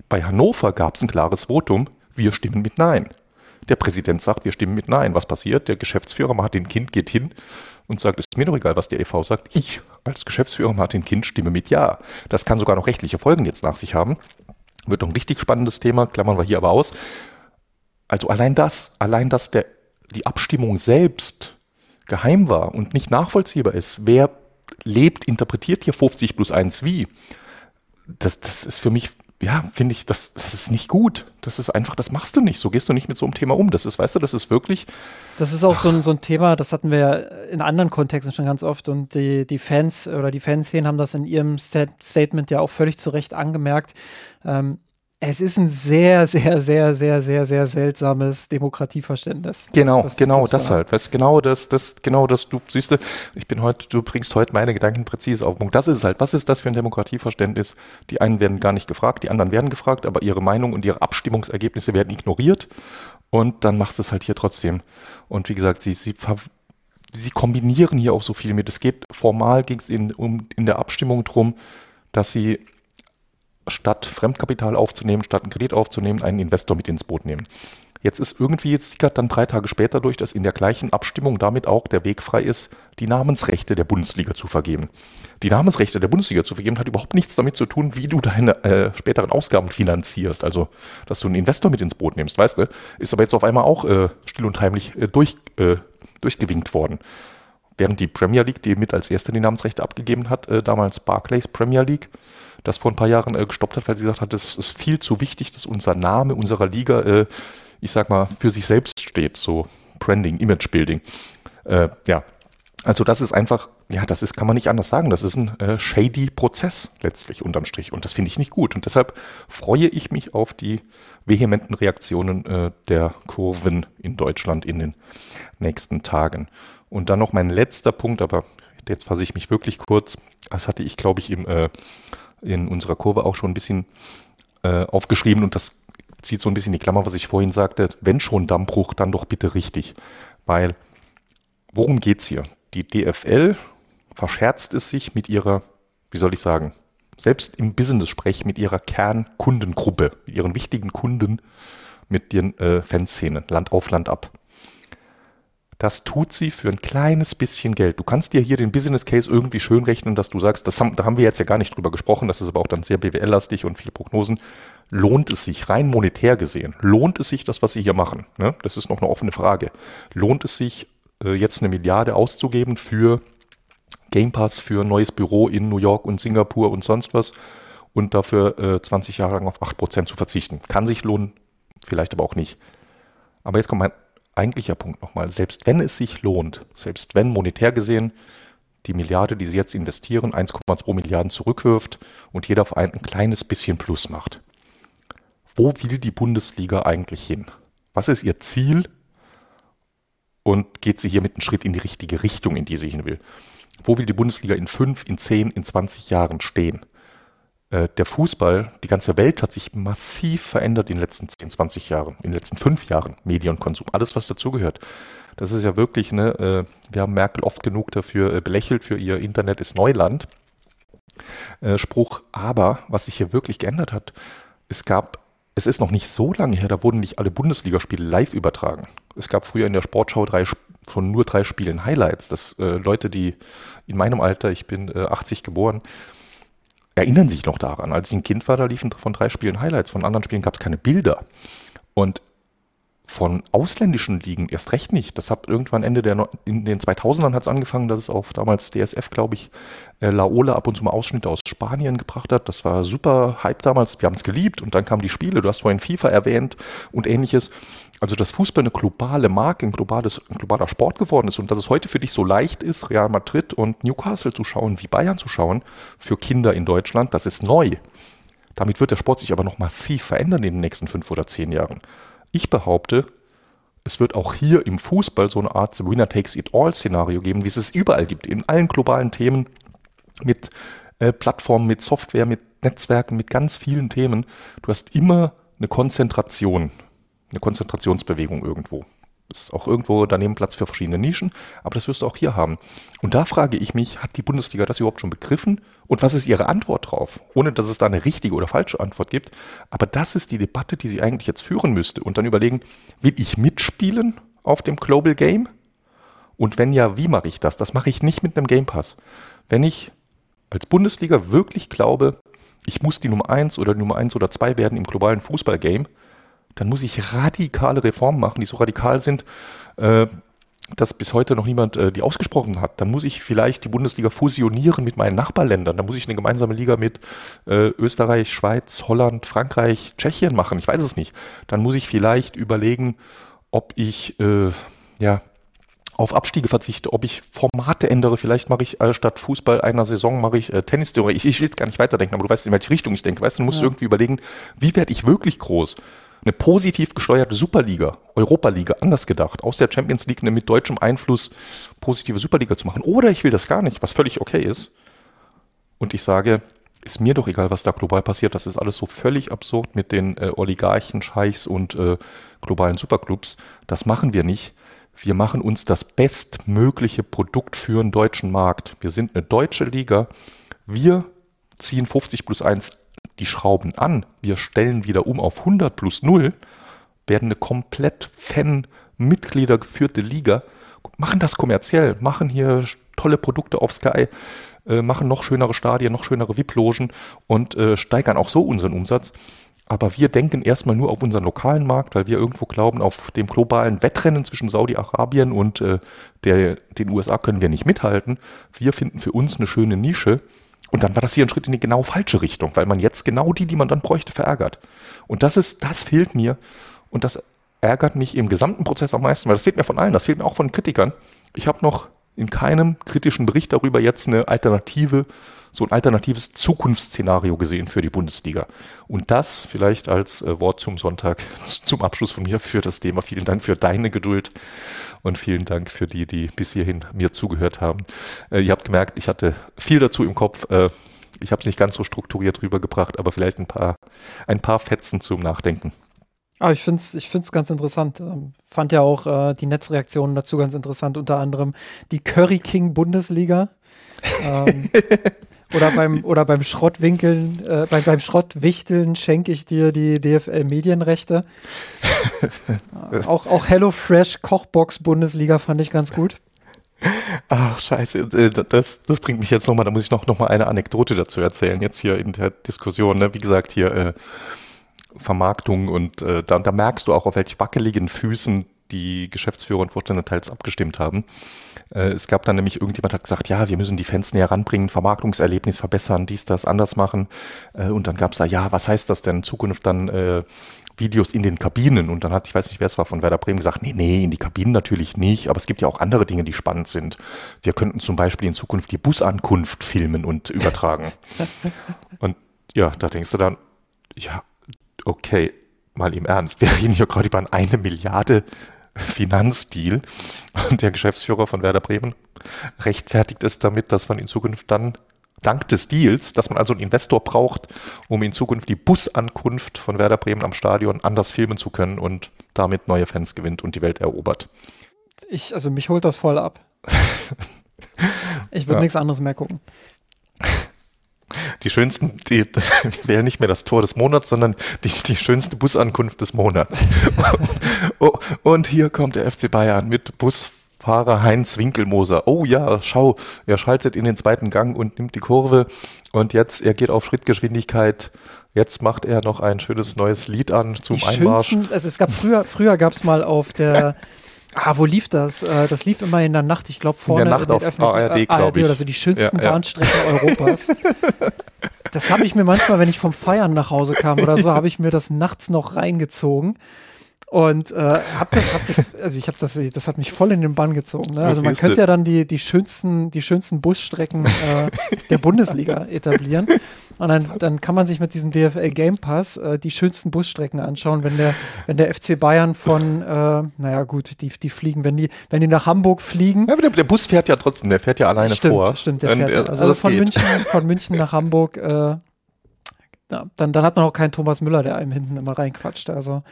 C: Bei Hannover gab es ein klares Votum, wir stimmen mit Nein. Der Präsident sagt, wir stimmen mit Nein. Was passiert? Der Geschäftsführer Martin Kind geht hin und sagt, es ist mir doch egal, was der EV sagt. Ich als Geschäftsführer Martin Kind stimme mit Ja. Das kann sogar noch rechtliche Folgen jetzt nach sich haben. Wird noch ein richtig spannendes Thema, klammern wir hier aber aus. Also allein das, allein dass der, die Abstimmung selbst geheim war und nicht nachvollziehbar ist, wer lebt, interpretiert hier 50 plus 1 wie, das, das ist für mich, ja, finde ich, das, das ist nicht gut. Das ist einfach, das machst du nicht. So gehst du nicht mit so einem Thema um. Das ist, weißt du, das ist wirklich,
B: Das ist auch so ein, so ein Thema, das hatten wir ja in anderen Kontexten schon ganz oft und die, die Fans oder die Fanszenen haben das in ihrem Stat Statement ja auch völlig zu Recht angemerkt. Ähm, es ist ein sehr, sehr, sehr, sehr, sehr, sehr seltsames Demokratieverständnis.
C: Genau,
B: die
C: genau
B: Clubs
C: das halt. Weißt, genau das, das, genau das, du siehst, du, ich bin heute, du bringst heute meine Gedanken präzise auf den Punkt. Das ist es halt. Was ist das für ein Demokratieverständnis? Die einen werden gar nicht gefragt, die anderen werden gefragt, aber ihre Meinung und ihre Abstimmungsergebnisse werden ignoriert. Und dann machst du es halt hier trotzdem. Und wie gesagt, sie, sie, sie kombinieren hier auch so viel mit. Es geht, formal ging es in, um, in der Abstimmung drum, dass sie statt Fremdkapital aufzunehmen, statt einen Kredit aufzunehmen, einen Investor mit ins Boot nehmen. Jetzt ist irgendwie, jetzt sickert dann drei Tage später durch, dass in der gleichen Abstimmung damit auch der Weg frei ist, die Namensrechte der Bundesliga zu vergeben. Die Namensrechte der Bundesliga zu vergeben hat überhaupt nichts damit zu tun, wie du deine äh, späteren Ausgaben finanzierst. Also, dass du einen Investor mit ins Boot nimmst, weißt du? Ist aber jetzt auf einmal auch äh, still und heimlich äh, durch, äh, durchgewinkt worden. Während die Premier League, die mit als erste die Namensrechte abgegeben hat, äh, damals Barclays Premier League, das vor ein paar Jahren äh, gestoppt hat, weil sie gesagt hat, es ist viel zu wichtig, dass unser Name unserer Liga, äh, ich sag mal, für sich selbst steht, so Branding, Image Building. Äh, ja, also das ist einfach, ja, das ist, kann man nicht anders sagen, das ist ein äh, shady Prozess letztlich unterm Strich und das finde ich nicht gut und deshalb freue ich mich auf die vehementen Reaktionen äh, der Kurven in Deutschland in den nächsten Tagen. Und dann noch mein letzter Punkt, aber jetzt fasse ich mich wirklich kurz. Das hatte ich, glaube ich, im, äh, in unserer Kurve auch schon ein bisschen äh, aufgeschrieben und das zieht so ein bisschen die Klammer, was ich vorhin sagte. Wenn schon Dammbruch, dann doch bitte richtig. Weil, worum geht's hier? Die DFL verscherzt es sich mit ihrer, wie soll ich sagen, selbst im Business-Sprech mit ihrer Kernkundengruppe, mit ihren wichtigen Kunden, mit den äh, Fanszenen, Land auf Land ab. Das tut sie für ein kleines bisschen Geld. Du kannst dir hier den Business Case irgendwie schön rechnen, dass du sagst, das haben, da haben wir jetzt ja gar nicht drüber gesprochen, das ist aber auch dann sehr BWL-lastig und viele Prognosen. Lohnt es sich, rein monetär gesehen, lohnt es sich, das, was sie hier machen? Ne? Das ist noch eine offene Frage. Lohnt es sich, äh, jetzt eine Milliarde auszugeben für Game Pass, für ein neues Büro in New York und Singapur und sonst was und dafür äh, 20 Jahre lang auf 8% zu verzichten? Kann sich lohnen, vielleicht aber auch nicht. Aber jetzt kommt mein eigentlicher Punkt nochmal. Selbst wenn es sich lohnt, selbst wenn monetär gesehen die Milliarde, die sie jetzt investieren, 1,2 Milliarden zurückwirft und jeder Verein ein kleines bisschen Plus macht. Wo will die Bundesliga eigentlich hin? Was ist ihr Ziel? Und geht sie hier mit einem Schritt in die richtige Richtung, in die sie hin will? Wo will die Bundesliga in fünf, in zehn, in 20 Jahren stehen? Äh, der Fußball, die ganze Welt hat sich massiv verändert in den letzten 10, 20 Jahren, in den letzten fünf Jahren, Medienkonsum, alles was dazugehört. Das ist ja wirklich, ne, äh, wir haben Merkel oft genug dafür äh, belächelt, für ihr Internet ist Neuland. Spruch, aber was sich hier wirklich geändert hat, es gab, es ist noch nicht so lange her, da wurden nicht alle Bundesligaspiele live übertragen. Es gab früher in der Sportschau drei, von nur drei Spielen Highlights, dass äh, Leute, die in meinem Alter, ich bin äh, 80 geboren, erinnern sich noch daran. Als ich ein Kind war, da liefen von drei Spielen Highlights, von anderen Spielen gab es keine Bilder. Und von ausländischen Ligen erst recht nicht. Das hat irgendwann Ende der, in den 2000ern hat es angefangen, dass es auf damals DSF, glaube ich, äh, Laola ab und zu mal Ausschnitte aus Spanien gebracht hat. Das war super Hype damals. Wir haben es geliebt und dann kamen die Spiele. Du hast vorhin FIFA erwähnt und ähnliches. Also, dass Fußball eine globale Marke, ein, globales, ein globaler Sport geworden ist und dass es heute für dich so leicht ist, Real Madrid und Newcastle zu schauen, wie Bayern zu schauen, für Kinder in Deutschland, das ist neu. Damit wird der Sport sich aber noch massiv verändern in den nächsten fünf oder zehn Jahren. Ich behaupte, es wird auch hier im Fußball so eine Art Winner-Takes-It-All-Szenario geben, wie es es überall gibt, in allen globalen Themen mit äh, Plattformen, mit Software, mit Netzwerken, mit ganz vielen Themen. Du hast immer eine Konzentration, eine Konzentrationsbewegung irgendwo. Es ist auch irgendwo daneben Platz für verschiedene Nischen, aber das wirst du auch hier haben. Und da frage ich mich, hat die Bundesliga das überhaupt schon begriffen? Und was ist ihre Antwort drauf? Ohne dass es da eine richtige oder falsche Antwort gibt. Aber das ist die Debatte, die sie eigentlich jetzt führen müsste. Und dann überlegen, will ich mitspielen auf dem Global Game? Und wenn ja, wie mache ich das? Das mache ich nicht mit einem Game Pass. Wenn ich als Bundesliga wirklich glaube, ich muss die Nummer eins oder Nummer eins oder zwei werden im globalen Fußballgame, dann muss ich radikale Reformen machen, die so radikal sind, äh, dass bis heute noch niemand äh, die ausgesprochen hat. Dann muss ich vielleicht die Bundesliga fusionieren mit meinen Nachbarländern. Dann muss ich eine gemeinsame Liga mit äh, Österreich, Schweiz, Holland, Frankreich, Tschechien machen. Ich weiß es nicht. Dann muss ich vielleicht überlegen, ob ich äh, ja auf Abstiege verzichte, ob ich Formate ändere. Vielleicht mache ich äh, statt Fußball einer Saison mache ich äh, Tennis. Ich, ich will jetzt gar nicht weiterdenken, aber du weißt, in welche Richtung ich denke. Weißt du, du musst ja. irgendwie überlegen, wie werde ich wirklich groß? Eine positiv gesteuerte Superliga, Europa-Liga, anders gedacht, aus der Champions League eine mit deutschem Einfluss positive Superliga zu machen. Oder ich will das gar nicht, was völlig okay ist. Und ich sage, ist mir doch egal, was da global passiert. Das ist alles so völlig absurd mit den äh, Oligarchen, Scheichs und äh, globalen Superclubs. Das machen wir nicht. Wir machen uns das bestmögliche Produkt für einen deutschen Markt. Wir sind eine deutsche Liga. Wir ziehen 50 plus 1 die Schrauben an, wir stellen wieder um auf 100 plus 0, werden eine komplett Fan-Mitglieder geführte Liga, machen das kommerziell, machen hier tolle Produkte auf Sky, äh, machen noch schönere Stadien, noch schönere VIP-Logen und äh, steigern auch so unseren Umsatz. Aber wir denken erstmal nur auf unseren lokalen Markt, weil wir irgendwo glauben, auf dem globalen Wettrennen zwischen Saudi-Arabien und äh, der, den USA können wir nicht mithalten. Wir finden für uns eine schöne Nische und dann war das hier ein Schritt in die genau falsche Richtung, weil man jetzt genau die, die man dann bräuchte, verärgert. Und das ist, das fehlt mir. Und das ärgert mich im gesamten Prozess am meisten, weil das fehlt mir von allen, das fehlt mir auch von Kritikern. Ich habe noch in keinem kritischen Bericht darüber jetzt eine Alternative so ein alternatives Zukunftsszenario gesehen für die Bundesliga. Und das vielleicht als äh, Wort zum Sonntag zum Abschluss von mir für das Thema. Vielen Dank für deine Geduld und vielen Dank für die, die bis hierhin mir zugehört haben. Äh, ihr habt gemerkt, ich hatte viel dazu im Kopf. Äh, ich habe es nicht ganz so strukturiert rübergebracht, aber vielleicht ein paar, ein paar Fetzen zum Nachdenken.
B: Aber ich finde es ich find's ganz interessant. Ähm, fand ja auch äh, die Netzreaktionen dazu ganz interessant, unter anderem die Curry King Bundesliga. ähm, Oder beim, oder beim Schrottwinkeln, äh, beim, beim Schrottwichteln schenke ich dir die DFL-Medienrechte. auch, auch HelloFresh Kochbox Bundesliga fand ich ganz gut.
C: Ach, scheiße. Äh, das, das bringt mich jetzt nochmal, da muss ich noch, noch mal eine Anekdote dazu erzählen, jetzt hier in der Diskussion. Ne? Wie gesagt, hier äh, Vermarktung und äh, da, da merkst du auch, auf welch wackeligen Füßen die Geschäftsführer und Vorstände teils abgestimmt haben. Äh, es gab dann nämlich, irgendjemand hat gesagt, ja, wir müssen die Fans näher ranbringen, Vermarktungserlebnis verbessern, dies, das, anders machen. Äh, und dann gab es da, ja, was heißt das denn in Zukunft dann äh, Videos in den Kabinen? Und dann hat, ich weiß nicht, wer es war, von Werder Bremen gesagt, nee, nee, in die Kabinen natürlich nicht, aber es gibt ja auch andere Dinge, die spannend sind. Wir könnten zum Beispiel in Zukunft die Busankunft filmen und übertragen. und ja, da denkst du dann, ja, okay, mal im Ernst, wir reden hier gerade über eine Milliarde Finanzdeal und der Geschäftsführer von Werder Bremen rechtfertigt es damit, dass man in Zukunft dann dank des Deals, dass man also einen Investor braucht, um in Zukunft die Busankunft von Werder Bremen am Stadion anders filmen zu können und damit neue Fans gewinnt und die Welt erobert.
B: Ich, also mich holt das voll ab. Ich würde ja. nichts anderes mehr gucken
C: die schönsten, die, wäre nicht mehr das Tor des Monats, sondern die, die schönste Busankunft des Monats. oh, und hier kommt der FC Bayern mit Busfahrer Heinz Winkelmoser. Oh ja, schau, er schaltet in den zweiten Gang und nimmt die Kurve und jetzt, er geht auf Schrittgeschwindigkeit. Jetzt macht er noch ein schönes neues Lied an zum die Einmarsch.
B: Also es gab früher, früher gab es mal auf der Ah, wo lief das? Äh, das lief immer in der Nacht, ich glaube vorne
C: in der Nacht in auf ARD,
B: äh, ARD oder so die schönsten ja, ja. Bahnstrecken Europas. das habe ich mir manchmal, wenn ich vom Feiern nach Hause kam oder so, habe ich mir das nachts noch reingezogen. Und äh, hab das, hab das, also ich habe das, das hat mich voll in den Bann gezogen. Ne? Also man könnte ja dann die, die schönsten, die schönsten Busstrecken äh, der Bundesliga etablieren. Und dann, dann kann man sich mit diesem DFL Game Pass äh, die schönsten Busstrecken anschauen, wenn der, wenn der FC Bayern von, äh, naja gut, die, die fliegen, wenn die, wenn die nach Hamburg fliegen.
C: Ja, aber der, der Bus fährt ja trotzdem, der fährt ja alleine
B: stimmt,
C: vor.
B: Stimmt, der fährt. Und, also, also von, München, von München nach Hamburg, äh, ja, dann, dann hat man auch keinen Thomas Müller, der einem hinten immer reinquatscht. Also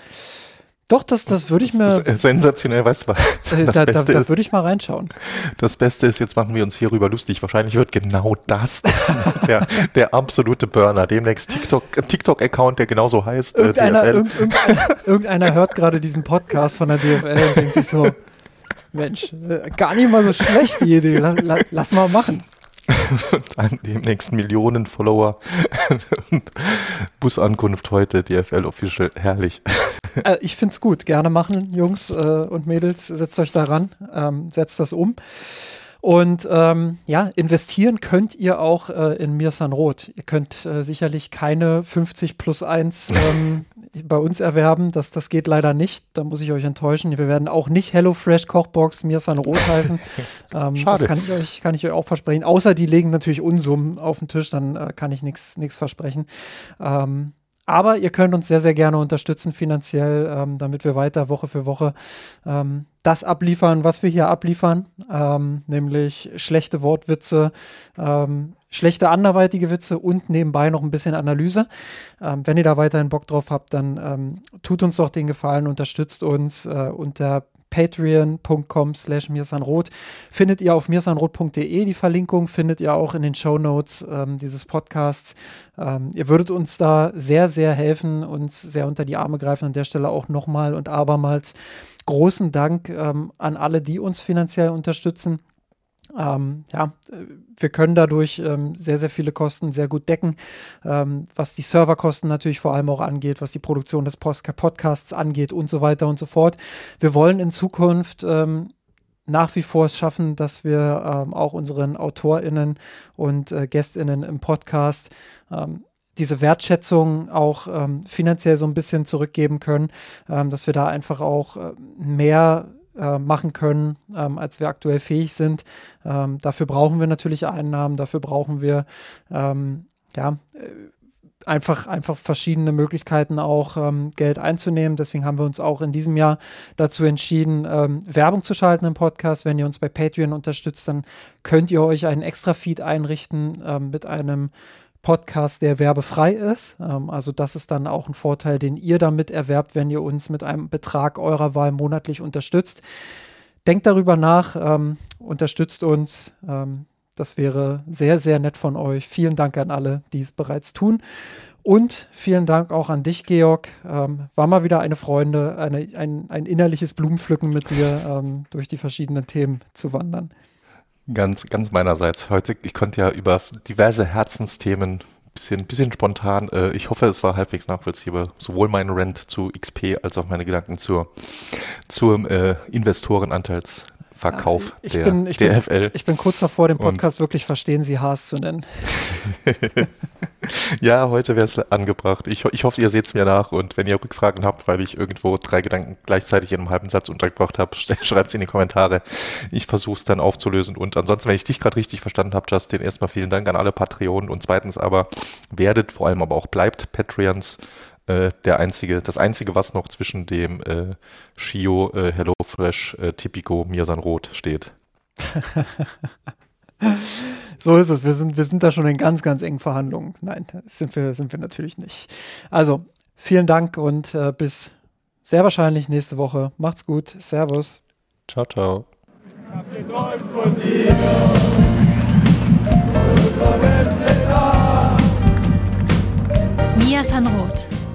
B: doch, das, das würde ich mir.
C: Sensationell, weißt du was?
B: Äh, das da, Beste da, da würde ich mal reinschauen.
C: Das Beste ist, jetzt machen wir uns hierüber lustig. Wahrscheinlich wird genau das der, der absolute Burner. Demnächst TikTok, TikTok-Account, der genauso heißt.
B: Äh, irgendeiner, äh, irgend, irgendeiner, irgendeiner hört gerade diesen Podcast von der DFL und denkt sich so, Mensch, äh, gar nicht mal so schlecht die Idee. Lass, lass mal machen.
C: An demnächst Millionen Follower. Busankunft heute, DFL Official, herrlich.
B: Äh, ich finde es gut. Gerne machen, Jungs äh, und Mädels. Setzt euch daran, ähm, setzt das um. Und ähm, ja, investieren könnt ihr auch äh, in Mirsan Roth. Ihr könnt äh, sicherlich keine 50 plus 1 ähm, bei uns erwerben. Das, das geht leider nicht. Da muss ich euch enttäuschen. Wir werden auch nicht HelloFresh Kochbox Mirsan Roth heißen. ähm, Schade. Das kann ich, euch, kann ich euch auch versprechen. Außer die legen natürlich Unsummen auf den Tisch, dann äh, kann ich nichts versprechen. Ähm, aber ihr könnt uns sehr, sehr gerne unterstützen finanziell, ähm, damit wir weiter Woche für Woche ähm, das abliefern, was wir hier abliefern, ähm, nämlich schlechte Wortwitze, ähm, schlechte anderweitige Witze und nebenbei noch ein bisschen Analyse. Ähm, wenn ihr da weiterhin Bock drauf habt, dann ähm, tut uns doch den Gefallen, unterstützt uns äh, unter patreon.com slash mirsanrot. Findet ihr auf mirsanrot.de die Verlinkung, findet ihr auch in den Show Notes ähm, dieses Podcasts. Ähm, ihr würdet uns da sehr, sehr helfen, uns sehr unter die Arme greifen. An der Stelle auch nochmal und abermals großen Dank ähm, an alle, die uns finanziell unterstützen. Ähm, ja, wir können dadurch ähm, sehr, sehr viele Kosten sehr gut decken, ähm, was die Serverkosten natürlich vor allem auch angeht, was die Produktion des Post Podcasts angeht und so weiter und so fort. Wir wollen in Zukunft ähm, nach wie vor es schaffen, dass wir ähm, auch unseren AutorInnen und äh, GästInnen im Podcast ähm, diese Wertschätzung auch finanziell so ein bisschen zurückgeben können, dass wir da einfach auch äh, mehr äh, machen können, ähm, als wir aktuell fähig sind. Ähm, dafür brauchen wir natürlich Einnahmen, dafür brauchen wir ähm, ja, äh, einfach, einfach verschiedene Möglichkeiten auch ähm, Geld einzunehmen. Deswegen haben wir uns auch in diesem Jahr dazu entschieden, ähm, Werbung zu schalten im Podcast. Wenn ihr uns bei Patreon unterstützt, dann könnt ihr euch einen extra Feed einrichten ähm, mit einem Podcast, der werbefrei ist. Ähm, also das ist dann auch ein Vorteil, den ihr damit erwerbt, wenn ihr uns mit einem Betrag eurer Wahl monatlich unterstützt. Denkt darüber nach, ähm, unterstützt uns. Ähm, das wäre sehr, sehr nett von euch. Vielen Dank an alle, die es bereits tun. Und vielen Dank auch an dich, Georg. Ähm, war mal wieder eine Freude, eine, ein, ein innerliches Blumenpflücken mit dir ähm, durch die verschiedenen Themen zu wandern.
C: Ganz, ganz meinerseits. Heute, ich konnte ja über diverse Herzensthemen bisschen, bisschen spontan. Äh, ich hoffe, es war halbwegs nachvollziehbar. Sowohl mein Rent zu XP als auch meine Gedanken zur, zum äh, Investorenanteils. Verkauf
B: ich
C: der
B: bin, ich
C: DFL.
B: Bin, ich bin kurz davor, den Podcast Und wirklich verstehen Sie Haas zu nennen.
C: ja, heute wäre es angebracht. Ich, ich hoffe, ihr seht es mir nach und wenn ihr Rückfragen habt, weil ich irgendwo drei Gedanken gleichzeitig in einem halben Satz untergebracht habe, schreibt es in die Kommentare. Ich versuche es dann aufzulösen und ansonsten, wenn ich dich gerade richtig verstanden habe, Justin, erstmal vielen Dank an alle Patreonen und zweitens aber werdet, vor allem aber auch bleibt Patreons äh, der einzige, das einzige, was noch zwischen dem äh, Shio, äh, HelloFresh, äh, Tipico, Mirsan Rot steht.
B: so ist es. Wir sind, wir sind da schon in ganz, ganz engen Verhandlungen. Nein, sind wir, sind wir natürlich nicht. Also, vielen Dank und äh, bis sehr wahrscheinlich nächste Woche. Macht's gut. Servus.
C: Ciao, ciao. Ich hab geträumt von
A: dir. Mia Sanroth